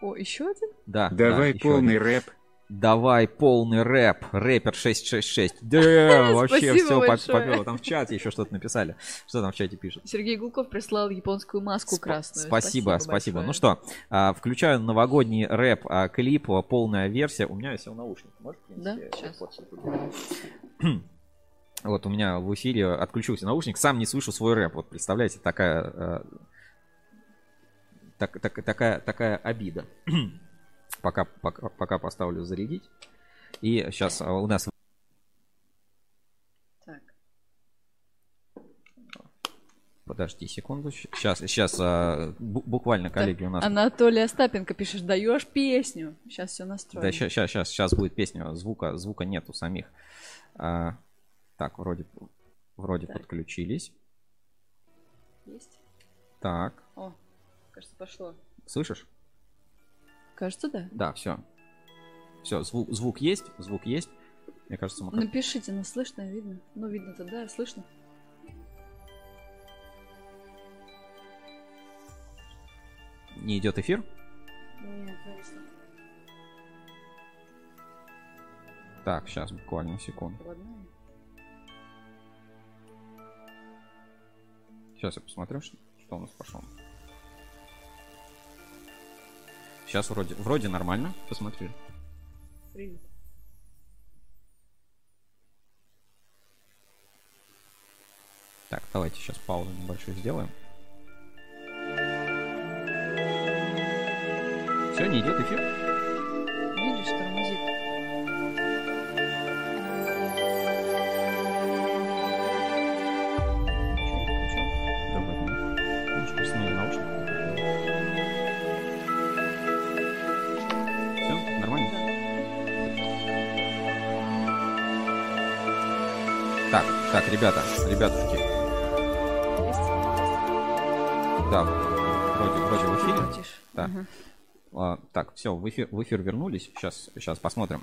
О, еще один? да. Давай да, полный один. рэп. Давай полный рэп. Рэпер 666. Да, вообще Спасибо все поперло. Там в чате еще что-то написали. Что там в чате пишут? Сергей Гулков прислал японскую маску красную. Спасибо, спасибо. большое. Ну что, а, включаю новогодний рэп а, клип, а, полная версия. У меня сел наушник. Можешь Да, принести? сейчас. Вот, у меня в эфире отключился наушник, сам не слышу свой рэп. Вот представляете, такая, э, так- так- такая, такая обида. Пока, пока, пока поставлю зарядить. И сейчас у нас Так. Подожди секунду. Сейчас, сейчас буквально коллеги у нас. Анатолий Остапенко пишешь, даешь песню. Сейчас все настроим. Да, сейчас, сейчас, сейчас будет песня. Звука, звука нету самих. А, так, вроде, вроде Так. подключились. Есть? Так, О, кажется, пошло. слышишь? Кажется, да. Да, все. Все, звук, звук есть, звук есть. Мне кажется, мы как- Напишите, нас слышно, видно. Ну, видно-то, да, слышно. не идет эфир. Нет, зависло. Так, сейчас буквально секунду. Сейчас я посмотрю, что, что у нас пошло. Сейчас вроде, вроде нормально. Посмотри. Привет. Так, давайте сейчас паузу небольшую сделаем. Все, не идет эфир. Видишь, тормозит. Так, ребята, ребятушки. Да, вроде, вроде в эфире. Да. Мгм. А, так, все, в эфир, в эфир вернулись. Сейчас, сейчас посмотрим.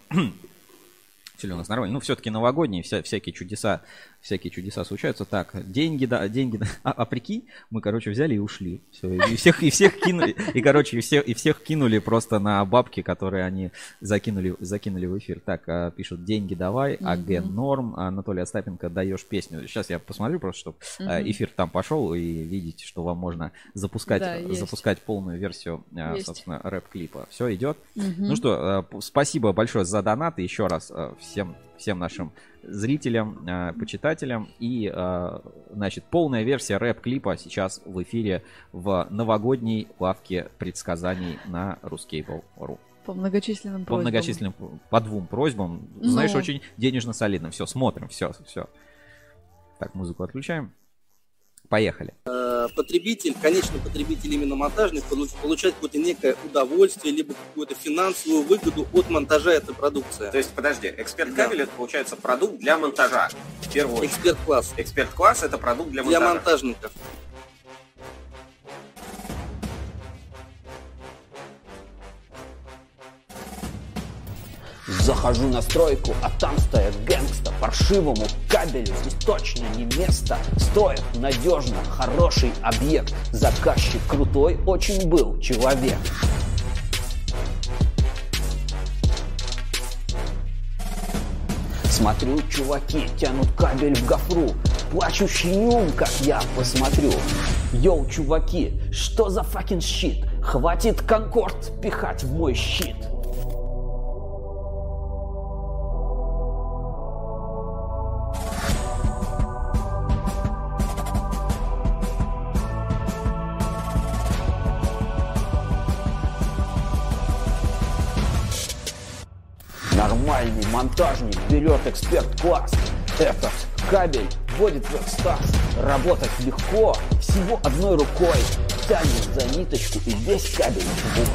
Ли у нас нормально? Ну, все-таки новогодние, вся, всякие чудеса, всякие чудеса случаются. Так, деньги, да, деньги, да. А, а прикинь, мы, короче, взяли и ушли. Все, и всех, и всех кинули, и, короче, и всех, и всех кинули просто на бабки, которые они закинули, закинули в эфир. Так, а, пишут, деньги давай, АГ норм, Анатолий Остапенко, даешь песню. Сейчас я посмотрю просто, чтобы Мгм. эфир там пошел, и видите, что вам можно запускать, Да, запускать полную версию, а, Есть. собственно, рэп-клипа. Все идет. Мгм. Ну что, э, спасибо большое за донаты еще раз э, всем, всем нашим зрителям, э, почитателям. И, э, значит, полная версия рэп-клипа сейчас в эфире в новогодней лавке предсказаний на Ruskable.ru. По многочисленным По просьбам. многочисленным, по двум просьбам. Ну. Знаешь, очень денежно солидно. Все, смотрим, все, все. Так, музыку отключаем. Поехали. Э, потребитель, конечный потребитель именно монтажник, получ- получать какое-то некое удовольствие, либо какую-то финансовую выгоду от монтажа этой продукции. То есть, подожди, эксперт кабель это получается продукт для монтажа. В первую очередь. Эксперт-класс. Эксперт-класс это продукт для Для монтажа. монтажников. Захожу на стройку, а там стоят гэнгста Паршивому кабелю здесь точно не место. Стоит надежно, хороший объект. Заказчик крутой очень был человек. Смотрю, чуваки тянут кабель в гофру. Плачущий нюм, как я посмотрю. Йоу, чуваки, что за факин щит? Хватит конкорд пихать в мой щит монтажник берет эксперт-класс. Этот кабель вводит в экстаз. Работать легко, всего одной рукой. Тянет за ниточку и весь кабель живой.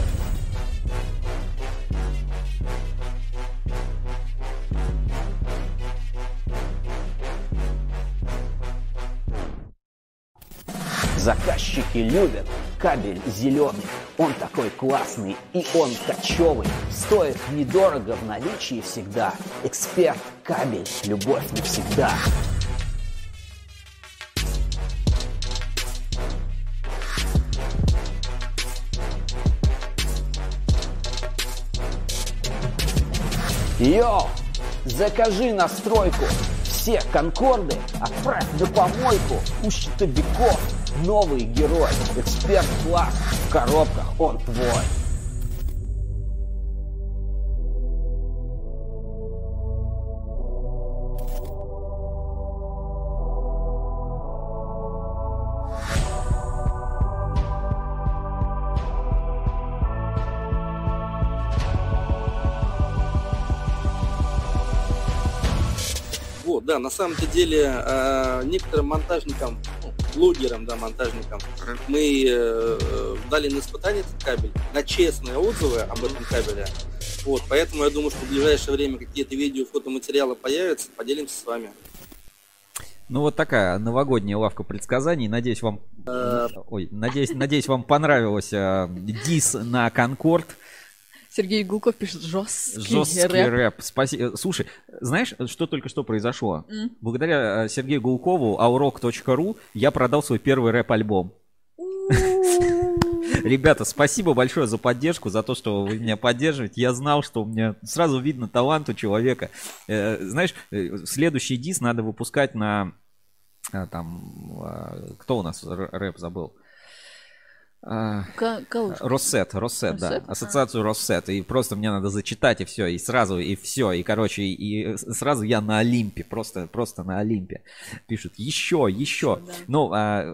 Заказчики любят кабель зеленый. Он такой классный и он кочевый. Стоит недорого в наличии всегда. Эксперт кабель, любовь навсегда. Йоу, закажи настройку. Все конкорды отправь на помойку. У щитовиков новый герой. Эксперт-класс в коробках он твой. Да, на самом-то деле э, некоторым монтажникам, ну, блогерам, да, монтажникам, мы э, э, дали на испытание этот кабель, на честные отзывы об этом кабеле. Вот, поэтому я думаю, что в ближайшее время какие-то видео, фотоматериалы появятся, поделимся с вами. Ну вот такая новогодняя лавка предсказаний. Надеюсь, вам, ой, надеюсь, надеюсь, вам понравилось э, дис на Конкорд. Сергей Гулков пишет жесткий, Жесткий рэп. рэп. Спасибо. Слушай, знаешь, что только что произошло? М. Благодаря э, Сергею Гулкову, aurok.ru, я продал свой первый рэп-альбом. Ребята, спасибо большое за поддержку, за то, что вы меня поддерживаете. Я знал, что у меня сразу видно талант у человека. Э, знаешь, э, следующий дис надо выпускать на там а, кто у нас рэп забыл? А. Россет, Россет, да. Ассоциацию Россет. И просто мне надо зачитать и все, и сразу, и все. И, короче, и сразу я на Олимпе, просто, просто на Олимпе. Пишут, еще, еще. Ну, а,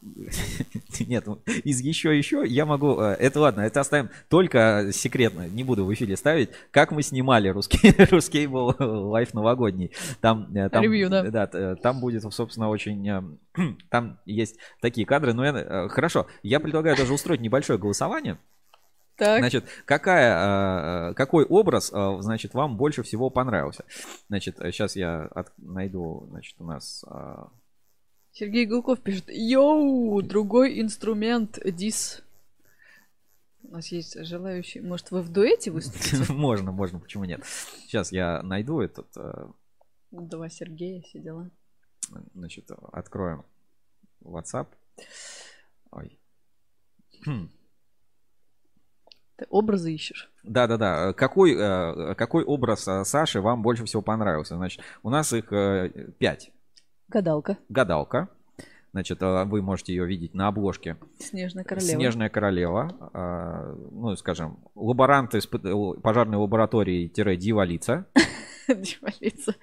нет, из еще, еще я могу, э, это ладно, это оставим только секретно, не буду в эфире ставить, как мы снимали русский, русский был лайф новогодний. Там, э, там, Ревью, да. да, т- там будет, собственно, очень... э, Там есть такие кадры, но я... э, Хорошо, я предлагаю даже устроить небольшое голосование. Так. Значит, какая, э, какой образ, э, значит, вам больше всего понравился? Значит, сейчас я от- найду, значит, у нас... э, Сергей Гулков пишет, йоу, другой инструмент, дис. У нас есть желающие. Может, вы в дуэте выступите? Можно, можно, почему нет. Сейчас я найду этот... э, Два Сергея, все дела. Значит, откроем WhatsApp. Ой. Хм. Ты образы ищешь? Да, да, да. Какой, э, какой образ э, Саши вам больше всего понравился? Значит, у нас их э, пять. Гадалка. Гадалка. Значит, вы можете ее видеть на обложке. Снежная королева. Снежная королева. Ну, скажем, лаборант из пожарной лаборатории-дьяволица. Дьяволица.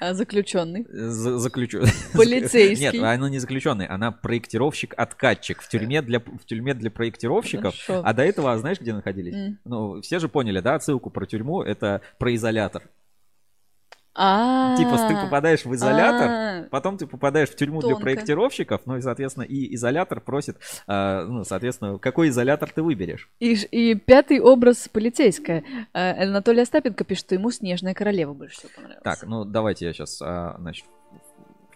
А заключенный. Заключенный. Полицейский. Нет, она не заключенный, она проектировщик-откатчик в тюрьме для, в тюрьме для проектировщиков. Хорошо. А до этого, знаешь, где находились? М. Ну, все же поняли, да, отсылку про тюрьму, это про изолятор. А. Типа, ты попадаешь в изолятор, А. потом ты попадаешь в тюрьму для проектировщиков, ну и, соответственно, и изолятор просит, а, ну, соответственно, какой изолятор ты выберешь. И, пятый образ полицейская. А, Анатолий Остапенко пишет, что ему Снежная королева больше всего понравилась. Так, ну давайте я сейчас, значит,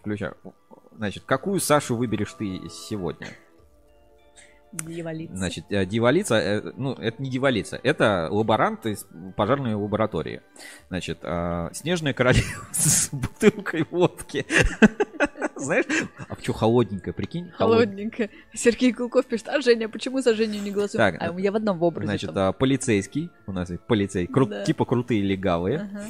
включаю. Значит, какую Сашу выберешь ты сегодня? Дьяволица. Значит, э, дьяволица, э, ну, это не дьяволица, это лаборант из пожарной лаборатории. Значит, э, снежная королева с бутылкой водки. Знаешь, а что холодненькая, прикинь? Холодненько. Сергей Кулков пишет, а Женя, почему за Женю не голосуем? Так, а я в одном образе. Значит, там. а, полицейский, у нас есть полицей, кру- Да. типа крутые легавые. Ага.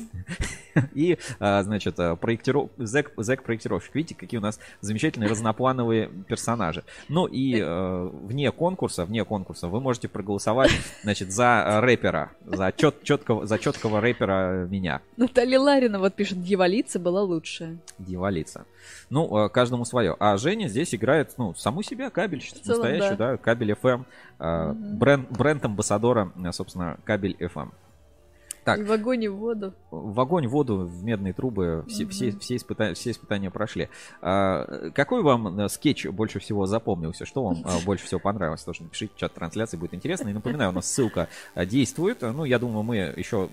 И, а, значит, а, проектиров... зэк, зэк-проектировщик. Видите, какие у нас замечательные разноплановые персонажи. Ну и э, вне конкурса, вне конкурса вы можете проголосовать, значит, за э, рэпера, за, чет, четкого, за четкого рэпера меня, Наталья Ларина вот пишет, дьяволица была лучшая. Дьяволица. Ну, э, каждому свое. А Женя здесь играет, ну, саму себя, кабельщицу, целом, настоящую, да, кабель FM, э, Мгм. бренд, бренд амбассадора, собственно, кабель FM. Так. И в огонь и в воду. В огонь, в воду, в медные трубы все, все, Мгм. все, испыта- все испытания прошли. А, какой вам э, скетч больше всего запомнился? Что вам а, больше всего понравилось? Тоже напишите в чат трансляции, будет интересно. И напоминаю, у нас ссылка а, действует. Ну, я думаю, мы еще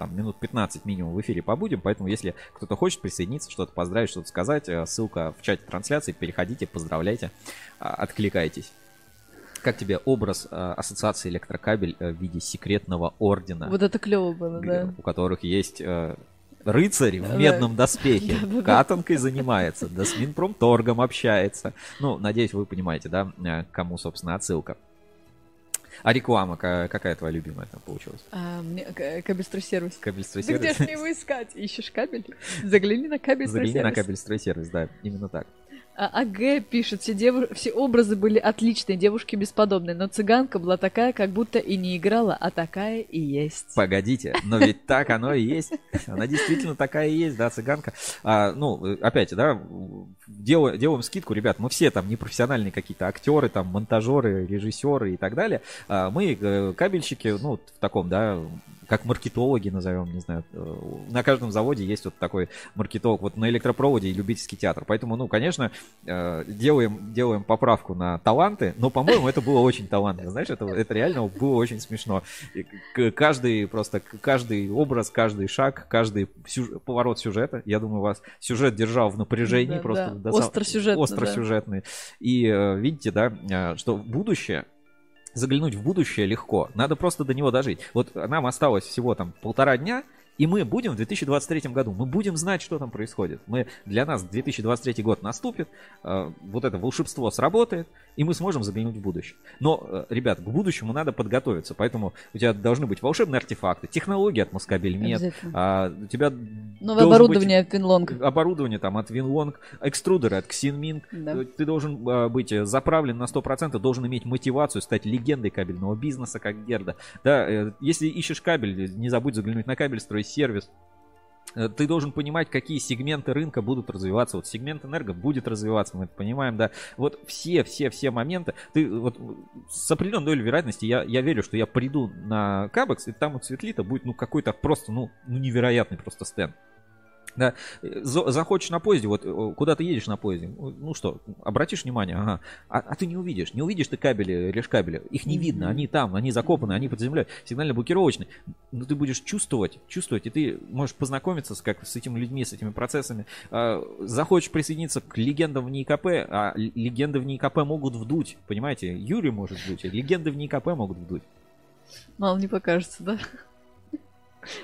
там минут 15 минимум в эфире побудем, поэтому если кто-то хочет присоединиться, что-то поздравить, что-то сказать, э, ссылка в чате трансляции, переходите, поздравляйте, а, откликайтесь. Как тебе образ э, ассоциации электрокабель э, в виде секретного ордена? Вот это клево было, да. у которых есть э, рыцарь в медном доспехе, катанкой занимается, да с Минпромторгом общается. Ну, надеюсь, вы понимаете, да, э, кому, собственно, отсылка. А реклама, ка- какая твоя любимая там получилась? А, мне, к- кабельстрой-сервис. Кабельстрой-сервис? Да где ж мне его искать? Ищешь кабель? Загляни на кабельстрой-сервис. Загляни на кабельстрой сервис, да, именно так. А, АГ пишет, все, деву- все образы были отличные, девушки бесподобные, но цыганка была такая, как будто и не играла, а такая и есть. Погодите, но ведь так оно и есть. Она действительно такая и есть, да, цыганка. А, ну, опять, да, делаем, делаем скидку, ребят, мы все там непрофессиональные какие-то актеры, там, монтажеры, режиссеры и так далее. А мы э, кабельщики, ну, в таком, да, как маркетологи назовем, не знаю. э, На каждом заводе есть вот такой маркетолог. Вот на электропроводе и любительский театр. Поэтому, ну, конечно, э, делаем, делаем поправку на таланты, но, по-моему, это было очень талантливо. Знаешь, это, это реально было очень смешно. И Каждый просто, каждый образ, каждый шаг, каждый сюж- поворот сюжета, я думаю, вас сюжет держал в напряжении Да, просто. да. до Остросюжетно, Остросюжетный. И э, видите, да, что будущее заглянуть в будущее легко. Надо просто до него дожить. Вот нам осталось всего там полтора дня, и мы будем в 2023 году, мы будем знать, что там происходит. Мы, для нас 2023 год наступит, э, вот это волшебство сработает, и мы сможем заглянуть в будущее. Но, э, ребят, к будущему надо подготовиться, поэтому у тебя должны быть волшебные артефакты, технологии от Москабельмет, Обязательно. а, у тебя Новое оборудование быть от Винлонг. Оборудование там от Винлонг, экструдеры от Xinming. Да. Ты должен э, быть э, заправлен на 100%, должен иметь мотивацию стать легендой кабельного бизнеса, как Герда. Да, э, если ищешь кабель, не забудь заглянуть на кабель, строить сервис. Э, Ты должен понимать, какие сегменты рынка будут развиваться. Вот сегмент энерго будет развиваться, мы это понимаем, да. Вот все, все, все моменты. Ты вот с определенной долей вероятности я, я верю, что я приду на Кабекс, и там у Светлита будет ну какой-то просто, ну, ну невероятный просто стенд. Да, захочешь на поезде, вот э, куда ты едешь на поезде, ну что, обратишь внимание, ага, а, а ты не увидишь, не увидишь ты кабели, решкабели, их не видно, они там, они закопаны, они под землей, сигнально-блокировочные, но ты будешь чувствовать, чувствовать, и ты можешь познакомиться с, как, с этими людьми, с этими процессами, А, захочешь присоединиться к легендам в НИКП, а легенды в НИКП могут вдуть, понимаете, Юрий может вдуть, а легенды в НИКП могут вдуть. Мало не покажется, да?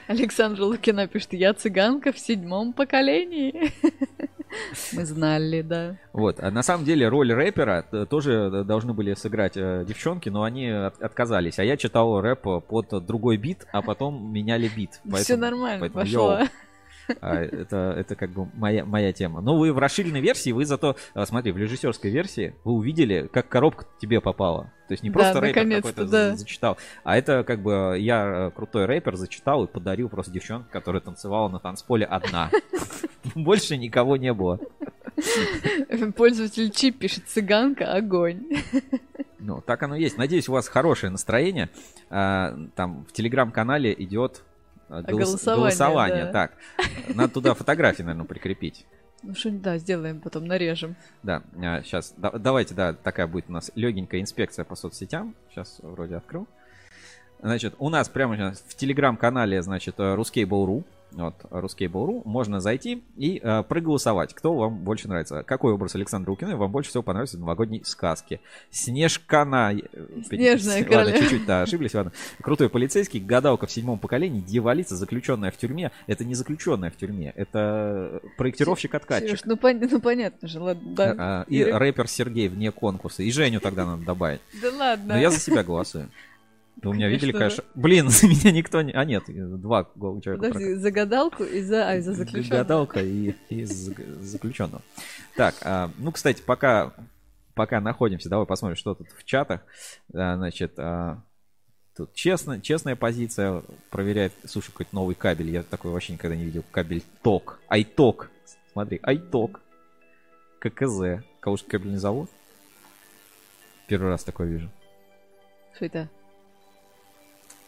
Александр Лукина пишет, я цыганка в седьмом поколении. Мы знали, да. Вот. А на самом деле роль рэпера т- тоже должны были сыграть э, девчонки, но они от- отказались. А я читал рэп под другой бит, а потом меняли бит. Все нормально, поэтому, пошло. йоу. А, это, это как бы моя, моя тема. Но вы в расширенной версии, вы зато, а, смотри, в режиссерской версии вы увидели, как коробка тебе попала. То есть не Да, просто рэпер наконец-то, какой-то да. за- зачитал, а это как бы я э, крутой рэпер зачитал и подарил просто девчонке, которая танцевала на танцполе одна. Больше никого не было. Пользователь Чип пишет, цыганка, огонь. Ну, так оно и есть. Надеюсь, у вас хорошее настроение. А, Там в телеграм-канале идет а, голосование, голосование. да. Так, надо туда фотографии, наверное, прикрепить. Ну что, да, сделаем потом, нарежем. Да, сейчас, давайте, да, такая будет у нас легенькая инспекция по соцсетям. Сейчас вроде открыл. Значит, у нас прямо сейчас в телеграм-канале, значит, Ruskable.ru, вот, Ruskable.ru, можно зайти и э, проголосовать, кто вам больше нравится. Какой образ Александра Лукина вам больше всего понравился в новогодней сказке? Снежкана. э, Снежная Ладно, королева. чуть-чуть, да, ошиблись, ладно. Крутой полицейский, гадалка в седьмом поколении, дьяволица, заключенная в тюрьме. Это не заключенная в тюрьме, это проектировщик-откатчик. Ну, пон- ну понятно же, ладно, да. А, И рэпер Сергей вне конкурса. И Женю тогда надо добавить. Да ладно. Но я за себя голосую. Да у меня видели, Конечно. Блин, за меня никто не. А нет, два человека. Подожди, за гадалку и за, а, и за заключенного. Гадалка и, и за- заключенного. Так, а, ну, кстати, пока, пока находимся, давай посмотрим, что тут в чатах. А, значит, тут честно, честная позиция проверяет, слушай, какой-то новый кабель. Я такой вообще никогда не видел. Кабель ТОК. Айток. Смотри, Айток. ККЗ. Же кабельный завод? Первый раз такое вижу. Что это?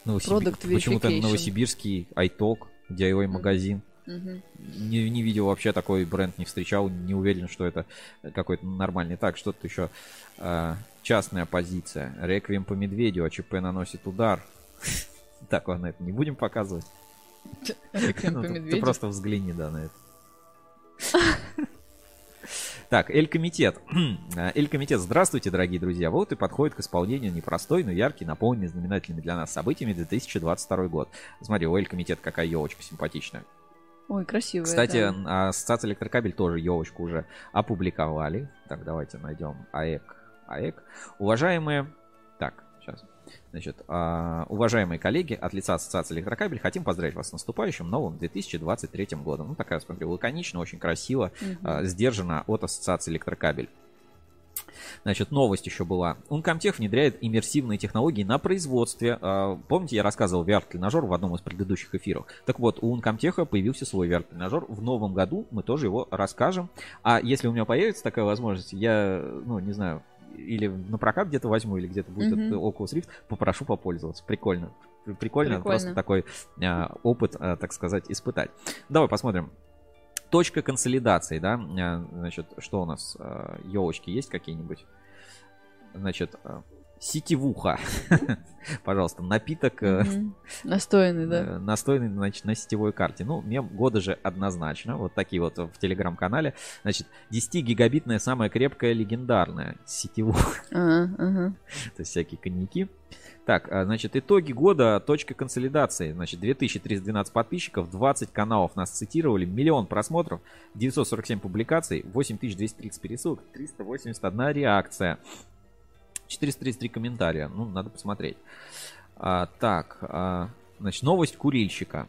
Новосиб- Product Почему-то новосибирский iTalk, DIY магазин. Мгм. Не, не видел вообще такой бренд, не встречал, не уверен, что это какой-то нормальный. Так, что тут еще? А, частная позиция. Реквием по медведю, АЧП наносит удар. Так, ладно, это не будем показывать. Ну, ты- просто взгляни, да, на это. Так, Эль-Комитет. А, Эль-Комитет, здравствуйте, дорогие друзья. Вот и подходит к исполнению непростой, но яркий, наполненный знаменательными для нас событиями 2022 год. Смотри, у Эль-Комитет какая елочка симпатичная. Ой, красивая. Кстати, да. Ассоциация Электрокабель тоже елочку уже опубликовали. Так, давайте найдем АЭК. АЭК. Уважаемые... Значит, а, уважаемые коллеги, от лица Ассоциации Электрокабель хотим поздравить вас с наступающим новым 2023 годом. Ну, такая, смотрю, лаконично, очень красиво, Мгм. а, сдержанно от Ассоциации Электрокабель. Значит, новость еще была. Uncomtech внедряет иммерсивные технологии на производстве. А, Помните, я рассказывал VR-тренажер в одном из предыдущих эфиров? Так вот, у Uncomtech появился свой VR-тренажер. В новом году мы тоже его расскажем. А если у меня появится такая возможность, я, ну, не знаю, или на прокат где-то возьму, или где-то будет этот Oculus Rift, попрошу попользоваться. Прикольно. Прикольно, Прикольно. просто такой а, опыт, а, так сказать, испытать. Давай посмотрим. Точка консолидации, да, А, значит, что у нас, елочки есть какие-нибудь? Значит, а, сетевуха, пожалуйста, напиток э. Настойный, да. э, настойный значит, на сетевой карте. Ну, мем года же однозначно. Вот такие вот в телеграм-канале. Значит, 10-гигабитная, самая крепкая, легендарная сетевуха. Ага, ага. То есть всякие коньяки. Так, а, значит, итоги года, точка консолидации. Значит, 2312 подписчиков, 20 каналов нас цитировали, миллион просмотров, 947 публикаций, 8230 пересылок, 381 реакция, 433 комментария. Ну, надо посмотреть. А, так, а, значит, новость курильщика.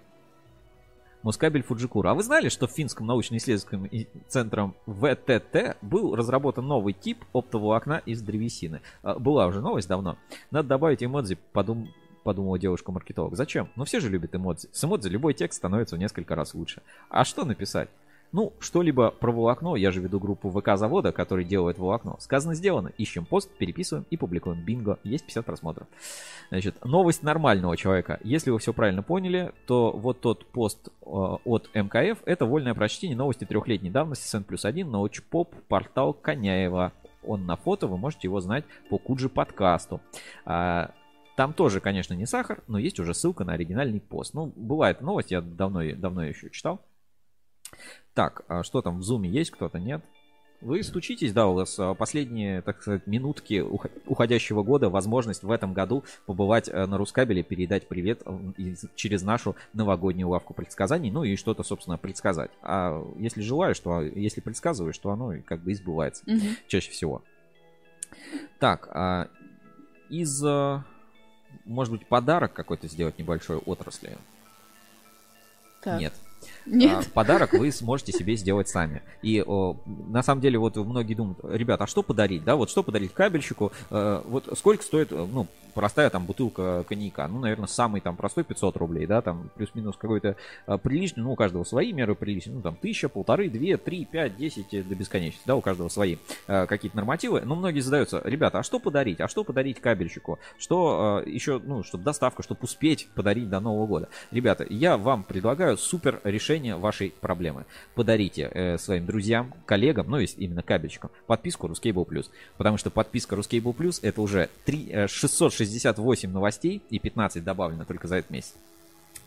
Москабель Фуджикура. А вы знали, что в финском научно-исследовательском центром ВТТ был разработан новый тип оптоволокна из древесины? А, Была уже новость давно. Надо добавить эмодзи, подум... подумала девушка-маркетолог. Зачем? Ну все же любят эмодзи. С эмодзи любой текст становится в несколько раз лучше. А что написать? Ну, что-либо про волокно, я же веду группу ВК завода, который делает волокно. Сказано, сделано. Ищем пост, переписываем и публикуем. Бинго, есть 50 просмотров. Значит, новость нормального человека. Если вы все правильно поняли, то вот тот пост э, от МКФ это вольное прочтение новости трехлетней давности СН плюс один научпоп портал Коняева. Он на фото, вы можете его знать по Куджи подкасту. А, Там тоже, конечно, не сахар, но есть уже ссылка на оригинальный пост. Ну, бывает новость, я давно, давно ее еще читал. Так, а что там в зуме есть, кто-то нет? Вы стучитесь, да, у вас а, последние, так сказать, минутки уходящего года, возможность в этом году побывать э, на Рускабеле, передать привет через нашу новогоднюю лавку предсказаний, ну и что-то, собственно, предсказать. А если желаешь, что если предсказываешь, то оно как бы и сбывается угу. чаще всего. Так, а из, может быть, подарок какой-то сделать небольшой отрасли? Так. Нет. Нет. А, подарок вы сможете себе сделать сами. И на самом деле вот многие думают, ребята, а что подарить, да, вот что подарить кабельщику, э, вот сколько стоит, ну, простая там бутылка коньяка, ну, наверное, самый там простой 500 рублей, да, там плюс-минус какой-то э, приличный, ну, у каждого свои меры приличные, ну, там, тысяча, полторы, две, три, пять, десять до бесконечности, да, у каждого свои э, какие-то нормативы, но многие задаются, ребята, а что подарить, а что подарить кабельщику, что э, еще, ну, чтобы доставка, чтобы успеть подарить до Нового года. Ребята, я вам предлагаю супер решение вашей проблемы. Подарите э, своим друзьям, коллегам, ну, есть именно кабельщикам, подписку Ruscable Plus, потому что подписка Ruscable Plus это уже 3, э, 660 68 новостей и 15 добавлено только за этот месяц.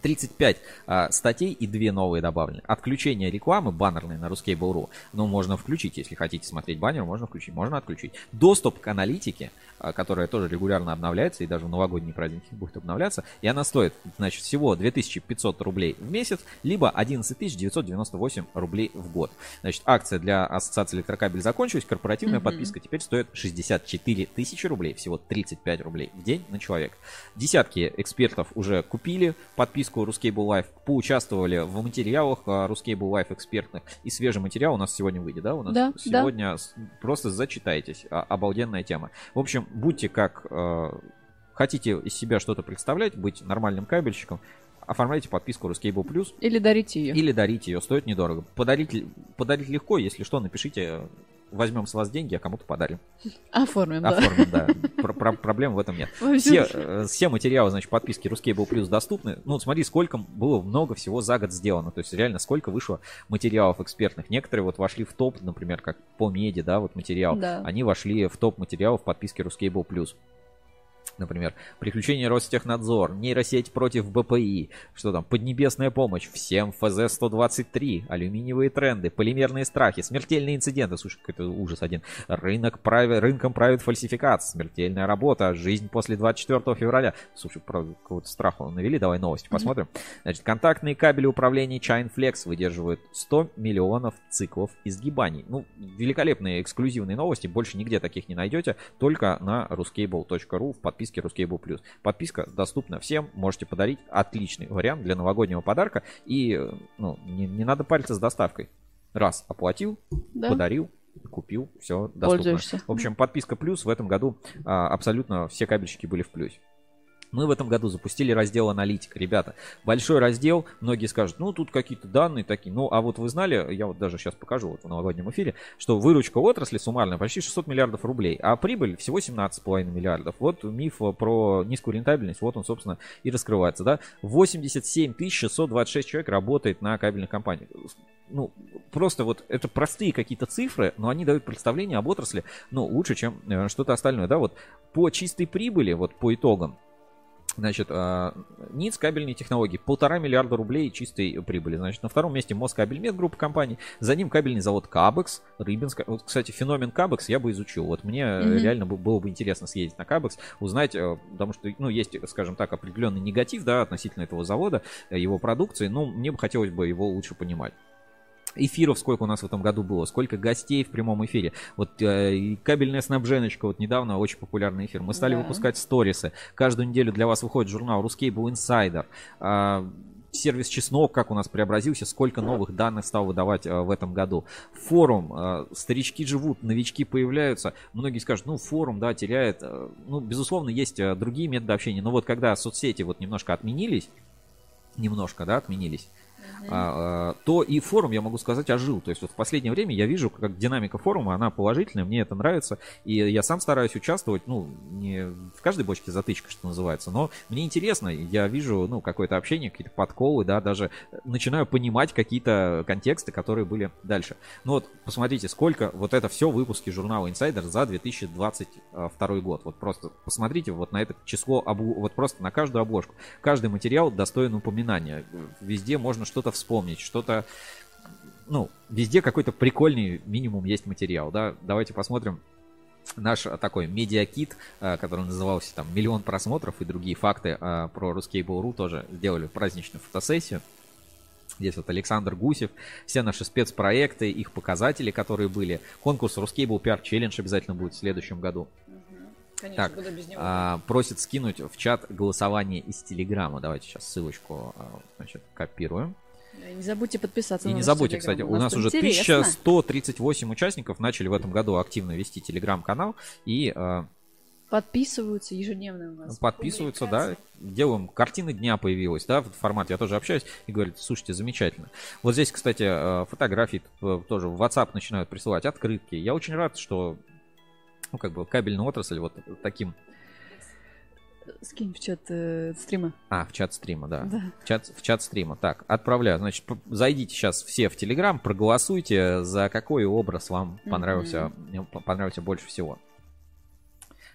35 а, статей и две новые добавлены. Отключение рекламы баннерной на Ruskable.ru. Ну, можно включить, если хотите смотреть баннер, можно включить, можно отключить. Доступ к аналитике, а, которая тоже регулярно обновляется, и даже в новогодние праздники будет обновляться. И она стоит, значит, всего 2500 рублей в месяц, либо 11 998 рублей в год. Значит, акция для Ассоциации электрокабель закончилась, корпоративная mm-hmm. подписка теперь стоит 64 тысячи рублей, всего 35 рублей в день на человека. Десятки экспертов уже купили подписку подписку Ruscable Life, поучаствовали в материалах а, Ruscable Life экспертных. И свежий материал у нас сегодня выйдет, да? У нас да, сегодня да. просто зачитайтесь. А, обалденная тема. В общем, будьте как э, хотите из себя что-то представлять, быть нормальным кабельщиком, оформляйте подписку Ruscable Plus. Или дарите ее. Или дарите ее, стоит недорого. Подарить, подарить легко, если что, напишите возьмем с вас деньги, а кому-то подарим. Оформим, Оформим да. -про Проблем в этом нет. Все, э, все материалы, значит, подписки Ruscable Plus доступны. Ну, смотри, сколько было много всего за год сделано. То есть, реально, сколько вышло материалов экспертных. Некоторые вот вошли в топ, например, как по меди, да, вот материал. Да. Они вошли в топ материалов подписки Ruscable Plus например, приключения Ростехнадзор, нейросеть против БПИ, что там, поднебесная помощь, всем ФЗ-123, алюминиевые тренды, полимерные страхи, смертельные инциденты, слушай, какой-то ужас один, рынок правит, рынком правит фальсификат, смертельная работа, жизнь после 24 февраля, слушай, про какого-то страха навели, давай новости посмотрим. Значит, контактные кабели управления Chainflex выдерживают 100 миллионов циклов изгибаний. Ну, великолепные эксклюзивные новости, больше нигде таких не найдете, только на ruscable.ru в подписке подписке Ruscable Plus. Подписка доступна всем, можете подарить отличный вариант для новогоднего подарка. И ну, не, не надо париться с доставкой. Раз оплатил, да. подарил, купил, все доступно. Пользуешься. В общем, подписка плюс в этом году а, абсолютно все кабельщики были в плюсе. Мы в этом году запустили раздел аналитика. Ребята, большой раздел. Многие скажут, ну тут какие-то данные такие. Ну а вот вы знали, я вот даже сейчас покажу вот в новогоднем эфире, что выручка отрасли суммарная почти 600 миллиардов рублей, а прибыль всего 17,5 миллиардов. Вот миф про низкую рентабельность, вот он, собственно, и раскрывается. Да? 87 626 человек работает на кабельных компаниях ну, просто вот это простые какие-то цифры, но они дают представление об отрасли, ну, лучше, чем э, что-то остальное, да, вот по чистой прибыли, вот по итогам, Значит, а, НИЦ кабельные технологии. Полтора миллиарда рублей чистой прибыли. Значит, на втором месте Москабельмет группа компаний. За ним кабельный завод Кабекс, Рыбинск. Вот, кстати, феномен Кабекс я бы изучил. Вот мне mm-hmm. реально было бы интересно съездить на Кабекс, узнать, э, потому что, ну, есть, скажем так, определенный негатив, да, относительно этого завода, э, его продукции. Но мне бы хотелось бы его лучше понимать эфиров сколько у нас в этом году было, сколько гостей в прямом эфире. Вот э, кабельная снабженочка, вот недавно очень популярный эфир. Мы стали да. выпускать сторисы. Каждую неделю для вас выходит журнал Ruscable Insider. Э, сервис Чеснок, как у нас преобразился, сколько новых данных стал выдавать э, в этом году. Форум, э, старички живут, новички появляются. Многие скажут, ну форум, да, теряет. Э, ну, безусловно, есть э, другие методы общения, но вот когда соцсети вот немножко отменились, немножко, да, отменились, то и форум, я могу сказать, ожил. То есть вот в последнее время я вижу, как динамика форума, она положительная, мне это нравится, и я сам стараюсь участвовать, ну, не в каждой бочке затычка, что называется, но мне интересно, я вижу, ну, какое-то общение, какие-то подколы, да, даже начинаю понимать какие-то контексты, которые были дальше. Ну вот, посмотрите, сколько вот это все выпуски журнала Insider за 2022 год. Вот просто посмотрите вот на это число, вот просто на каждую обложку. Каждый материал достоин упоминания. Везде можно что-то вспомнить, что-то ну, везде какой-то прикольный минимум есть материал, да. Давайте посмотрим наш такой медиакит, который назывался там «Миллион просмотров» и другие факты про Ruskable.ru тоже сделали праздничную фотосессию. Здесь вот Александр Гусев, все наши спецпроекты, их показатели, которые были. Конкурс Ruskable PR Challenge обязательно будет в следующем году. Конечно, так, без него. а, просит скинуть в чат голосование из Телеграма. Давайте сейчас ссылочку а, значит, копируем. И Не забудьте подписаться И на не забудьте, Телеграм. кстати, у нас уже интересно. 1138 участников начали в этом году активно вести Телеграм-канал и а, Подписываются ежедневно у нас. подписываются, да, делаем, картины дня появилась, да, в формат, я тоже общаюсь и говорю, слушайте, замечательно. Вот здесь, кстати, э, фотографии э, тоже в WhatsApp начинают присылать, открытки. Я очень рад, что, ну, как бы, кабельная отрасль вот таким Скинь в чат э, стрима. А, в чат стрима, да. Да. В, чат, в чат стрима. Так, отправляю. Значит, зайдите сейчас все в Телеграм, проголосуйте, за какой образ вам понравился, п- понравился больше всего.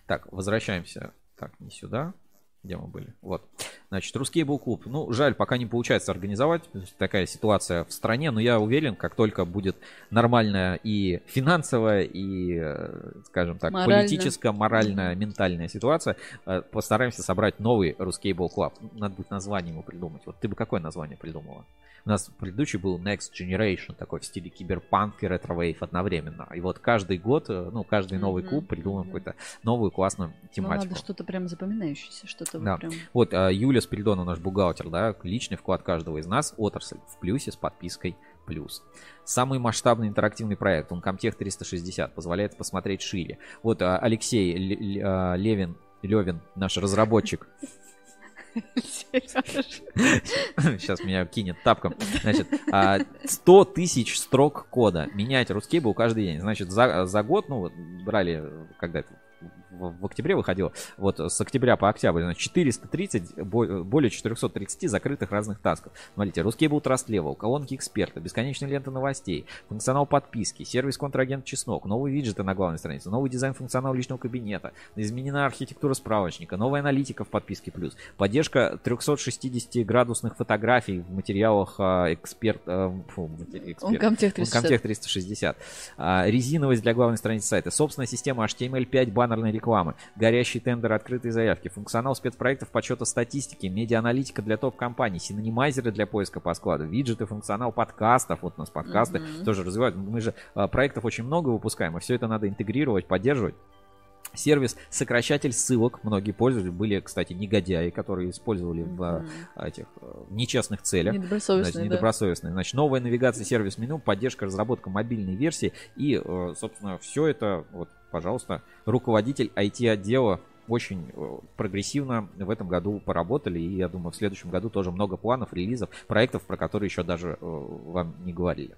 Так, возвращаемся. Так, не сюда. Где мы были? Вот. Значит, русский клуб. Ну, жаль, пока не получается организовать. Такая ситуация в стране, но я уверен, как только будет нормальная и финансовая, и, э, скажем так, Морально. политическая, моральная, ментальная ситуация, э, постараемся собрать новый RusCable Club. Надо будет название ему придумать. Вот ты бы какое название придумала? У нас предыдущий был Next Generation, такой в стиле киберпанк и ретро-вейв одновременно. И вот каждый год, э, ну, каждый новый клуб придумаем какую-то новую классную Ну, тематику. надо что-то прям запоминающееся, что-то Да. прям... Вот а, Юля Спиридонова, наш бухгалтер, да, личный вклад каждого из нас, отрасль в плюсе с подпиской плюс. Самый масштабный интерактивный проект, Uncomtech 360, позволяет посмотреть шире. Вот а, Алексей а, Левин, Левин, наш разработчик, Сейчас меня кинет тапком. Значит, а, 100 тысяч строк кода. Менять русский был каждый день. Значит, за, за год, ну, вот, брали, когда это в, в октябре выходило, вот с октября по октябрь, значит, 430, бо- более 430 закрытых разных тасков. Смотрите, был Trust Level, колонки эксперта, бесконечная лента новостей, функционал подписки, сервис контрагент Чеснок, новые виджеты на главной странице, новый дизайн функционал личного кабинета, изменена архитектура справочника, новая аналитика в подписке плюс, поддержка 360-градусных фотографий в материалах а, эксперт, а, фу, эксперт- Uncomtech 360. Uncomtech 360. А, резиновость для главной страницы сайта, собственная система HTML5 баннерной рекламы, горящий тендер, открытые заявки, функционал спецпроектов подсчета статистики, медиа-аналитика для топ-компаний, синонимайзеры для поиска по складу, виджеты, функционал подкастов, вот у нас подкасты Мгм. тоже развивают. Мы же а, проектов очень много выпускаем, и все это надо интегрировать, поддерживать. Сервис сокращатель ссылок. Многие пользователи были, кстати, негодяи, которые использовали в а, этих э, нечестных целях. Недобросовестные, Значит, да. недобросовестные. Значит, новая навигация сервис меню, поддержка, разработка мобильной версии и, э, собственно, все это, вот, пожалуйста, руководитель IT-отдела очень э, прогрессивно в этом году поработали, и я думаю, в следующем году тоже много планов, релизов, проектов, про которые еще даже вам не говорили.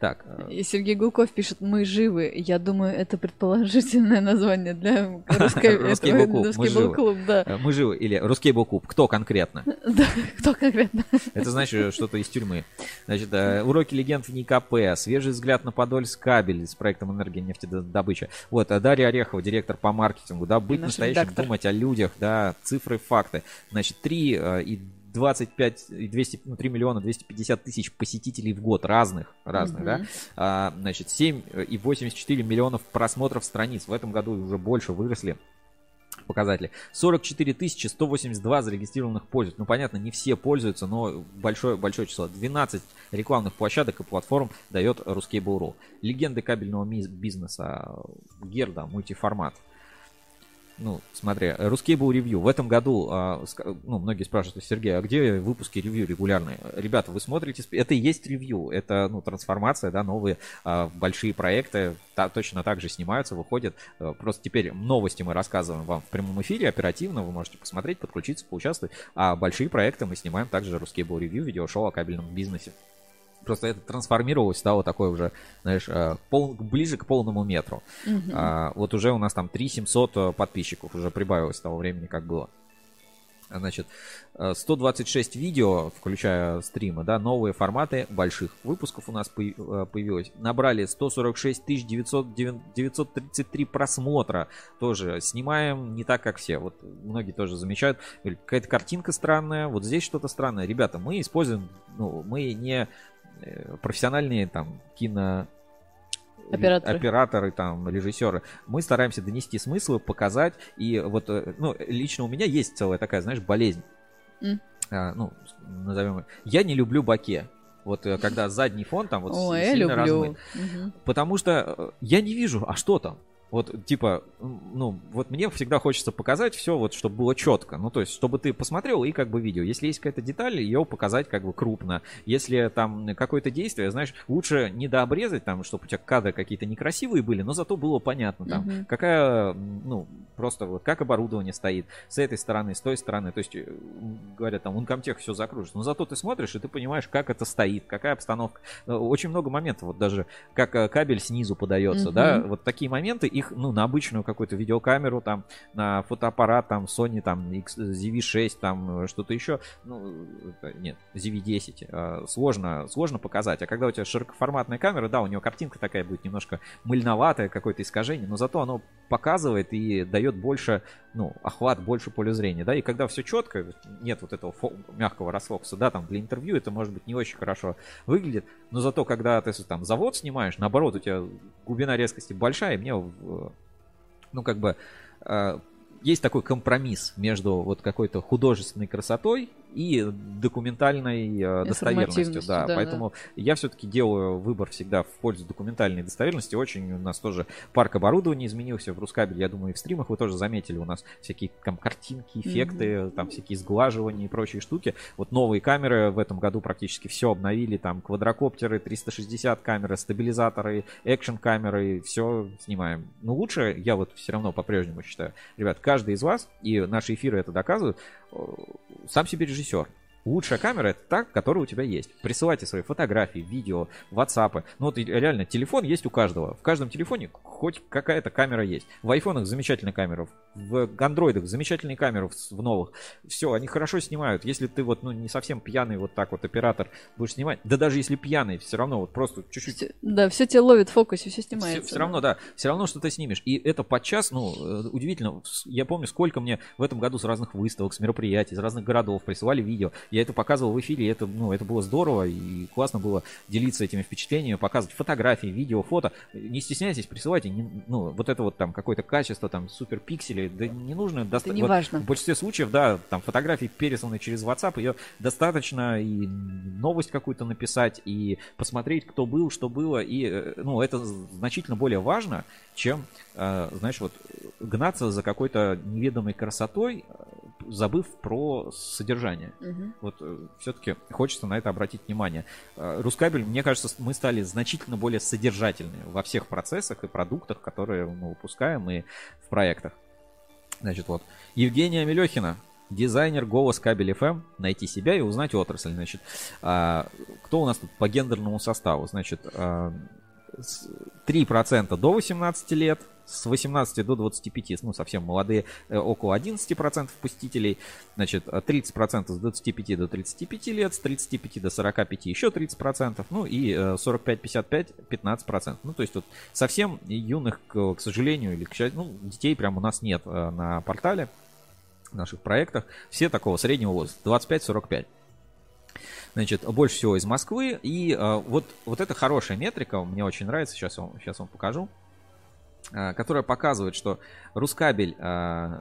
Так, э, И Сергей Гулков пишет, мы живы. Я думаю, это предположительное название для русской Русский Клуб, мы живы. да. Э, Мы живы. Или Русский Клуб. Кто конкретно? Да, кто конкретно? Это значит что-то из тюрьмы. Значит, э, уроки легенд в НИКП, свежий взгляд на Подольск кабель с проектом энергия нефтедобыча. Вот, а Дарья Орехова, директор по маркетингу, да, быть Наш настоящим, редактор. думать о людях, да, цифры, факты. Значит, 3 э, и 25 и 200, ну, 3 миллиона 250 тысяч посетителей в год разных, разных, Мгм. да. А, значит, 7 и 84 миллионов просмотров страниц. В этом году уже больше выросли показатели. 44 тысячи 182 зарегистрированных пользователей. Ну, понятно, не все пользуются, но большое, большое число. 12 рекламных площадок и платформ дает Ruskable.ru. Легенды кабельного бизнеса. Герда, мультиформат. Ну, смотри, Ruskable ревью. В этом году, а, ну, многие спрашивают, Сергей, а где выпуски ревью регулярные? Ребята, вы смотрите, это и есть ревью, это, ну, трансформация, да, новые а, большие проекты, та- точно так же снимаются, выходят. Э, Просто теперь новости мы рассказываем вам в прямом эфире, оперативно, вы можете посмотреть, подключиться, поучаствовать. А большие проекты мы снимаем также Ruskable ревью, видеошоу о кабельном бизнесе. Просто это трансформировалось, стало такое уже, знаешь, э, пол- ближе к полному метру. Мгм. А, вот уже у нас там 3700 э, подписчиков уже прибавилось с того времени, как было. Значит, э, 126 видео, включая стримы, да, новые форматы больших выпусков у нас появ- э, появилось. Набрали 146 900, 933 просмотра. Тоже снимаем не так, как все. Вот многие тоже замечают, говорят, какая-то картинка странная, вот здесь что-то странное. Ребята, мы используем, ну, мы не э, профессиональные там кино Операторы. операторы, там, режиссеры. Мы стараемся донести смыслы, показать. И вот, э, ну, лично у меня есть целая такая, знаешь, болезнь. М. А, ну, назовем ее. Я не люблю баке. Вот э, когда задний фон там вот Ой, я сильно люблю. размыт. Потому что э, я не вижу, а что там? Вот, типа, ну, вот мне всегда хочется показать все, вот, чтобы было четко. Ну, то есть, чтобы ты посмотрел и как бы видел. Если есть какая-то деталь, ее показать как бы крупно. Если там какое-то действие, знаешь, лучше не дообрезать там, чтобы у тебя кадры какие-то некрасивые были, но зато было понятно там, Мгм. какая, ну, просто вот как оборудование стоит с этой стороны, с той стороны. То есть, э, говорят, там, Uncomtech все закружится. Но зато ты смотришь, и ты понимаешь, как это стоит, какая обстановка. Э, Очень много моментов, вот даже как э, кабель снизу подается, Мгм. да, вот такие моменты, их, ну, на обычную какую-то видеокамеру, там, на фотоаппарат, там, Sony, там, X- ZV-6, там, э, что-то еще, ну, нет, ZV-10, э, сложно, сложно показать, а когда у тебя широкоформатная камера, да, у нее картинка такая будет немножко мыльноватая, какое-то искажение, но зато оно показывает и дает больше, ну, охват, больше поле зрения, да, и когда все четко, нет вот этого мягкого расфокуса, да, там, для интервью это, может быть, не очень хорошо выглядит, но зато, когда ты там завод снимаешь, наоборот, у тебя глубина резкости большая, и мне, ну, как бы, э, есть такой компромисс между вот какой-то художественной красотой и документальной э, достоверностью. Да, да, поэтому я все-таки делаю выбор всегда в пользу документальной достоверности. Очень у нас тоже парк оборудования изменился в Рускабеле. Я думаю, и в стримах вы тоже заметили. У нас всякие там картинки, эффекты, там всякие сглаживания и прочие штуки. Вот новые камеры в этом году практически все обновили. Там квадрокоптеры, 360 камеры, стабилизаторы, экшен камеры, все снимаем. Но лучше, я вот все равно по-прежнему считаю, ребят, каждый из вас, и наши эфиры это доказывают, э, сам себе режиссер режиссер. Лучшая камера это та, которая у тебя есть. Присылайте свои фотографии, видео, ватсапы. Ну вот реально, телефон есть у каждого. В каждом телефоне хоть какая-то камера есть. В айфонах замечательная камера, в андроидах замечательные камеры в- новых. Все, они хорошо снимают. Если ты вот ну не совсем пьяный вот так вот оператор будешь снимать, да даже если пьяный, все равно вот просто чуть-чуть Да, все тебя ловит в фокусе, все снимается. все, равно, да, все равно что ты снимешь. И это подчас, ну, э, удивительно. Я помню, сколько мне в этом году с разных выставок, с мероприятий, из разных городов присылали видео. Я это показывал в эфире, и это, ну, это было здорово, и классно было делиться этими впечатлениями, показывать фотографии, видео, фото. Не стесняйтесь, присылайте, не- ну, вот это вот там какое-то качество, там, супер пиксели, да не нужно. доста- не вот важно. В большинстве случаев, да, там фотографии пересланы через WhatsApp, ее достаточно и новость какую-то написать, и посмотреть, кто был, что было, и, э, ну, это значительно более важно, чем, э, знаешь, вот гнаться за какой-то неведомой красотой, забыв про содержание. Мгм. Вот все-таки хочется на это обратить внимание. Э, Рускабель, мне кажется, мы стали значительно более содержательными во всех процессах и продуктах, которые мы выпускаем и в проектах. Значит, вот. Евгения Мелехина, дизайнер голос кабель FM, найти себя и узнать отрасль. Значит, а, кто у нас тут по гендерному составу? Значит, а, 3% до 18 лет, с 18 до 25, ну, совсем молодые, э, около 11% посетителей, значит, а 30% с 25 до 35 лет, с 35 до 45 еще 30%, ну и э, 45-55 15%. Ну, то есть тут совсем юных, к, сожалению, или к счастью, ну, детей прям у нас нет э, на портале, в наших проектах. Все такого среднего возраста, 25-45. Значит, больше всего из Москвы. И э, вот, вот это хорошая метрика, мне очень нравится, сейчас вам, сейчас вам покажу, э, которая показывает, что Рускабель, э,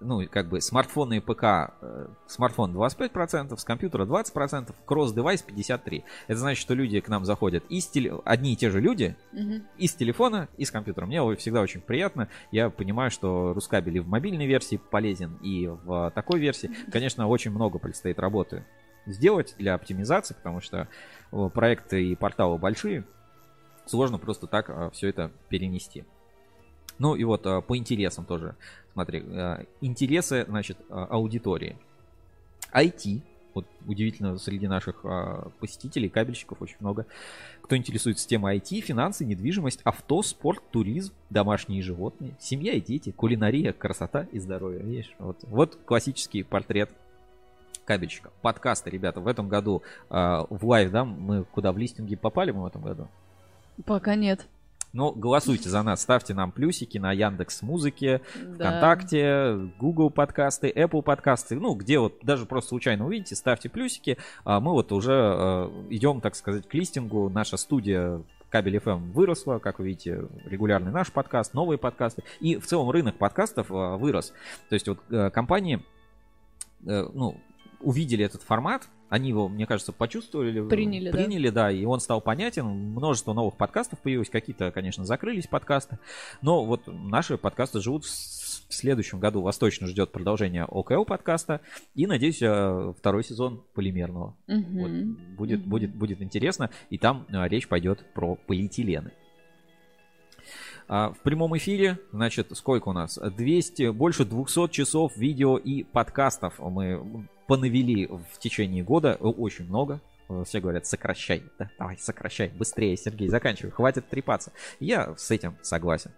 ну, как бы смартфоны и ПК, э, смартфон 25%, с компьютера 20%, кросс-девайс 53%. Это значит, что люди к нам заходят из теле... одни и те же люди, Мгм. и с телефона, и с компьютера. Мне всегда очень приятно. Я понимаю, что Рускабель и в мобильной версии полезен, и в такой версии. Конечно, очень много предстоит работы сделать для оптимизации, потому что э, проекты и порталы большие. Сложно просто так все это перенести. Ну и вот э, по интересам тоже. Смотри, э, интересы, значит, э, аудитории. IT, вот удивительно, среди наших посетителей, кабельщиков очень много, кто интересуется темой IT, финансы, недвижимость, авто, спорт, туризм, домашние животные, семья и дети, кулинария, красота и здоровье. Видишь, вот, вот классический портрет кабельщика. Подкасты, ребята, в этом году а, в live, да, мы куда в листинги попали мы в этом году? Пока нет. Ну, голосуйте за нас, ставьте нам плюсики на Яндекс Музыке, Да. ВКонтакте, Google подкасты, Apple подкасты. Ну, где вот даже просто случайно увидите, ставьте плюсики. А мы вот уже э, идем, так сказать, к листингу. Наша студия Кабель FM выросла, как вы видите, регулярный наш подкаст, новые подкасты. И в целом рынок подкастов э, вырос. То есть вот э, компании э, ну, увидели этот формат, они его, мне кажется, почувствовали, Приняли, да. приняли, да, и он стал понятен. Множество новых подкастов появилось, какие-то, конечно, закрылись подкасты, но вот наши подкасты живут в следующем году. Вас точно ждет продолжение ОКЛ подкаста и, надеюсь, э, второй сезон полимерного. Мгм. Вот, будет, будет, будет интересно, и там э, речь пойдет про полиэтилены. А, В прямом эфире, значит, сколько у нас? 200, больше 200 часов видео и подкастов мы понавели в течение года. Э, Очень много. Э, Все говорят, сокращай. Да, давай, сокращай. Быстрее, Сергей, заканчивай. Хватит трепаться. Я с этим согласен.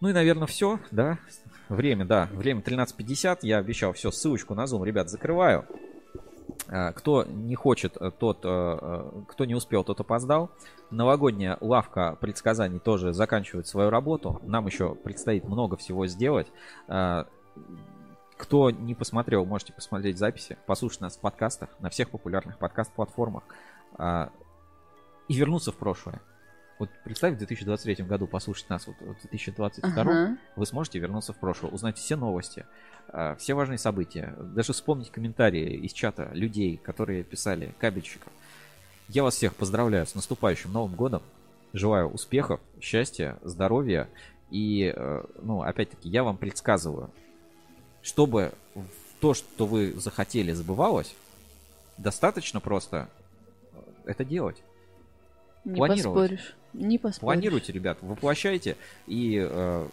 Ну и, наверное, все, да. Время, да. Время 13.50. Я обещал все. Ссылочку на Zoom, ребят, закрываю. А, Кто не хочет, э, тот, э, э, кто не успел, тот опоздал. Новогодняя лавка предсказаний тоже заканчивает свою работу. Нам еще предстоит много всего сделать. Кто не посмотрел, можете посмотреть записи, послушать нас в подкастах, на всех популярных подкаст-платформах. И вернуться в прошлое. Вот представь, в 2023 году послушать нас, вот в 2022 Ага. вы сможете вернуться в прошлое, узнать все новости, а, все важные события, даже вспомнить комментарии из чата людей, которые писали, кабельщиков. Я вас всех поздравляю с наступающим Новым годом. Желаю успехов, счастья, здоровья. И, э, ну, опять-таки, я вам предсказываю, чтобы то, что вы захотели, забывалось, достаточно просто э, это делать. Не Планировать. поспоришь. Не поспоришь. Планируйте, ребят, воплощайте и э,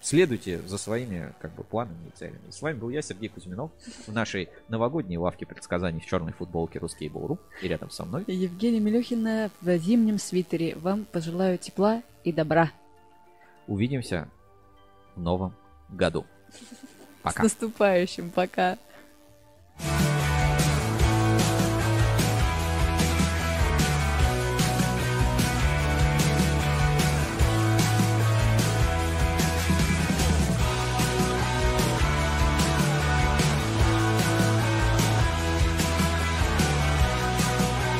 следуйте за своими как бы планами и целями. С вами был я, Сергей Кузьминов, в нашей новогодней лавке предсказаний в черной футболке Русский Бору. И рядом со мной Евгения Милюхина в зимнем свитере. Вам пожелаю тепла и добра. увидимся в новом году. Пока. С наступающим. Пока.